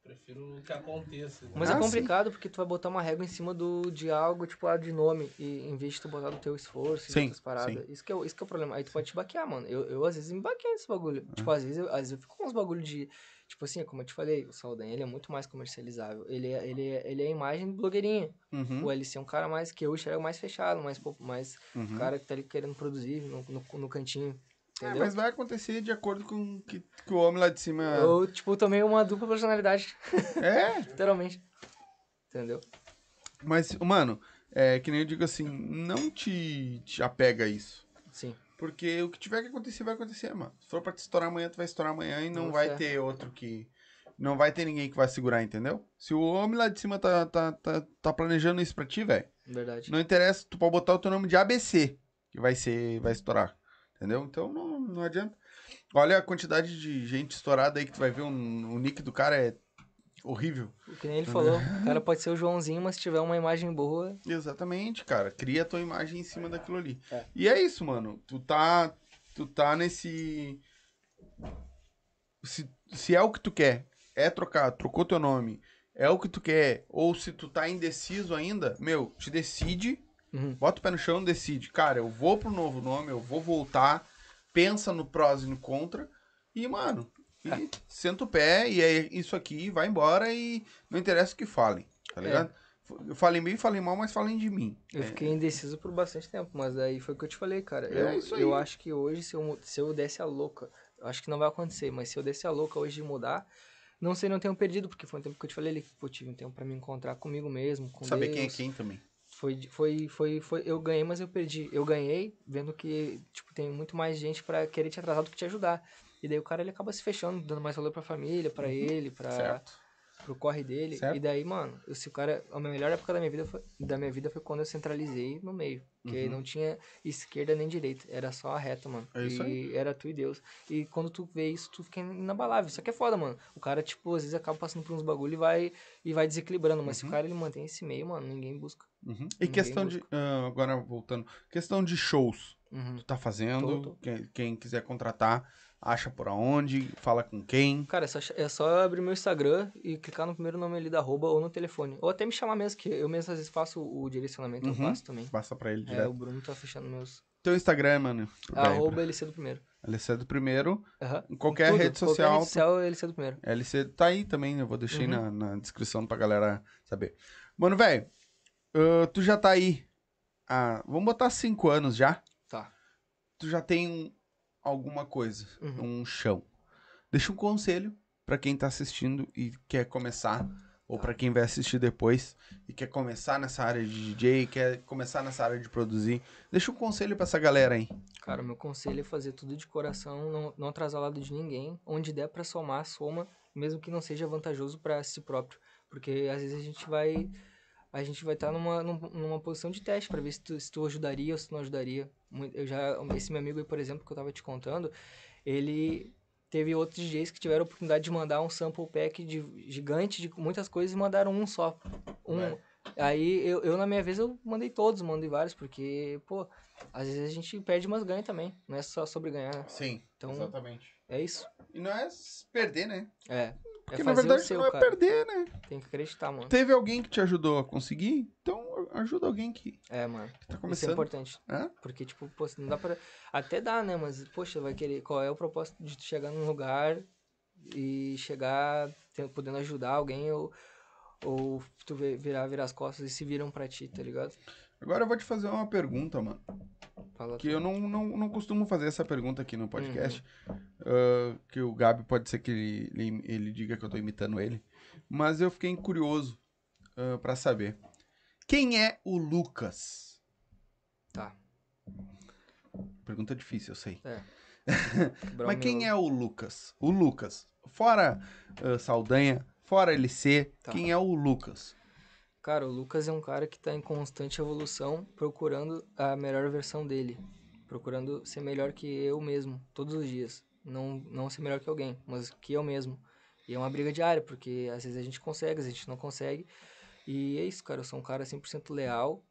Prefiro que aconteça. né? Mas Ah, é sim. complicado porque tu vai botar uma régua em cima do, de algo, tipo, ah, de nome, e em vez de tu botar do teu esforço e Sim, outras paradas. Isso que, é, o- isso que é o problema. Aí tu pode te baquear, mano. Eu, eu às vezes me baqueio nesse bagulho. É. Tipo, às vezes, eu, às vezes eu fico com uns bagulho de. Tipo assim, como eu te falei, o Saldanha, ele é muito mais comercializável. Ele é, ele é, ele é a imagem blogueirinha. Uhum, O LC é um cara mais que eu enxergo mais fechado, mais, mais uhum. cara que tá ali querendo produzir no, no, no cantinho. É, mas vai acontecer de acordo com que, que o homem lá de cima. Eu, tipo, tomei uma dupla personalidade, É, literalmente. Entendeu? Mas, mano, é que nem eu digo assim, não te, te apega a isso. Sim. Porque o que tiver que acontecer, vai acontecer, mano. Se for pra te estourar amanhã, tu vai estourar amanhã e não Não vai certo. ter outro que. Não vai ter ninguém que vai segurar, entendeu? Se o homem lá de cima tá, tá, tá, tá planejando isso pra ti, velho, Verdade. não interessa, tu pode botar o teu nome de ABC, que vai ser, vai estourar. Entendeu? Então não, não adianta. Olha a quantidade de gente estourada aí que tu vai ver, um, o nick do cara é horrível. O que nem ele falou, o cara pode ser o Joãozinho, mas se tiver uma imagem boa, Exatamente, cara. Cria a tua imagem em cima daquilo ali. É. E é isso, mano. Tu tá. Tu tá nesse. Se, se é o que tu quer, é trocar, trocou teu nome, é o que tu quer, ou se tu tá indeciso ainda, meu, te decide, Uhum. bota o pé no chão, decide. Cara, eu vou pro novo nome, eu vou voltar, pensa no prós e no contra, e, mano, e É. senta o pé, e é isso aqui, vai embora e não interessa o que falem, tá É. ligado? Falem bem, falem mal, mas falem de mim. eu É. fiquei indeciso por bastante tempo, mas aí foi o que eu te falei, cara. É eu, isso aí. eu acho que hoje, se eu, se eu desse a louca, eu acho que não vai acontecer, mas se eu desse a louca hoje de mudar, não sei, não tenho perdido, porque foi um tempo que eu te falei ali, que eu tive um tempo pra me encontrar comigo mesmo, com Saber Deus. quem é quem também. Foi, foi, foi, foi, eu ganhei, mas eu perdi. Eu ganhei vendo que, tipo, tem muito mais gente pra querer te atrasar do que te ajudar. E daí o cara, ele acaba se fechando, dando mais valor pra família, pra ele, pra, Uhum. Certo. Pro corre dele. Certo. E daí, mano, eu- se o cara. A melhor época da minha vida foi, da minha vida foi quando eu centralizei no meio. Porque Uhum. não tinha esquerda nem direita. Era só a reta, mano. É isso e era tu e Deus. E quando tu vê isso, tu fica inabalável. Isso aqui é foda, mano. O cara, tipo, às vezes acaba passando por uns bagulho e vai, e vai desequilibrando. Mas se o cara ele mantém esse meio, mano, ninguém busca. Uhum. E Ninguém questão de. ah, agora voltando. Questão de shows. Uhum. Tu tá fazendo. Tô, tô. Quem, quem quiser contratar, acha por aonde, fala com quem. Cara, é só, é só abrir meu Instagram e clicar no primeiro nome ali da arroba ou no telefone. Ou até me chamar mesmo, que eu mesmo às vezes faço o direcionamento, eu Uhum. faço também. Passa pra ele É, direto. o Bruno tá fechando meus. Teu Instagram, mano. Arroba LC do primeiro. LC do primeiro. Aham. Em qualquer Tudo, rede social. Qualquer rede social, LC do primeiro. LC tá aí também, eu vou deixar aí Uhum. na, na descrição pra galera saber. Mano, velho, ah, tu já tá aí há, vamos botar cinco anos já? Tá. Tu já tem um- alguma coisa, Uhum. um chão. Deixa um conselho pra quem tá assistindo e quer começar, ou pra quem vai assistir depois e quer começar nessa área de DJ, quer começar nessa área de produzir. Deixa um conselho pra essa galera aí. Cara, meu conselho é fazer tudo de coração, não, não atrasar lado de ninguém. Onde der pra somar, soma, mesmo que não seja vantajoso pra si próprio. Porque às vezes a gente vai. A gente vai estar numa, num- numa posição de teste pra ver se tu, se tu ajudaria ou se tu não ajudaria. Eu já, esse meu amigo aí, por exemplo, que eu tava te contando, ele teve outros DJs que tiveram a oportunidade de mandar um sample pack de, gigante de muitas coisas e mandaram um só. Um. Vai. Aí eu, eu, na minha vez, eu mandei todos, mandei vários, porque, pô, às vezes a gente perde, mas ganha também. Não é só sobre ganhar? Sim, Então- exatamente. É isso. E não é perder, né? É. Porque é na verdade seu, não é cara. perder, né? Tem que acreditar, mano. Teve alguém que te ajudou a conseguir, então ajuda alguém que É, mano. tá Isso é começando. importante. Hã? Porque, tipo, pô, não dá pra. Até dá, né? Mas, poxa, vai querer. Qual é o propósito de tu chegar num lugar e chegar podendo ajudar alguém ou, ou tu vi- virar, virar as costas e se viram pra ti, tá ligado? Agora eu vou te fazer uma pergunta, mano. Fala Que tu. eu não, não, não costumo fazer essa pergunta aqui no podcast. ah, que o Gabi pode ser que ele, ele, ele diga que eu tô imitando ele. Mas eu fiquei curioso ah, pra saber. Quem é o Lucas? Tá. Pergunta difícil, eu sei. Quebrar Mas quem é o Lucas? O Lucas. Fora ah, Saldanha, fora LC, Tá. quem é o Lucas? Cara, o Lucas é um cara que tá em constante evolução, procurando a melhor versão dele. Procurando ser melhor que eu mesmo, todos os dias. Não, não ser melhor que alguém, mas que eu mesmo. E é uma briga diária, porque às vezes a gente consegue, às vezes a gente não consegue. E é isso, cara. Eu sou um cara 100% leal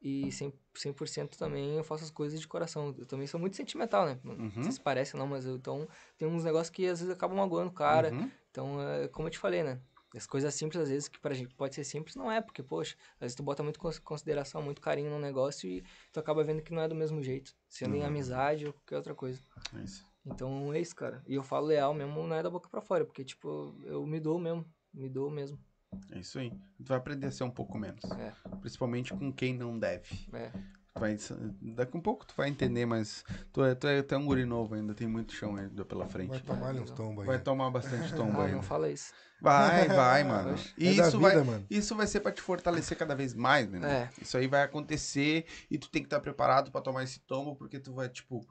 e 100%, 100% também eu faço as coisas de coração. Eu também sou muito sentimental, né? Não Uhum. sei se parece não, mas eu, então tem uns negócios que às vezes acabam magoando o cara. Uhum. Então, é como eu te falei, né? As coisas simples, às vezes, que pra gente pode ser simples, não é, porque, poxa, às vezes tu bota muito cons- consideração, muito carinho no negócio e tu acaba vendo que não é do mesmo jeito, sendo em Uhum. amizade ou qualquer outra coisa. É isso. Então é isso, cara. E eu falo leal mesmo, não é da boca pra fora, porque, tipo, eu me dou mesmo, me dou mesmo. É isso aí. Tu vai aprender a ser um pouco menos. É. Principalmente com quem não deve. É, vai, daqui um pouco tu vai entender, mas tu é, tu é, tu é um guri novo ainda, tem muito chão ainda pela frente. Vai tomar uns tombos Vai aí. tomar bastante tombo ah, ainda. não fala isso. Vai, vai, mano. E É isso, vida, vai, mano. isso vai ser pra te fortalecer cada vez mais, né? É. Isso aí vai acontecer e tu tem que estar preparado pra tomar esse tombo, porque tu vai, tipo.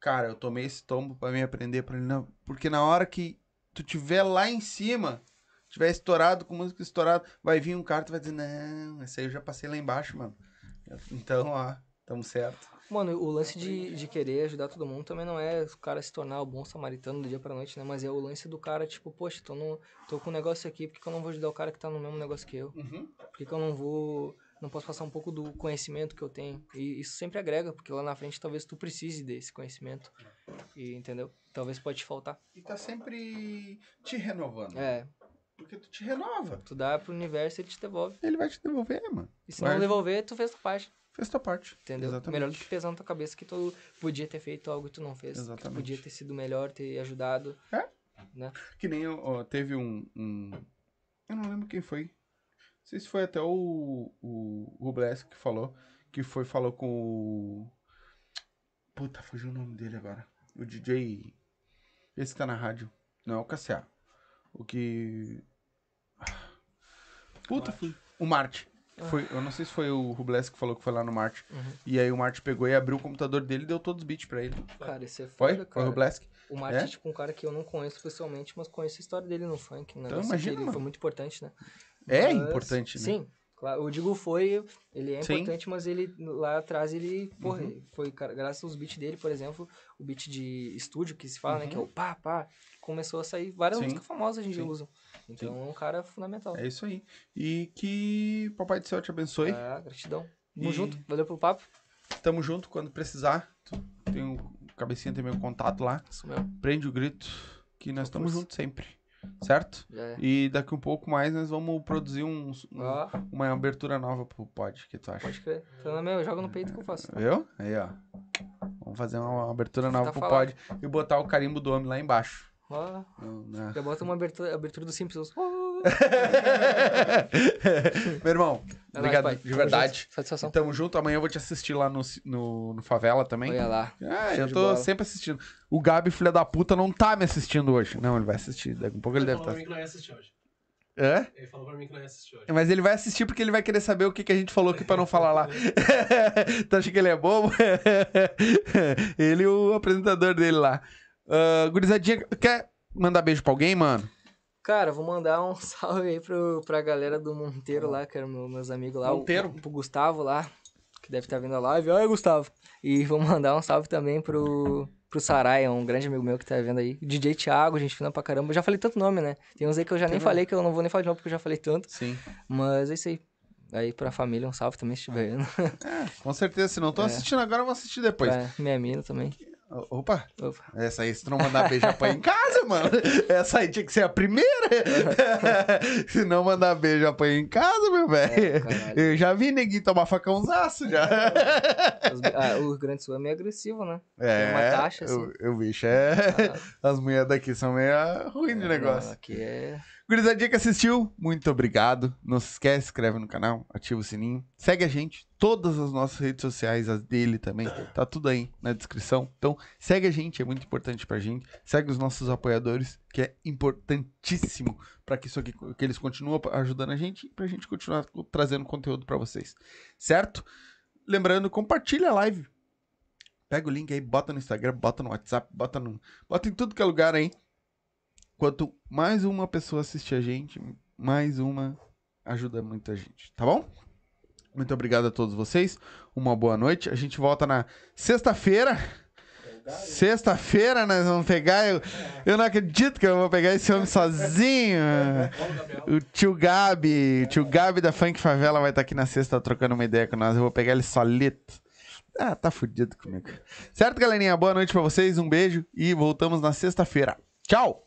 Cara, eu tomei esse tombo pra me aprender pra ele não. Porque na hora que tu tiver lá em cima, tiver estourado, com música estourada, vai vir um cara e tu vai dizer, não, esse aí eu já passei lá embaixo, mano. Então, ó, tamo certo. Mano, o lance de, de querer ajudar todo mundo também não é o cara se tornar o bom samaritano do dia pra noite, né? Mas é o lance do cara, tipo, poxa, tô, no, tô com um negócio aqui, por que, que eu não vou ajudar o cara que tá no mesmo negócio que eu? Uhum. Por que, que eu não vou. Não posso passar um pouco do conhecimento que eu tenho? E isso sempre agrega, porque lá na frente talvez tu precise desse conhecimento. E, entendeu? Talvez pode te faltar. E tá sempre te renovando. É, Porque tu te renova. tu dá pro universo e ele te devolve. Ele vai te devolver, mano. E se Vai. não devolver, tu fez tua parte. Fez tua parte. Entendeu? Exatamente. Melhor do que pesar na tua cabeça que tu podia ter feito algo que tu não fez. Que Exatamente. podia ter sido melhor, ter ajudado. É? Né? Que nem ó, teve um, um- Eu não lembro quem foi. Não sei se foi até o, o Rubles que falou. Que foi, falou com o. Puta, fugiu o nome dele agora. O DJ. Esse que tá na rádio. Não, é o KCA. O que. Puta, fui. O Marte. Foi, eu não sei se foi o Rubles que falou que foi lá no Marte. Uhum. E aí o Marte pegou e abriu o computador dele e deu todos os beats pra ele. Cara, isso é Foi? foda, Foi o cara. Rubles? O Marte É? é tipo um cara que eu não conheço pessoalmente, mas conheço a história dele no funk. Um Então, imagina, que ele mano. foi muito importante, né? É Mas- importante, né? Sim, claro. Eu digo foi, ele é Sim. importante, mas ele lá atrás ele, porra, Uhum. foi graças aos beats dele, por exemplo, o beat de estúdio que se fala, né, que é Uhum. o pá, pá, começou a sair várias Sim. músicas famosas em dia Sim. usam. Então é um cara fundamental. É isso aí. E que Papai do Céu te abençoe. Ah, gratidão. Tamo E- junto, valeu pelo papo. Tamo junto quando precisar. Tem o cabecinha, tem meu contato lá. Isso mesmo. Prende o grito. Que nós estamos juntos sempre. Certo? É. E daqui um pouco mais nós vamos produzir um, um- Ó, uma abertura nova pro pod. O que tu acha? pode crer. Então, meu, joga no peito que eu faço. Viu? Aí, ó. Vamos fazer uma abertura nova Tá pro pod e botar o carimbo do homem lá embaixo. Na- já bota uma abertura, abertura do Simpsons. Oh, Meu irmão, é obrigado nóis, pai. de Tamo verdade. junto. Satisfação. Tamo junto. Amanhã eu vou te assistir lá no, no, no Favela também. Olha lá. Ah, eu tô bola. sempre assistindo. O Gabi, filha da puta, não tá me assistindo hoje. Não, ele vai assistir. Daqui a pouco ele Ele deve falou estar. pra mim que não ia assistir hoje. É? Ele falou pra mim que não ia assistir hoje. Mas ele vai assistir porque ele vai querer saber o que, que a gente falou aqui pra não falar lá. tu acha que ele é bobo? ele e o apresentador dele lá. Uh, gurizadinha, quer mandar beijo pra alguém, mano? Cara, vou mandar um salve aí pro, pra galera do Monteiro lá, que eram meu- meus amigos lá. o- Monteiro? pro Gustavo lá, que deve estar vendo a live. Oi, Gustavo. E vou mandar um salve também pro, pro Sarai, é um grande amigo meu que tá vendo aí. DJ Thiago, gente fina pra caramba. Eu já falei tanto nome, né? Tem uns aí que eu já nem falei, que eu não vou nem falar de novo, porque eu já falei tanto. Sim. Mas é isso aí. Aí pra família, um salve também, se estiver vendo. Com certeza, se não tô É. assistindo agora, eu vou assistir depois. Pra minha mina também. Opa, Opa. essa aí, se tu não mandar beijo, apanha em casa, mano. Essa aí tinha que ser a primeira. se não mandar beijo, apanha em casa, meu velho. caralho. eu já vi neguinho tomar facãozaço já. Os- ah, o Rio Grande do Sul é meio agressivo, né? É, Tem uma taxa, assim. o, o bicho é... As mulheres daqui são meio ruins de negócio. Não, aqui é. Gurizadinha que assistiu, muito obrigado. Não se esquece, se inscreve no canal, ativa o sininho. Segue a gente, todas as nossas redes sociais, as dele também, tá tudo aí na descrição. Então, segue a gente, é muito importante pra gente. Segue os nossos apoiadores, que é importantíssimo para que isso aqui, que eles continuem ajudando a gente e pra gente continuar trazendo conteúdo pra vocês. Certo? Lembrando, compartilha a live. Pega o link aí, bota no Instagram, bota no WhatsApp, bota no, bota em tudo que é lugar aí. Quanto mais uma pessoa assistir a gente, mais uma ajuda muita gente, tá bom? Muito obrigado a todos vocês. Uma boa noite. A gente volta na sexta-feira. Sexta-feira nós vamos pegar. Eu, eu não acredito que eu vou pegar esse homem sozinho. O tio Gabi, o tio Gabi da Funk Favela vai estar aqui na sexta trocando uma ideia com nós. Eu vou pegar ele solito. Ah, tá fudido comigo. Certo, galerinha? Boa noite pra vocês, um beijo e voltamos na sexta-feira. Tchau!